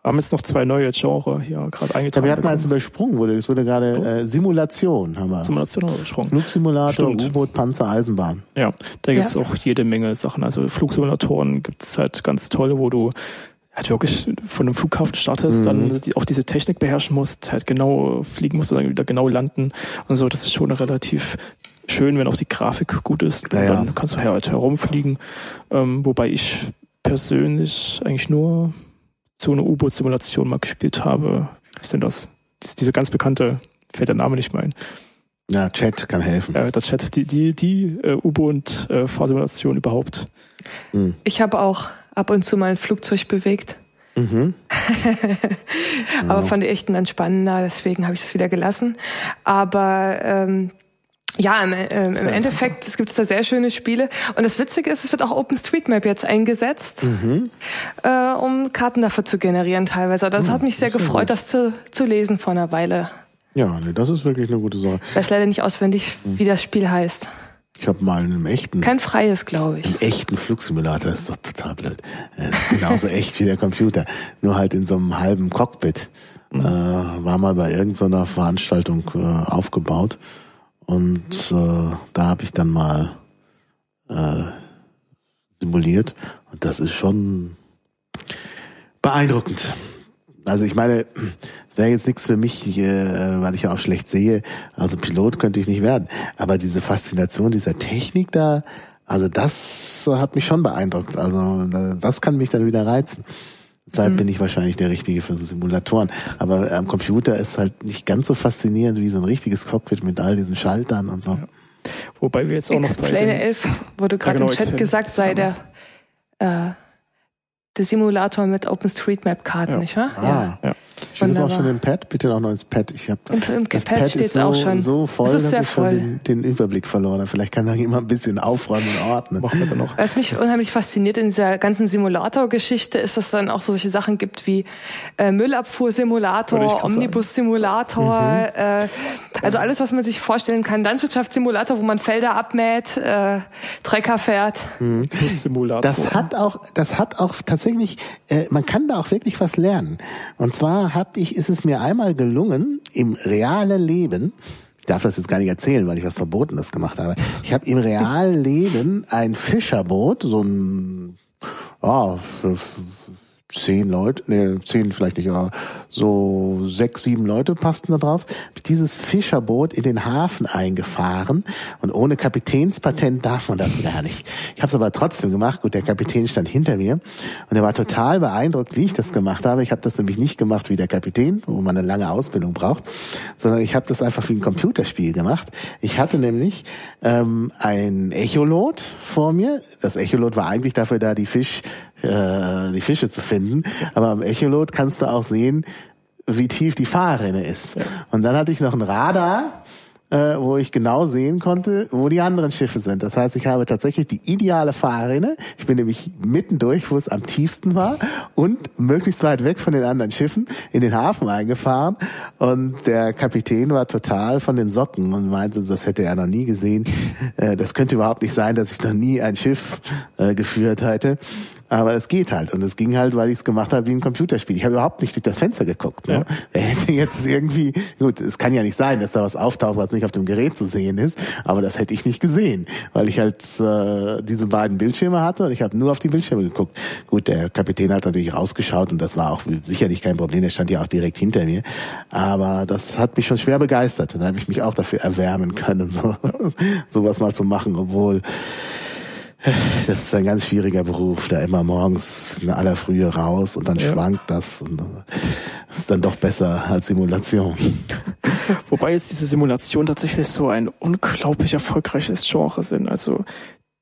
Haben jetzt noch zwei neue Genre hier gerade Ja, eingetragen. wir hatten eins bekommen. übersprungen, wurde, es wurde gerade äh, Simulation, haben wir. Simulation übersprungen. Flugsimulator. U-Boot, Panzer, Eisenbahn. Ja, da gibt's Ja. auch jede Menge Sachen. Also Flugsimulatoren gibt's halt ganz tolle, wo du halt wirklich von einem Flughafen startest, dann die, auch diese Technik beherrschen musst, halt genau fliegen musst und dann wieder genau landen und so. Das ist schon relativ schön, wenn auch die Grafik gut ist. Ja, und ja. dann kannst du halt herumfliegen. Ähm, wobei ich persönlich eigentlich nur so eine U-Boot-Simulation mal gespielt habe. Was ist denn das? Dies- Diese ganz bekannte, fällt der Name nicht mehr ein. Ja, Chat kann helfen. Äh, das Chat, die, die, die äh, U-Boot-Fahrsimulation überhaupt. Ich habe auch ab und zu mal ein Flugzeug bewegt, Mhm. aber fand die echten dann spannender, deswegen habe ich es wieder gelassen. Aber ähm, ja, im, ähm, im Endeffekt es gibt da sehr schöne Spiele. Und das Witzige ist, es wird auch OpenStreetMap jetzt eingesetzt, äh, um Karten dafür zu generieren teilweise. Das hat mich sehr das ja gefreut, das zu, zu lesen vor einer Weile. Ja, nee, das ist wirklich eine gute Sache. Ich weiß leider nicht auswendig, wie das Spiel heißt. Ich habe mal in einem echten Kein freies, glaube ich. Einen echten Flugsimulator ist doch total blöd. Das ist genauso echt wie der Computer, nur halt in so einem halben Cockpit. Äh, war mal bei irgendeiner Veranstaltung äh, aufgebaut und äh, da habe ich dann mal äh, simuliert und das ist schon beeindruckend. Also ich meine, es wäre jetzt nichts für mich, äh, weil ich ja auch schlecht sehe. Also Pilot könnte ich nicht werden. Aber diese Faszination dieser Technik da, also das hat mich schon beeindruckt. Also äh, das kann mich dann wieder reizen. Deshalb bin ich wahrscheinlich der Richtige für so Simulatoren. Aber am Computer ist halt nicht ganz so faszinierend wie so ein richtiges Cockpit mit all diesen Schaltern und so. Wobei wir jetzt auch noch bei den, 11 wurde gerade genau, im Chat gesagt, sei der, äh, der Simulator mit OpenStreetMap-Karten, Ja. nicht wahr? Ah. ja. Steht das auch Wunderbar. schon im Pad? Bitte auch noch ins Pad. Ich hab, Im, im das Pad Pad steht so, auch schon. so voll, es ist dass ich schon voll. den, den Überblick verloren habe. Vielleicht kann da jemand ein bisschen aufräumen und ordnen. Machen wir dann noch. Was mich unheimlich fasziniert in dieser ganzen Simulator-Geschichte ist, dass es dann auch solche Sachen gibt wie äh, Müllabfuhr-Simulator. Omnibus-Simulator, äh, also alles, was man sich vorstellen kann. Landwirtschaftssimulator, wo man Felder abmäht, äh, Trecker fährt. Simulator. Das hat auch, das hat auch tatsächlich, äh, man kann da auch wirklich was lernen. Und zwar hab ich, ist es mir einmal gelungen, im realen Leben, ich darf das jetzt gar nicht erzählen, weil ich was Verbotenes gemacht habe. Ich habe im realen Leben ein Fischerboot, so ein ja, für zehn Leute, nee, zehn vielleicht nicht, aber so sechs, sieben Leute passten da drauf, dieses Fischerboot in den Hafen eingefahren und ohne Kapitänspatent darf man das gar nicht. Ich habe es aber trotzdem gemacht. Gut, der Kapitän stand hinter mir und er war total beeindruckt, wie ich das gemacht habe. Ich habe das nämlich nicht gemacht wie der Kapitän, wo man eine lange Ausbildung braucht, sondern ich habe das einfach wie ein Computerspiel gemacht. Ich hatte nämlich ähm, ein Echolot vor mir. Das Echolot war eigentlich dafür da, die Fisch äh, die Fische zu finden. Aber am Echolot kannst du auch sehen, wie tief die Fahrrinne ist. Ja. Und dann hatte ich noch ein Radar, äh, wo ich genau sehen konnte, wo die anderen Schiffe sind. Das heißt, ich habe tatsächlich die ideale Fahrrinne. Ich bin nämlich mittendurch, wo es am tiefsten war und möglichst weit weg von den anderen Schiffen in den Hafen eingefahren. Und der Kapitän war total von den Socken und meinte, das hätte er noch nie gesehen. Äh, das könnte überhaupt nicht sein, dass ich noch nie ein Schiff äh, geführt hätte. Aber es geht halt. Und es ging halt, weil ich es gemacht habe wie ein Computerspiel. Ich habe überhaupt nicht durch das Fenster geguckt. Ne? Ja. Hätte jetzt irgendwie, gut, es kann ja nicht sein, dass da was auftaucht, was nicht auf dem Gerät zu sehen ist, aber das hätte ich nicht gesehen, weil ich halt äh, diese beiden Bildschirme hatte und ich habe nur auf die Bildschirme geguckt. Gut, der Kapitän hat natürlich rausgeschaut und das war auch sicherlich kein Problem, der stand ja auch direkt hinter mir. Aber das hat mich schon schwer begeistert. Da habe ich mich auch dafür erwärmen können, so, sowas mal zu machen, obwohl das ist ein ganz schwieriger Beruf, da immer morgens in aller Frühe raus und dann ja. schwankt das und das ist dann doch besser als Simulation. Wobei jetzt diese Simulation tatsächlich so ein unglaublich erfolgreiches Genre sind. Also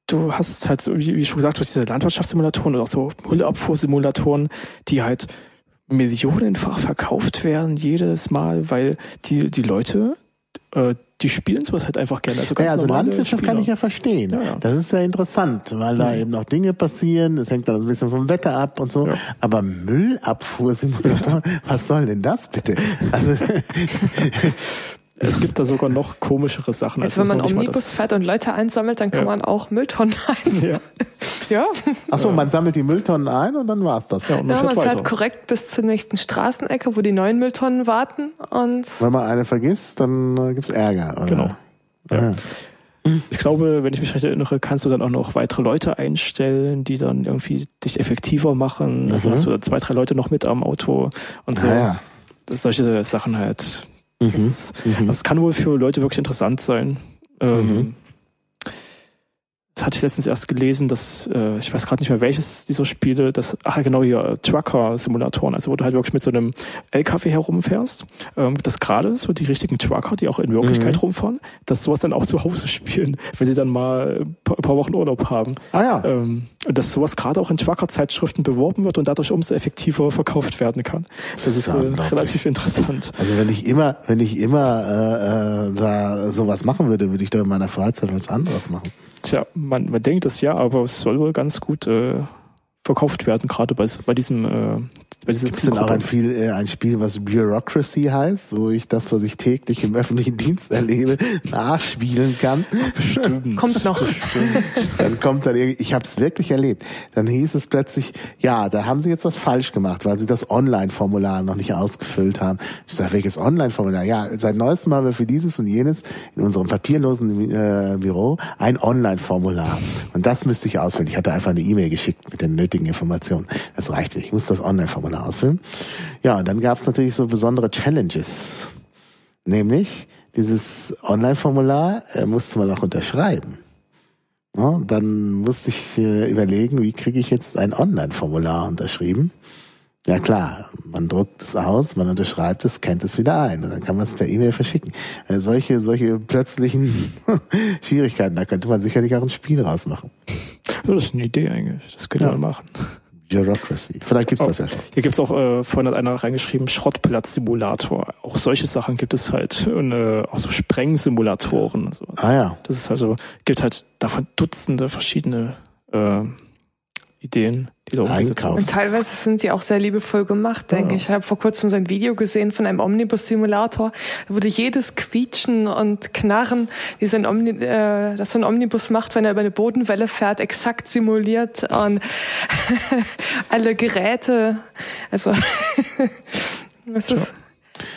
du hast halt so, wie, schon gesagt, diese Landwirtschaftssimulatoren oder auch so Müllabfuhrsimulatoren, die halt millionenfach verkauft werden jedes Mal, weil die, die Leute äh, die spielen sowas halt einfach gerne. Also, ganz ja, also Landwirtschaft Spieler. kann ich ja verstehen. Ja, ja. Das ist ja interessant, weil da mhm. eben noch Dinge passieren. Es hängt dann ein bisschen vom Wetter ab und so. Ja. Aber Müllabfuhrsimulator, was soll denn das bitte? Also Es gibt da sogar noch komischere Sachen. Jetzt, wenn man Omnibus fährt und Leute einsammelt, dann kann ja. man auch Mülltonnen einsammeln. Ja. ja. Achso, man sammelt die Mülltonnen ein und dann war's das. Ja, und man, ja, fährt, man fährt korrekt bis zur nächsten Straßenecke, wo die neuen Mülltonnen warten. Und wenn man eine vergisst, dann äh, gibt's Ärger. Oder? Genau. Ja. Ich glaube, wenn ich mich recht erinnere, kannst du dann auch noch weitere Leute einstellen, die dann irgendwie dich effektiver machen. Also mhm. hast du zwei, drei Leute noch mit am Auto und so. Ah, ja. Das solche Sachen halt Mhm. Das, ist, mhm. das kann wohl für Leute wirklich interessant sein. Ähm, mhm das hatte ich letztens erst gelesen, dass, äh, ich weiß gerade nicht mehr welches dieser Spiele, das, ach genau hier, äh, Trucker-Simulatoren, also wo du halt wirklich mit so einem LKW herumfährst, ähm, das gerade so die richtigen Trucker, die auch in Wirklichkeit mhm. rumfahren, dass sowas dann auch zu Hause spielen, wenn sie dann mal ein paar Wochen Urlaub haben. Ah ja. Ähm, dass sowas gerade auch in Trucker-Zeitschriften beworben wird und dadurch umso effektiver verkauft werden kann. Das, das ist, ist äh, relativ interessant. Also wenn ich immer, wenn ich immer äh, äh, da sowas machen würde, würde ich doch in meiner Freizeit was anderes machen. Tja, man, man denkt es ja, aber es soll wohl ganz gut äh, verkauft werden, gerade bei, bei diesem äh, bei dieser Gibt es denn auch ein, viel, äh, ein Spiel, was Bureaucracy heißt, wo ich das, was ich täglich im öffentlichen Dienst erlebe, nachspielen kann? Bestimmt. kommt noch. Bestimmt. Dann kommt dann irgendwie, ich habe es wirklich erlebt. Dann hieß es plötzlich, ja, da haben sie jetzt was falsch gemacht, weil sie das Online-Formular noch nicht ausgefüllt haben. Ich sage, welches Online-Formular? Ja, seit neuestem haben wir für dieses und jenes in unserem papierlosen äh, Büro ein Online-Formular. Und das müsste ich ausfüllen. Ich hatte einfach eine E-Mail geschickt mit den nötigen Informationen. Das reicht nicht. Ich muss das Online-Formular ausfüllen. Ja, und dann gab es natürlich so besondere Challenges. Nämlich, dieses Online-Formular äh, musste man auch unterschreiben. Ja, dann musste ich äh, überlegen, wie kriege ich jetzt ein Online-Formular unterschrieben. Ja klar, man druckt es aus, man unterschreibt es, kennt es wieder ein und dann kann man es per E-Mail verschicken. Also solche, solche plötzlichen Schwierigkeiten, da könnte man sicherlich auch ein Spiel rausmachen. Das ist eine Idee eigentlich, das könnte ja. man machen. Bureaucracy. Vielleicht gibt's oh, das ja schon. Hier gibt's auch, äh, vorhin hat einer reingeschrieben, Schrottplatzsimulator. Auch solche Sachen gibt es halt. Und, äh, auch so Sprengsimulatoren. Und so. Ah ja. Das ist also, gibt halt davon Dutzende verschiedene äh, Ideen, die da umgesetzt werden. Und teilweise sind die auch sehr liebevoll gemacht, denke ja. ich. Ich habe vor kurzem so ein Video gesehen von einem Omnibus-Simulator. Da wurde jedes Quietschen und Knarren, wie so ein Omni äh, das so ein Omnibus macht, wenn er über eine Bodenwelle fährt, exakt simuliert und alle Geräte. Also das ist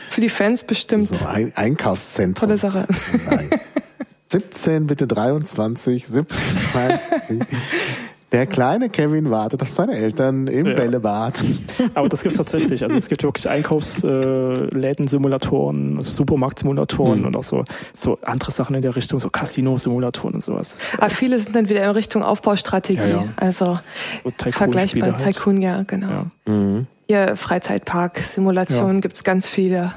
für die Fans bestimmt. So ein Einkaufszentrum. Tolle Sache. 17 bitte 23, 17 22. Der kleine Kevin wartet auf seine Eltern im Ja. Bällebad. Aber das gibt's tatsächlich. Also es gibt wirklich Einkaufsläden-Simulatoren, also Supermarkt-Simulatoren Mhm. und auch so, so andere Sachen in der Richtung, so Casino-Simulatoren und sowas. Aber viele sind dann wieder in Richtung Aufbaustrategie. Ja, ja. Also vergleichbar. halt. Tycoon, ja, genau. Ja. Mhm. Freizeitpark-Simulationen gibt's ganz viele.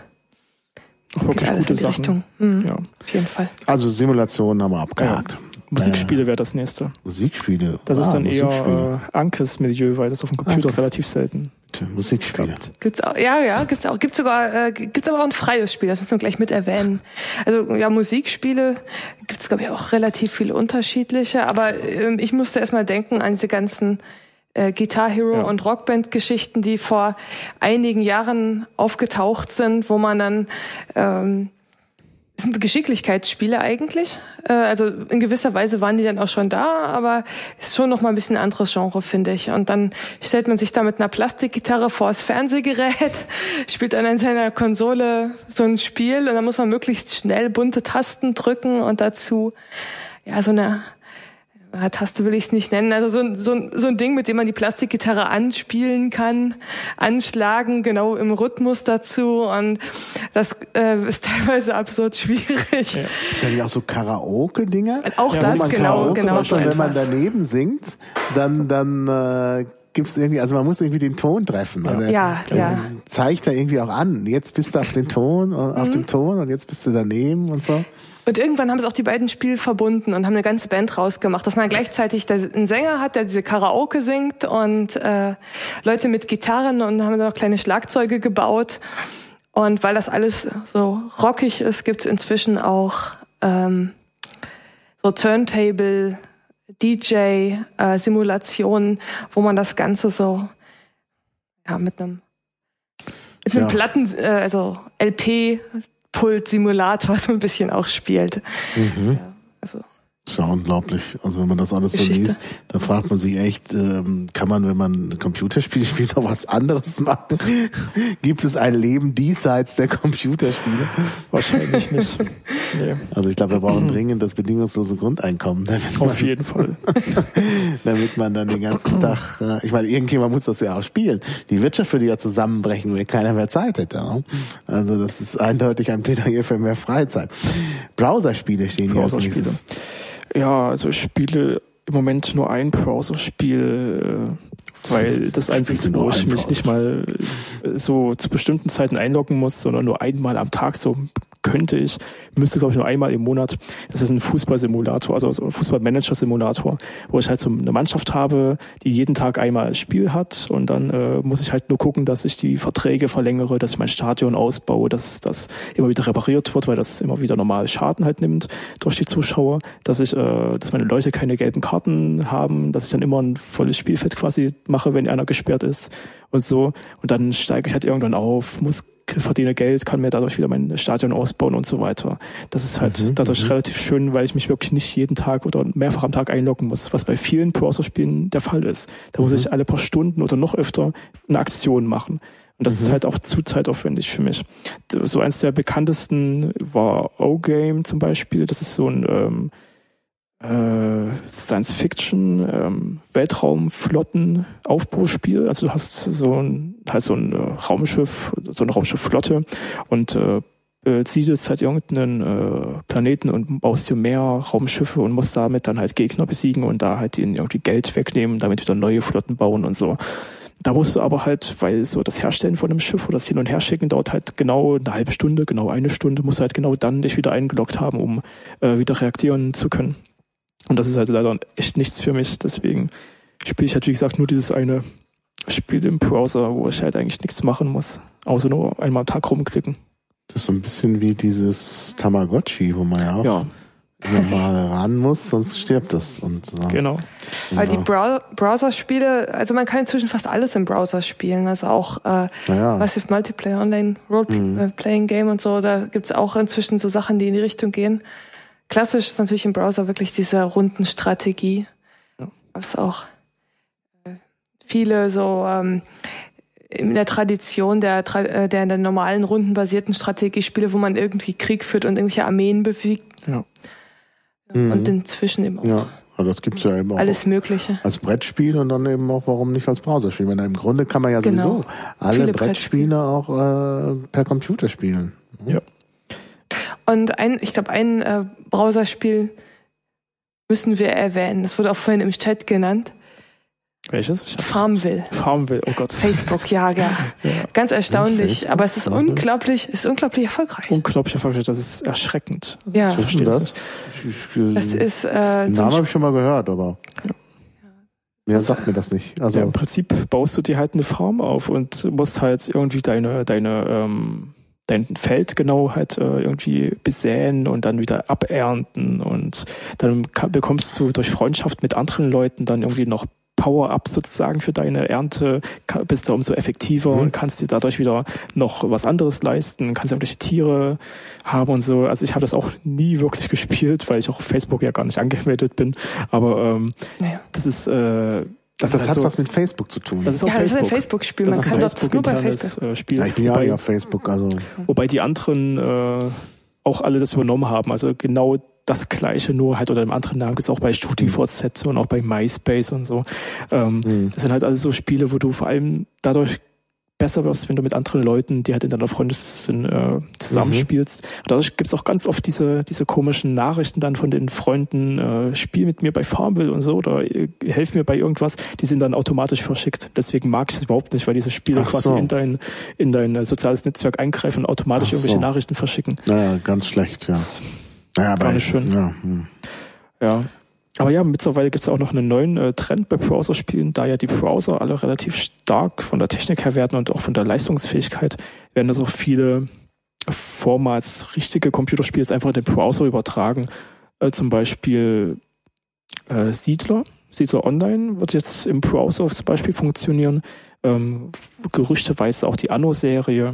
Auch wirklich gute in die Sachen. Richtung. Mhm, Ja. Auf jeden Fall. Also Simulationen haben wir abgehakt. Musikspiele wäre das nächste. Musikspiele. Das ist Ah, dann Musikspiele. eher äh, Ankes Milieu, weil das auf dem Computer Anke. relativ selten Musikspiele. Gibt's auch, ja, ja, gibt's auch, gibt's sogar, äh, gibt's aber auch ein freies Spiel, das muss man gleich mit erwähnen. Also, ja, Musikspiele gibt's glaube ich auch relativ viele unterschiedliche, aber ähm, ich musste erstmal denken an diese ganzen äh, Guitar Hero Ja. und Rockband Geschichten, die vor einigen Jahren aufgetaucht sind, wo man dann, ähm, sind Geschicklichkeitsspiele eigentlich. Äh, also in gewisser Weise waren die dann auch schon da, aber ist schon noch mal ein bisschen ein anderes Genre, finde ich. Und dann stellt man sich da mit einer Plastikgitarre vor das Fernsehgerät, spielt dann in seiner Konsole so ein Spiel und dann muss man möglichst schnell bunte Tasten drücken und dazu ja so eine ja, Taste will ich es nicht nennen, also so, ein- so, so ein Ding, mit dem man die Plastikgitarre anspielen kann, anschlagen, genau im Rhythmus dazu und das äh, ist teilweise absurd schwierig. Ja. Ist ja nicht auch so Karaoke-Dinger? Auch Ja, das, genau, genau macht so und wenn man etwas. daneben singt, dann, dann äh, gibt's irgendwie, also man muss irgendwie den Ton treffen. Also, Ja, ja. Zeigt er irgendwie auch an. Jetzt bist du auf den Ton, Mhm. auf dem Ton und jetzt bist du daneben und so. Und irgendwann haben es auch die beiden Spiele verbunden und haben eine ganze Band rausgemacht, dass man gleichzeitig einen Sänger hat, der diese Karaoke singt und äh, Leute mit Gitarren und haben dann noch kleine Schlagzeuge gebaut. Und weil das alles so rockig ist, gibt es inzwischen auch ähm, so Turntable, DJ-Simulationen, wo man das Ganze so ja mit einem mit einem Ja. Platten, äh, also LP-Pult-Simulator so ein bisschen auch spielt. Mhm. Also Das ist ja unglaublich. Also wenn man das alles so Geschichte. liest, da fragt man sich echt, ähm, kann man, wenn man ein Computerspiel spielt, noch was anderes machen? Gibt es ein Leben diesseits der Computerspiele? Wahrscheinlich nicht. Nee, Also ich glaube, wir brauchen dringend das bedingungslose Grundeinkommen, auf jeden Fall. Damit man dann den ganzen Tag, äh, ich meine, irgendjemand muss das ja auch spielen. Die Wirtschaft würde ja zusammenbrechen, wenn keiner mehr Zeit hätte. Ne? Also das ist eindeutig ein Plädoyer für mehr Freizeit. Browserspiele stehen hier als nächstes. Ja, also ich spiele im Moment nur ein Browserspiel, äh, weil das einzige wo ich mich nicht mal äh, so zu bestimmten Zeiten einloggen muss, sondern nur einmal am Tag so könnte ich, müsste glaube ich nur einmal im Monat. Das ist ein Fußballsimulator, also so ein Fußballmanager-Simulator, wo ich halt so eine Mannschaft habe, die jeden Tag einmal ein Spiel hat und dann äh, muss ich halt nur gucken, dass ich die Verträge verlängere, dass ich mein Stadion ausbaue, dass das immer wieder repariert wird, weil das immer wieder normal Schaden halt nimmt durch die Zuschauer, dass ich, äh, dass meine Leute keine gelben Karten haben, dass ich dann immer ein volles Spielfeld quasi mache, wenn einer gesperrt ist und so. Und dann steige ich halt irgendwann auf, muss verdiene Geld, kann mir dadurch wieder mein Stadion ausbauen und so weiter. Das ist halt Mhm, dadurch mhm. relativ schön, weil ich mich wirklich nicht jeden Tag oder mehrfach am Tag einloggen muss, was bei vielen Browserspielen der Fall ist. Da muss Mhm. ich alle paar Stunden oder noch öfter eine Aktion machen. Und das ist Mhm. halt auch zu zeitaufwendig für mich. So eins der bekanntesten war O-Game zum Beispiel. Das ist so ein ähm, äh, Science-Fiction, ähm, Weltraumflotten-Aufbauspiel. Also du hast so ein, halt so ein äh, Raumschiff, so eine Raumschiffflotte und äh, äh, siedelst halt irgendeinen äh, Planeten und baust dir mehr Raumschiffe und musst damit dann halt Gegner besiegen und da halt ihnen irgendwie Geld wegnehmen, damit wieder neue Flotten bauen und so. Da musst du aber halt, weil so das Herstellen von einem Schiff oder das Hin- und Herschicken dauert halt genau eine halbe Stunde, genau eine Stunde, musst du halt genau dann dich wieder eingeloggt haben, um äh, wieder reagieren zu können. Und das ist halt leider echt nichts für mich. Deswegen spiele ich halt, wie gesagt, nur dieses eine Spiel im Browser, wo ich halt eigentlich nichts machen muss. Außer nur einmal am Tag rumklicken. Das ist so ein bisschen wie dieses Tamagotchi, wo man ja auch Ja, immer mal ran muss, sonst stirbt es. Und, äh, genau. Weil die. Brow Browser-Spiele, also man kann inzwischen fast alles im Browser spielen. Also auch äh, Naja, Massive Multiplayer Online Role-Playing Game und so. Da gibt's auch inzwischen so Sachen, die in die Richtung gehen. Klassisch ist natürlich im Browser wirklich diese Rundenstrategie. Ja. Gab's auch äh, viele so ähm, in der Tradition der, äh, der, der normalen rundenbasierten Strategiespiele, wo man irgendwie Krieg führt und irgendwelche Armeen bewegt. Ja. Mhm. Und inzwischen eben auch ja. das gibt's ja eben auch alles Mögliche. als Brettspiel und dann eben auch, warum nicht als Browserspiel? Weil im Grunde kann man ja Genau. sowieso alle Viele Brettspiele auch äh, per Computer spielen. Ja. Und ein, ich glaube, ein äh, Browserspiel müssen wir erwähnen. Das wurde auch vorhin im Chat genannt. Welches? Farmville. Farmville, oh Gott. Facebook, ja, ja. Ganz erstaunlich. Facebook? Aber es ist unglaublich, ist unglaublich erfolgreich. Unglaublich erfolgreich, das ist erschreckend. Also Ja. ich Was ist das das? ist äh, den Namen habe ich schon mal gehört, aber ja, sagt mir das nicht. Also ja, Im Prinzip baust du dir halt eine Farm auf und musst halt irgendwie deine, deine, ähm, dein Feld genau halt äh, irgendwie besäen und dann wieder abernten und dann kann, bekommst du durch Freundschaft mit anderen Leuten dann irgendwie noch Power-up sozusagen für deine Ernte, bist du umso effektiver Mhm. und kannst dir dadurch wieder noch was anderes leisten, kannst irgendwelche Tiere haben und so. Also ich habe das auch nie wirklich gespielt, weil ich auch auf Facebook ja gar nicht angemeldet bin. Aber ähm, Naja. das ist äh, das, halt hat so- was mit Facebook zu tun. das ist ja, das ist ein Facebook. Facebook-Spiel. Das Man kann dort nur bei Facebook. äh, Spiel. ja, ich bin ja auch wobei, auf Facebook, also wobei die anderen äh, auch alle das übernommen haben. Also genau das gleiche, nur halt unter einem anderen Namen. Gibt's auch bei StudiVZ und auch bei MySpace und so. Ähm, hm. Das sind halt also so Spiele, wo du vor allem dadurch besser wirst, wenn du mit anderen Leuten, die halt in deiner Freundes sind, äh, zusammenspielst. Und dadurch gibt's auch ganz oft diese, diese komischen Nachrichten dann von den Freunden, äh, spiel mit mir bei Farmville und so oder äh, helf mir bei irgendwas, die sind dann automatisch verschickt. Deswegen mag ich es überhaupt nicht, weil diese Spiele Ach quasi so. in dein, in dein äh, soziales Netzwerk eingreifen und automatisch Ach so. irgendwelche Nachrichten verschicken. naja, ganz schlecht, ja. Naja, aber gar nicht ich- schön. Ja, hm. Ja. Aber ja, mittlerweile gibt es auch noch einen neuen äh, Trend bei Browserspielen, da ja die Browser alle relativ stark von der Technik her werden und auch von der Leistungsfähigkeit, werden das auch viele vormals richtige Computerspiele einfach in den Browser übertragen. Äh, zum Beispiel äh, Siedler. Siedler Online wird jetzt im Browser zum Beispiel funktionieren. Ähm, gerüchteweise auch die Anno-Serie.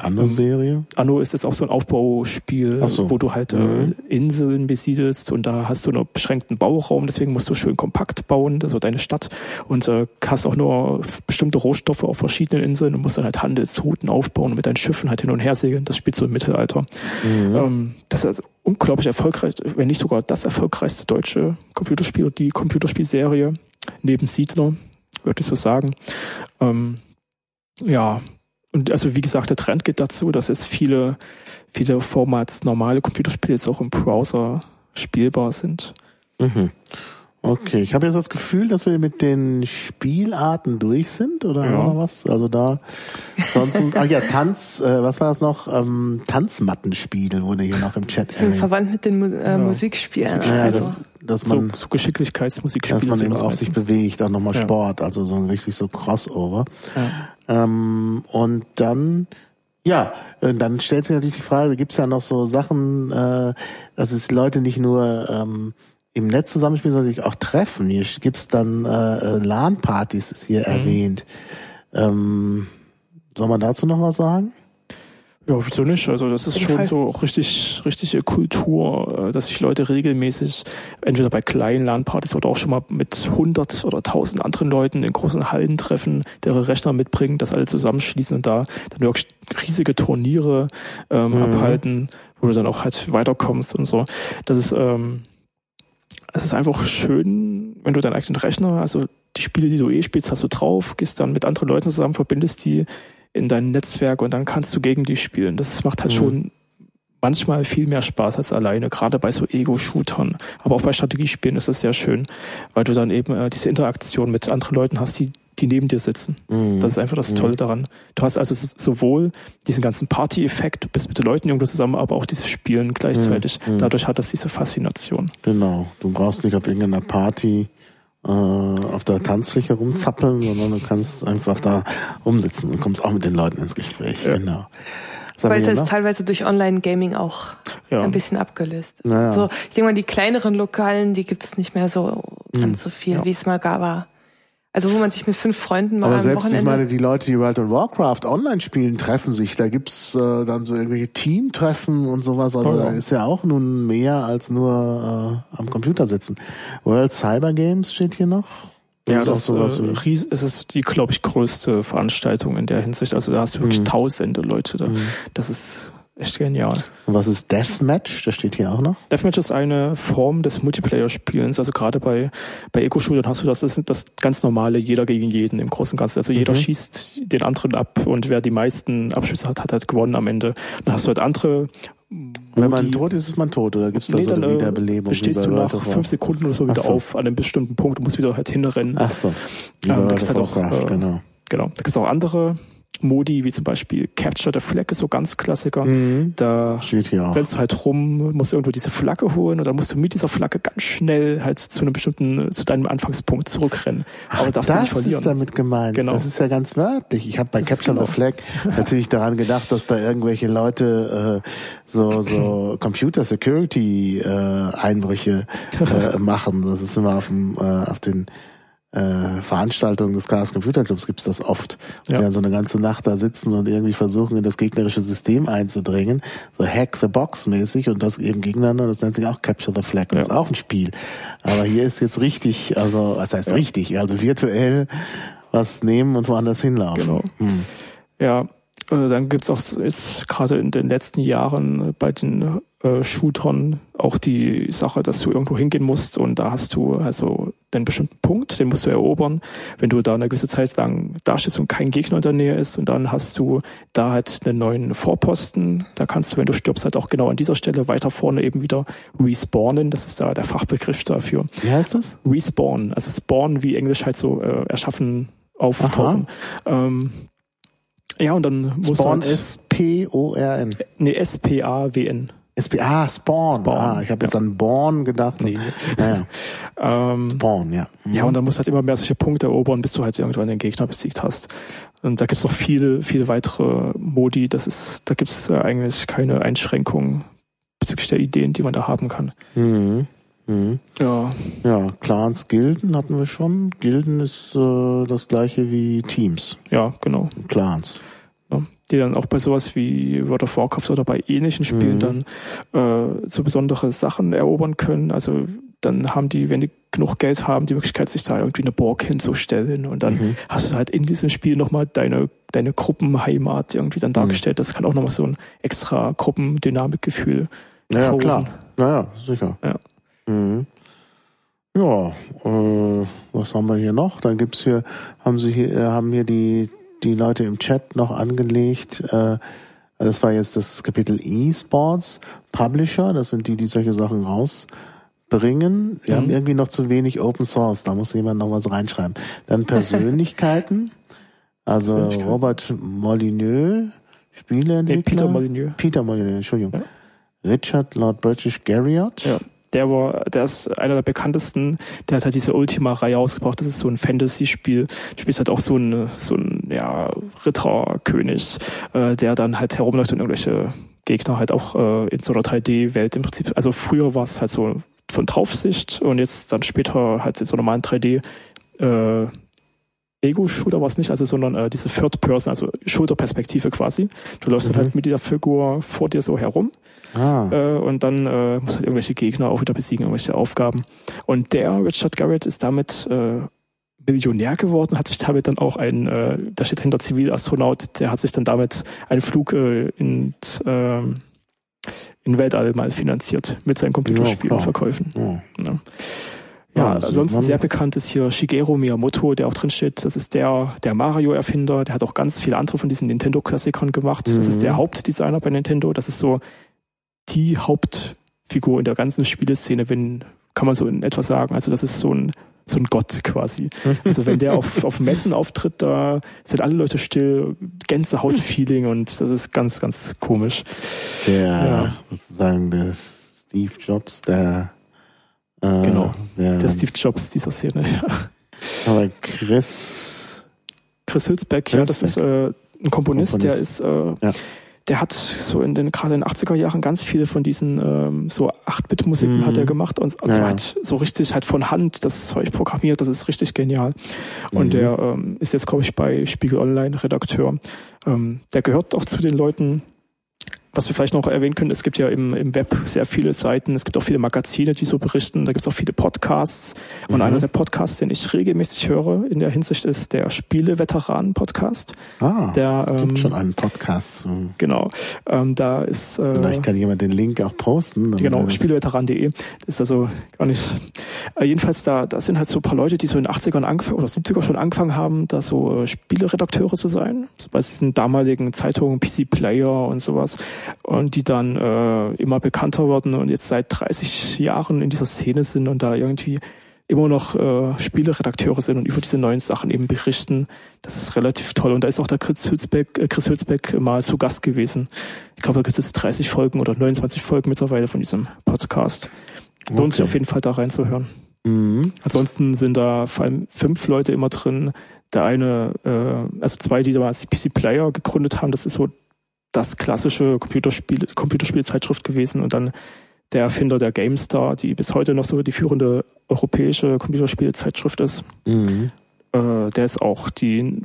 Andere Serie? Anno ist jetzt auch so ein Aufbauspiel, so. wo du halt Mhm. äh, Inseln besiedelst und da hast du nur beschränkten Bauraum, deswegen musst du schön kompakt bauen, das wird deine Stadt und äh, hast auch nur bestimmte Rohstoffe auf verschiedenen Inseln und musst dann halt Handelsrouten aufbauen und mit deinen Schiffen halt hin und her segeln. Das spielt so im Mittelalter. Mhm. Ähm, das ist also unglaublich erfolgreich, wenn nicht sogar das erfolgreichste deutsche Computerspiel, die Computerspielserie neben Siedler, würde ich so sagen. Ähm, ja, und also wie gesagt, der Trend geht dazu, dass es viele, viele Formats normale Computerspiele jetzt auch im Browser spielbar sind. Mhm. Okay, ich habe jetzt das Gefühl, dass wir mit den Spielarten durch sind, oder haben Ja. wir noch was? Also da sonst, ach ja, Tanz, äh, was war das noch? Ähm, Tanzmattenspiel wurde hier noch im Chat Ich bin erwähnt. verwandt mit den Mu äh, Musikspielen. Ja, also, das, dass So, man, so Geschicklichkeitsmusikspiele dass man eben auch sich bewegt, auch nochmal Ja. Sport, also so ein richtig so Crossover. Ja. Ähm, und dann, ja, äh, dann stellt sich natürlich die Frage, gibt es ja noch so Sachen, äh, dass es Leute nicht nur ähm, im Netz zusammenspielen, sondern sich auch treffen. Hier gibt's dann äh, äh, LAN-Partys, ist hier erwähnt. Ähm, soll man dazu noch was sagen? Ja, wieso nicht? Also das ist schon Fall. so richtig, richtige Kultur, äh, dass sich Leute regelmäßig entweder bei kleinen LAN-Partys oder auch schon mal mit 100 oder 1000 anderen Leuten in großen Hallen treffen, deren Rechner mitbringen, das alle zusammenschließen und da dann wirklich riesige Turniere ähm, Mhm. abhalten, wo du dann auch halt weiterkommst und so. Das ist, ähm, es ist einfach schön, wenn du deinen eigenen Rechner, also die Spiele, die du eh spielst, hast du drauf, gehst dann mit anderen Leuten zusammen, verbindest die in dein Netzwerk und dann kannst du gegen die spielen. Das macht halt Mhm. schon manchmal viel mehr Spaß als alleine, gerade bei so Ego-Shootern. Aber auch bei Strategiespielen ist es sehr schön, weil du dann eben äh, diese Interaktion mit anderen Leuten hast, die, die neben dir sitzen. Mhm. Das ist einfach das Mhm. Tolle daran. Du hast also so- sowohl diesen ganzen Party-Effekt, du bist mit den Leuten irgendwo zusammen, aber auch dieses Spielen gleichzeitig. Mhm. Dadurch hat das diese Faszination. Genau. Du brauchst nicht auf irgendeiner Party äh, auf der Tanzfläche rumzappeln, sondern du kannst einfach da rumsitzen und kommst auch mit den Leuten ins Gespräch. Ja. Genau. Weil das noch? teilweise durch Online-Gaming auch Ja. ein bisschen abgelöst. ist. Naja. So, ich denke mal, die kleineren Lokalen, die gibt es nicht mehr so ganz so viel, Ja. wie es mal gar war. Also wo man sich mit fünf Freunden mal Aber am selbst, ich Wochenende... meine, die Leute, die World of Warcraft online spielen, treffen sich. Da gibt's äh, dann so irgendwelche Teamtreffen und sowas. Also Oh ja. da ist ja auch nun mehr als nur äh, am Computer sitzen. World Cyber Games steht hier noch. Ja, ist auch das sowas äh, ries, es ist die, glaube ich, größte Veranstaltung in der Hinsicht. Also da hast du wirklich Mhm. tausende Leute da. Mhm. Das ist echt genial. Und was ist Deathmatch? Das steht hier auch noch. Deathmatch ist eine Form des Multiplayer-Spielens. Also gerade bei, bei Eco-Shootern hast du das, das ist das ganz normale, jeder gegen jeden im Großen und Ganzen. Also jeder mhm. schießt den anderen ab und wer die meisten Abschüsse hat, hat halt gewonnen am Ende. Dann hast du halt andere wenn man tot ist, ist man tot oder gibt es da nee, so eine dann, äh, Wiederbelebung? Bestehst du nach fünf Sekunden oder so wieder so. auf an einem bestimmten Punkt und musst wieder halt hinrennen. Ach so. Ähm, da gibt's halt auch, äh, genau. genau. Da gibt's auch andere Modi, wie zum Beispiel Capture the Flag ist so ganz Klassiker. Mhm. Da rennst du halt rum, musst irgendwo diese Flagge holen und dann musst du mit dieser Flagge ganz schnell halt zu einem bestimmten, zu deinem Anfangspunkt zurückrennen. Aber darfst das du nicht verlieren. ist damit gemeint. Genau. Das ist ja ganz wörtlich. Ich habe bei das Capture the genau. Flag natürlich daran gedacht, dass da irgendwelche Leute äh, so, so Computer Security äh, Einbrüche äh, machen. Das ist immer auf, dem, äh, auf den äh, Veranstaltungen des Chaos Computer Clubs gibt's das oft. Ja. Die dann so eine ganze Nacht da sitzen und irgendwie versuchen, in das gegnerische System einzudringen. So Hack the Box mäßig und das eben gegeneinander. Das nennt sich auch Capture the Flag. Ja. Das ist auch ein Spiel. Aber hier ist jetzt richtig, also was heißt ja. richtig? Also virtuell was nehmen und woanders hinlaufen. Genau. Hm. Ja, äh, dann gibt's auch jetzt gerade in den letzten Jahren bei den äh, Shootern auch die Sache, dass du irgendwo hingehen musst und da hast du also einen bestimmten Punkt, den musst du erobern. Wenn du da eine gewisse Zeit lang dastehst und kein Gegner in der Nähe ist und dann hast du da halt einen neuen Vorposten, da kannst du, wenn du stirbst, halt auch genau an dieser Stelle weiter vorne eben wieder respawnen. Das ist da der Fachbegriff dafür. Wie heißt das? Respawn. Also Spawn, wie Englisch halt so äh, erschaffen, auftauchen. Ähm, ja, und dann muss Spawn halt, S-P-O-R-N. Nee, S-P-A-W-N. SB, ah, Spawn. Spawn. Ah, ich habe jetzt ja. an Born gedacht. Nee. Naja. ähm, Spawn, ja. Mhm. Ja, und dann musst du halt immer mehr solche Punkte erobern, bis du halt irgendwann den Gegner besiegt hast. Und da gibt's noch viele, viele weitere Modi. Das ist, da gibt's eigentlich keine Einschränkungen bezüglich der Ideen, die man da haben kann. Mhm. Mhm. Ja. Ja, Clans, Gilden hatten wir schon. Gilden ist äh, das gleiche wie Teams. Ja, genau. Clans die dann auch bei sowas wie World of Warcraft oder bei ähnlichen Spielen mhm. dann äh, so besondere Sachen erobern können. Also dann haben die, wenn die genug Geld haben, die Möglichkeit, sich da irgendwie eine Burg hinzustellen. Und dann mhm. hast du halt in diesem Spiel nochmal deine, deine Gruppenheimat irgendwie dann dargestellt. Mhm. Das kann auch nochmal so ein extra Gruppendynamikgefühl Ja, klar. Naja, sicher. Ja. Mhm. Ja, äh, was haben wir hier noch? Dann gibt's hier, haben sie hier, äh, haben hier die die Leute im Chat noch angelegt. Äh, das war jetzt das Kapitel E-Sports Publisher. Das sind die, die solche Sachen rausbringen. Wir mhm. haben irgendwie noch zu wenig Open Source. Da muss jemand noch was reinschreiben. Dann Persönlichkeiten. also Persönlichkeiten. Robert Molyneux, Spieleentwickler. Nee, Peter Molyneux. Peter Molyneux, Entschuldigung. Ja. Richard Lord British Garriott. Ja der war, der ist einer der bekanntesten, der hat halt diese Ultima-Reihe ausgebracht. Das ist so ein Fantasy-Spiel. Du spielst halt auch so ein, so ein, ja, Ritterkönig, äh, der dann halt herumläuft und irgendwelche Gegner halt auch äh, in so einer 3D-Welt im Prinzip. Also früher war es halt so von Draufsicht und jetzt dann später halt in so normalen 3D äh, Ego-Shooter war es nicht, also sondern äh, diese Third Person, also Schulterperspektive quasi. Du läufst mhm. dann halt mit dieser Figur vor dir so herum ah. äh, und dann äh, musst halt irgendwelche Gegner auch wieder besiegen, irgendwelche Aufgaben. Und der Richard Garrett ist damit äh, Millionär geworden, hat sich damit dann auch ein, äh, da steht hinter Zivilastronaut, der hat sich dann damit einen Flug äh, in, äh, in Weltall mal finanziert mit seinen Computerspielen ja, Verkäufen. Ja. ja. Ja, also ansonsten sehr bekannt ist hier Shigeru Miyamoto, der auch drin steht. Das ist der, der Mario-Erfinder. Der hat auch ganz viele andere von diesen Nintendo-Klassikern gemacht. Mhm. Das ist der mhm. Hauptdesigner bei Nintendo. Das ist so die Hauptfigur in der ganzen Spieleszene, wenn, kann man so in etwa sagen. Also das ist so ein, so ein Gott quasi. Also wenn der auf, auf Messen auftritt, da sind alle Leute still, Gänsehaut-Feeling und das ist ganz, ganz komisch. Der, ja. sozusagen, der Steve Jobs, der äh, genau, der, der Steve Jobs dieser Szene, ja. Aber Chris... Chris Hülsbeck, Chris ja, das ist äh, ein Komponist, Komponist, der ist... Äh, ja. Der hat so in den gerade in den 80er Jahren ganz viele von diesen ähm, so 8-Bit-Musiken mhm. hat er gemacht und also ja. hat so richtig halt von Hand das Zeug programmiert, das ist richtig genial. Und mhm. der ähm, ist jetzt, glaube ich, bei Spiegel Online Redakteur. Ähm, der gehört auch zu den Leuten, was wir vielleicht noch erwähnen können, es gibt ja im, im Web sehr viele Seiten, es gibt auch viele Magazine, die so berichten, da gibt es auch viele Podcasts. Und mhm. einer der Podcasts, den ich regelmäßig höre in der Hinsicht, ist der Spiele-Veteranen-Podcast. Ah, der, es gibt ähm, schon einen Podcast. Genau, ähm, da ist... Äh, Vielleicht kann jemand den Link auch posten. Genau, spieleveteran.de. ist also gar nicht... Äh, jedenfalls, da, da sind halt so ein paar Leute, die so in den 80ern angefangen oder 70er schon angefangen haben, da so äh, Spieleredakteure zu sein. So bei diesen damaligen Zeitungen, PC Player und sowas und die dann äh, immer bekannter wurden und jetzt seit 30 Jahren in dieser Szene sind und da irgendwie immer noch äh, Spieleredakteure sind und über diese neuen Sachen eben berichten. Das ist relativ toll. Und da ist auch der Chris Hülsbeck, äh, Chris Hülsbeck mal zu Gast gewesen. Ich glaube, da gibt es jetzt 30 Folgen oder 29 Folgen mittlerweile von diesem Podcast. Lohnt okay. sich auf jeden Fall da reinzuhören. Mhm. Ansonsten sind da vor allem fünf Leute immer drin. Der eine, äh, also zwei, die damals die PC Player gegründet haben, das ist so das klassische Computerspiel, Computerspielzeitschrift gewesen und dann der Erfinder der GameStar, die bis heute noch so die führende europäische Computerspielzeitschrift ist. Mhm. Äh, der ist auch die,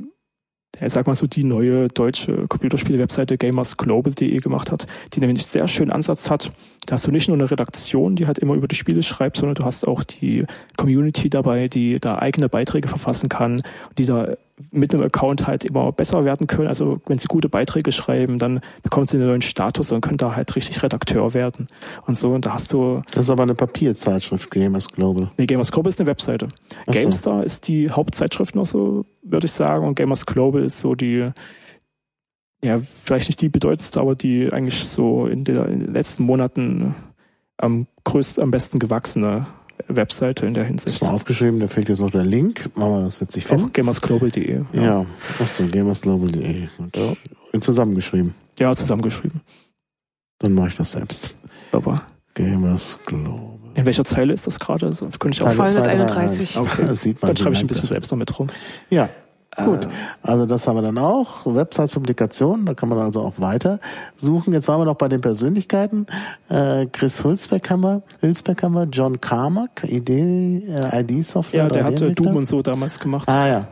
der sag mal so die neue deutsche Computerspiele-Webseite gamersglobal.de gemacht hat, die nämlich sehr schönen Ansatz hat. Da hast du nicht nur eine Redaktion, die halt immer über die Spiele schreibt, sondern du hast auch die Community dabei, die da eigene Beiträge verfassen kann, die da mit einem Account halt immer besser werden können. Also wenn sie gute Beiträge schreiben, dann bekommen sie einen neuen Status und können da halt richtig Redakteur werden. Und so, und da hast du. Das ist aber eine Papierzeitschrift, Gamers Global. Nee, Gamers Global ist eine Webseite. Ach GameStar so. ist die Hauptzeitschrift noch so, würde ich sagen, und Gamers Global ist so die, ja, vielleicht nicht die bedeutendste, aber die eigentlich so in, der, in den letzten Monaten am größten, am besten gewachsene Webseite in der Hinsicht. Das war aufgeschrieben, da fehlt jetzt noch der Link, aber das wird sich finden. Auch gamersglobal.de. Ja. ja, achso, gamersglobal.de. Ja. Zusammengeschrieben. Ja, zusammengeschrieben. Dann mache ich das selbst. Aber. Gamers Global. In welcher Zeile ist das gerade? Sonst könnte ich auch. 231. Okay, das sieht man. Dann schreibe ich ein bisschen selbst noch mit rum. Ja, Gut, äh. also das haben wir dann auch. Websites, Publikationen, da kann man also auch weiter suchen. Jetzt waren wir noch bei den Persönlichkeiten. Äh, Chris Hülsbeck haben wir, John Carmack, Idee, äh, ID-Software. Ja, der hatte Doom und so damals gemacht. Ah ja.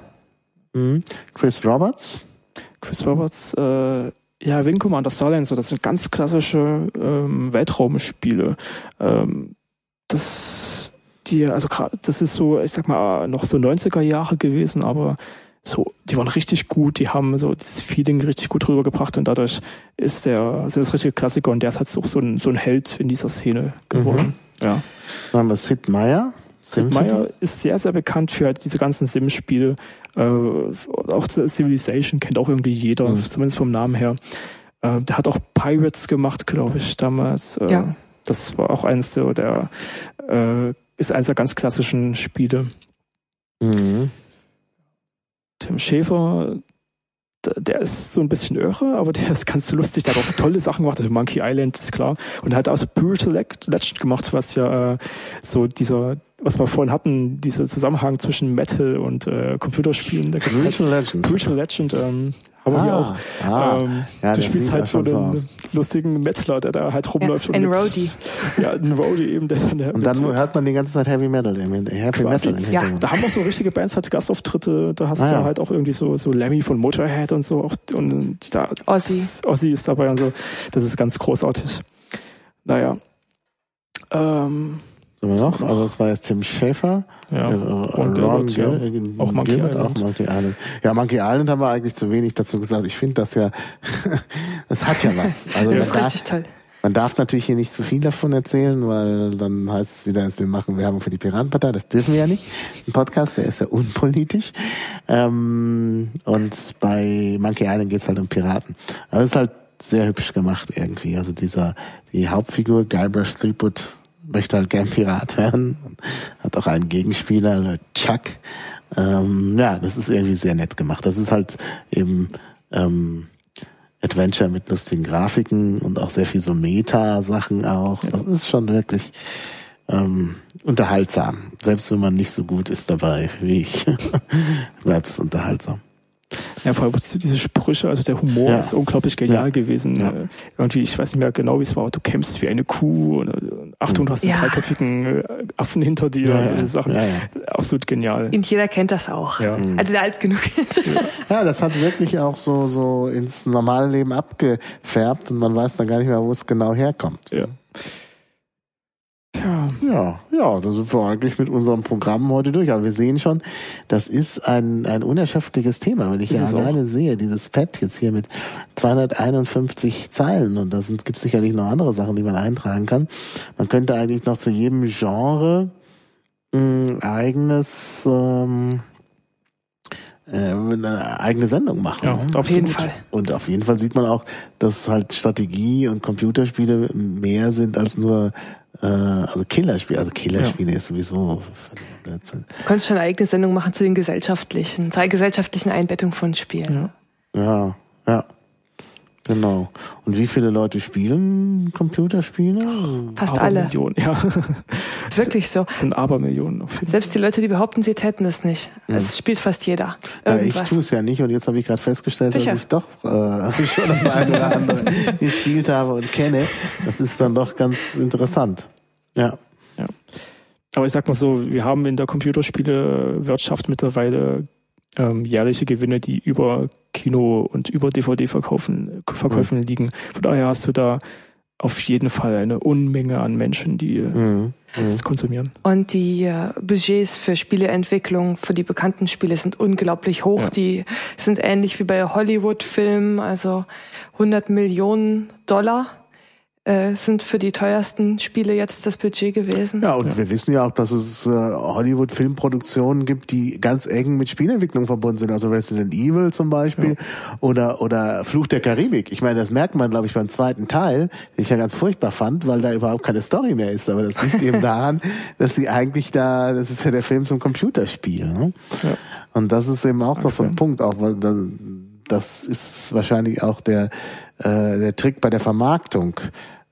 Mhm. Chris Roberts. Chris Roberts, äh, ja, Wing Commander Starlancer, das sind ganz klassische ähm, Weltraumspiele. Ähm, das die, also das ist so, ich sag mal, noch so 90er Jahre gewesen, aber so, die waren richtig gut, die haben so dieses Feeling richtig gut rübergebracht und dadurch ist der, sind das richtige Klassiker und der ist halt auch so ein, so ein Held in dieser Szene geworden. Mhm. Ja. Dann haben wir Sid Meier. Sid Meier ist sehr, sehr bekannt für halt diese ganzen Sim-Spiele. Äh, auch Civilization kennt auch irgendwie jeder, mhm. zumindest vom Namen her. Äh, der hat auch Pirates gemacht, glaube ich, damals. Äh, ja. Das war auch eines der, der äh, ist eines der ganz klassischen Spiele. Mhm. Tim Schäfer, der ist so ein bisschen irre, aber der ist ganz lustig. Der hat auch tolle Sachen gemacht. Also Monkey Island ist klar. Und er hat auch Brutal Legend gemacht, was ja äh, so dieser, was wir vorhin hatten, dieser Zusammenhang zwischen Metal und äh, Computerspielen. Brutal halt Legend. Brutal Legend. Ähm, haben ah, wir auch. Ah, ähm, ja, du spielst halt so einen so lustigen Metaler, der da halt rumläuft. Ja, ein Roadie. Ja, ein Roadie eben. Der dann und dann hört man die ganze Zeit Heavy Metal. Heavy Quasi. Metal ja. Da haben auch so richtige Bands halt Gastauftritte. Da hast ah, du ja. halt auch irgendwie so, so Lemmy von Motorhead und so. Und da, Ozzy. Ozzy ist dabei und so. Das ist ganz großartig. Naja. Ähm, Sind wir noch? Also das war jetzt Tim Schäfer. Ja. Äh, und Gilbert, ja. auch Monkey Gilbert, Island. Auch Monkey Island. Ja, Monkey Island haben wir eigentlich zu wenig dazu gesagt. Ich finde das ja, das hat ja was. Also das ist da, richtig toll. Man darf natürlich hier nicht zu viel davon erzählen, weil dann heißt es wieder, dass wir machen Werbung für die Piratenpartei. Das dürfen wir ja nicht. Ein Podcast, der ist ja unpolitisch. Ähm, und bei Monkey Island geht es halt um Piraten. Aber es ist halt sehr hübsch gemacht irgendwie. Also dieser, die Hauptfigur, Guybrush Threepwood, möchte halt gern Pirat werden. Hat auch einen Gegenspieler, Chuck. Ähm, ja, das ist irgendwie sehr nett gemacht. Das ist halt eben ähm, Adventure mit lustigen Grafiken und auch sehr viel so Meta-Sachen auch. Das ist schon wirklich ähm, unterhaltsam. Selbst wenn man nicht so gut ist dabei wie ich, bleibt es unterhaltsam. Ja, vor allem diese Sprüche, also der Humor ja. ist unglaublich genial ja. gewesen. Ja. Irgendwie, ich weiß nicht mehr genau, wie es war, du kämpfst wie eine Kuh und, Achtung, du hast einen Ja. dreiköpfigen äh, Affen hinter dir Ja, und solche ja. Sachen. Ja, ja. Absolut genial. Und jeder kennt das auch. Ja. Also der alt genug ist. Ja, das hat wirklich auch so, so ins normale Leben abgefärbt und man weiß dann gar nicht mehr, wo es genau herkommt. Ja. Ja, Ja, ja, da sind wir eigentlich mit unserem Programm heute durch. Aber wir sehen schon, das ist ein, ein unerschöpfliches Thema. Wenn ich Ist ja es auch. alleine sehe, dieses Pad jetzt hier mit 251 Zeilen und da sind, gibt sicherlich noch andere Sachen, die man eintragen kann. Man könnte eigentlich noch zu jedem Genre ein eigenes, ähm, äh, eine eigene Sendung machen. ja ne? Auf jeden. Fall. Und auf jeden Fall sieht man auch, dass halt Strategie und Computerspiele mehr sind als nur äh, also Killerspiele. Also Killerspiele ist sowieso Blödsinn. Du könntest schon eine eigene Sendung machen zu den gesellschaftlichen, zur gesellschaftlichen Einbettung von Spielen. Ja. Ja, ja. Genau. Und wie viele Leute spielen Computerspiele? Fast alle. Abermillionen, ja. Wirklich so. Das sind Abermillionen auf jeden Fall. Selbst die Leute, die behaupten, sie täten es nicht. Es spielt fast jeder. Ja, ich Irgendwas. tue es ja nicht und jetzt habe ich gerade festgestellt, Sicher. dass ich doch äh, schon das eine oder andere gespielt habe und kenne. Das ist dann doch ganz interessant. Ja. Ja. Aber ich sag mal so, wir haben in der Computerspielewirtschaft mittlerweile ähm, jährliche Gewinne, die über Kino und über DVD-Verkaufen Verkäufen liegen. Von daher hast du da auf jeden Fall eine Unmenge an Menschen, die äh, Mhm. das konsumieren. Und die äh, Budgets für Spieleentwicklung, für die bekannten Spiele sind unglaublich hoch. Ja. Die sind ähnlich wie bei Hollywood-Filmen, also 100 Millionen Dollar äh, sind für die teuersten Spiele jetzt das Budget gewesen. Ja, und wir wissen ja auch, dass es äh, Hollywood-Filmproduktionen gibt, die ganz eng mit Spielentwicklung verbunden sind. Also Resident Evil zum Beispiel oder oder Fluch der Karibik. Ich meine, das merkt man, glaube ich, beim zweiten Teil, den ich ja ganz furchtbar fand, weil da überhaupt keine Story mehr ist. Aber das liegt eben daran, dass sie eigentlich da, das ist ja der Film zum Computerspiel. Ne? Ja. Und das ist eben auch noch so ein Okay. Punkt, auch weil da, das ist wahrscheinlich auch der äh, der Trick bei der Vermarktung.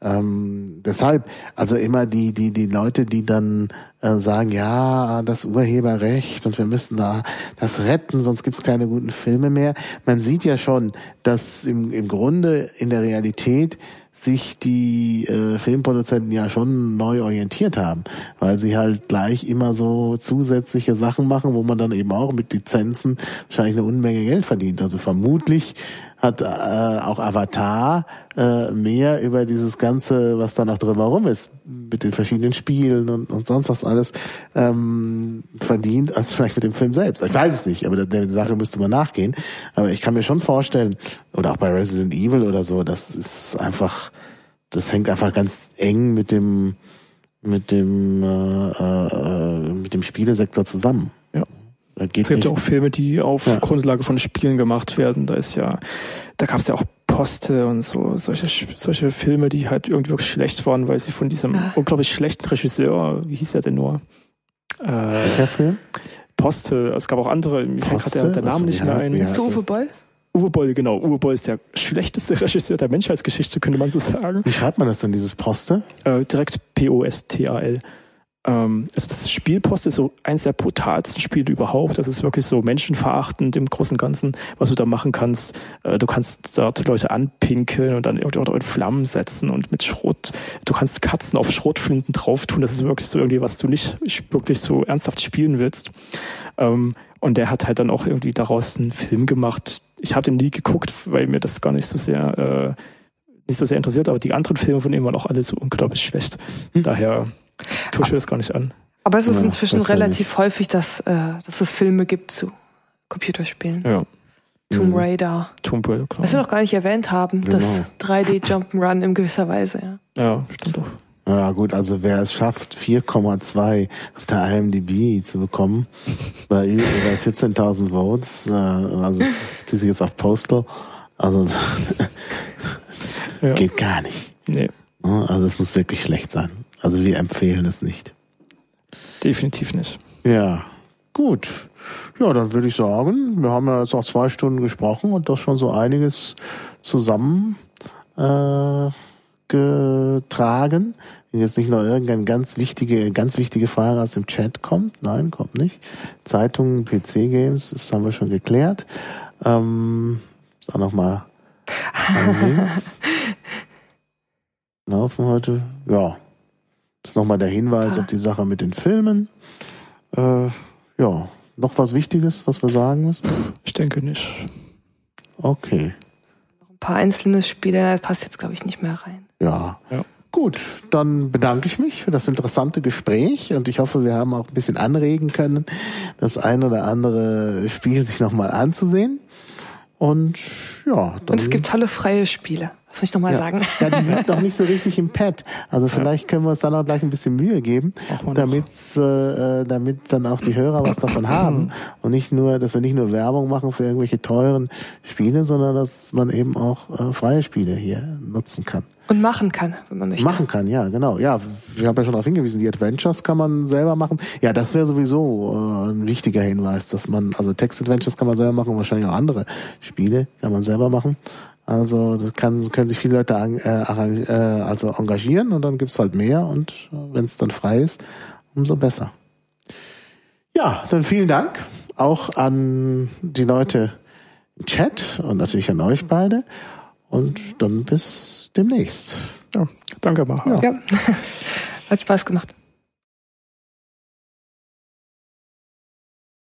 Ähm, deshalb, also immer die, die, die Leute, die dann äh, sagen, ja, das Urheberrecht und wir müssen da das retten, sonst gibt's keine guten Filme mehr. Man sieht ja schon, dass im, im Grunde in der Realität sich die äh, Filmproduzenten ja schon neu orientiert haben, weil sie halt gleich immer so zusätzliche Sachen machen, wo man dann eben auch mit Lizenzen wahrscheinlich eine Unmenge Geld verdient. Also vermutlich hat äh, auch Avatar äh, mehr über dieses Ganze, was da noch drumherum ist, mit den verschiedenen Spielen und, und sonst was alles, ähm, verdient, als vielleicht mit dem Film selbst. Ich weiß es nicht, aber der, Sache müsste man nachgehen. Aber ich kann mir schon vorstellen, oder auch bei Resident Evil oder so, das ist einfach, das hängt einfach ganz eng mit dem mit dem äh, äh, mit dem Spielesektor zusammen. Es gibt nicht, ja auch Filme, die auf Ja. Grundlage von Spielen gemacht werden. Da ist ja, da gab es ja auch Poste und so, solche, solche Filme, die halt irgendwie wirklich schlecht waren, weil sie von diesem Ah. unglaublich schlechten Regisseur, wie hieß er denn nur? Äh, welcher Film? Poste, es gab auch andere, mir fällt gerade der, der? Name Achso, nicht ja, mehr ein. ja. Zu Uwe Boll? Uwe Boll, genau. Uwe Boll ist der schlechteste Regisseur der Menschheitsgeschichte, könnte man so sagen. Wie schreibt man das denn, dieses Poste? Äh, direkt P-O-S-T-A-L. Ähm, also das Spiel Post ist so eines der brutalsten Spiele überhaupt. Das ist wirklich so menschenverachtend im Großen und Ganzen, was du da machen kannst. Äh, du kannst dort Leute anpinkeln und dann irgendwie auch in Flammen setzen und mit Schrot. Du kannst Katzen auf Schrotflinten drauf tun. Das ist wirklich so irgendwie, was du nicht wirklich so ernsthaft spielen willst. Ähm, und der hat halt dann auch irgendwie daraus einen Film gemacht. Ich habe den nie geguckt, weil mir das gar nicht so sehr äh, nicht so sehr interessiert, aber die anderen Filme von ihm waren auch alle so unglaublich schlecht. Daher mir das gar nicht an. Aber es ist Ja, inzwischen das relativ häufig, dass, äh, dass es Filme gibt zu Computerspielen. Ja, Tomb Mhm. Raider. Tomb Raider, klar. Was wir noch gar nicht erwähnt haben, das Genau. 3D Jump'n'Run in gewisser Weise, ja. Ja, stimmt auch. Ja gut, also wer es schafft, 4,2 auf der IMDb zu bekommen, bei über 14.000 Votes, äh, also es bezieht sich jetzt auf Postal, also Ja. geht gar nicht. Nee, Ne? Also das muss wirklich schlecht sein. Also wir empfehlen es nicht. definitiv nicht. Ja, gut. Ja, dann würde ich sagen, wir haben ja jetzt auch zwei Stunden gesprochen und das schon so einiges zusammen äh, getragen. Wenn jetzt nicht noch irgendeine ganz wichtige, ganz wichtige Frage aus dem Chat kommt. Nein, kommt nicht. Zeitungen, PC-Games, das haben wir schon geklärt. Ähm, ist auch noch mal ein Links. Laufen heute, ja. Das ist nochmal der Hinweis Ah. auf die Sache mit den Filmen. Äh, ja, noch was Wichtiges, was wir sagen müssen? Ich denke nicht. Okay. Ein paar einzelne Spiele, passt jetzt, glaube ich, nicht mehr rein. Ja. Ja. Gut, dann bedanke ich mich für das interessante Gespräch und ich hoffe, wir haben auch ein bisschen anregen können, das ein oder andere Spiel sich nochmal anzusehen. Und ja, dann. Und es gibt tolle freie Spiele. Das muss ich nochmal ja. sagen. Ja, die sind noch nicht so richtig im Pad. Also vielleicht können wir uns dann auch gleich ein bisschen Mühe geben, damit äh, damit dann auch die Hörer was davon haben und nicht nur, dass wir nicht nur Werbung machen für irgendwelche teuren Spiele, sondern dass man eben auch äh, freie Spiele hier nutzen kann. Und machen kann, wenn man möchte. Machen kann, ja, genau. Ja, wir haben ja schon darauf hingewiesen, die Adventures kann man selber machen. Ja, das wäre sowieso äh, ein wichtiger Hinweis, dass man, also Text-Adventures kann man selber machen und wahrscheinlich auch andere Spiele kann man selber machen. Also das kann, können sich viele Leute an, äh, äh, also engagieren und dann gibt's halt mehr und äh, wenn es dann frei ist, umso besser. Ja, dann vielen Dank auch an die Leute im Chat und natürlich an euch beide und dann bis demnächst. Ja, danke, Maha. Ja. Hat Spaß gemacht.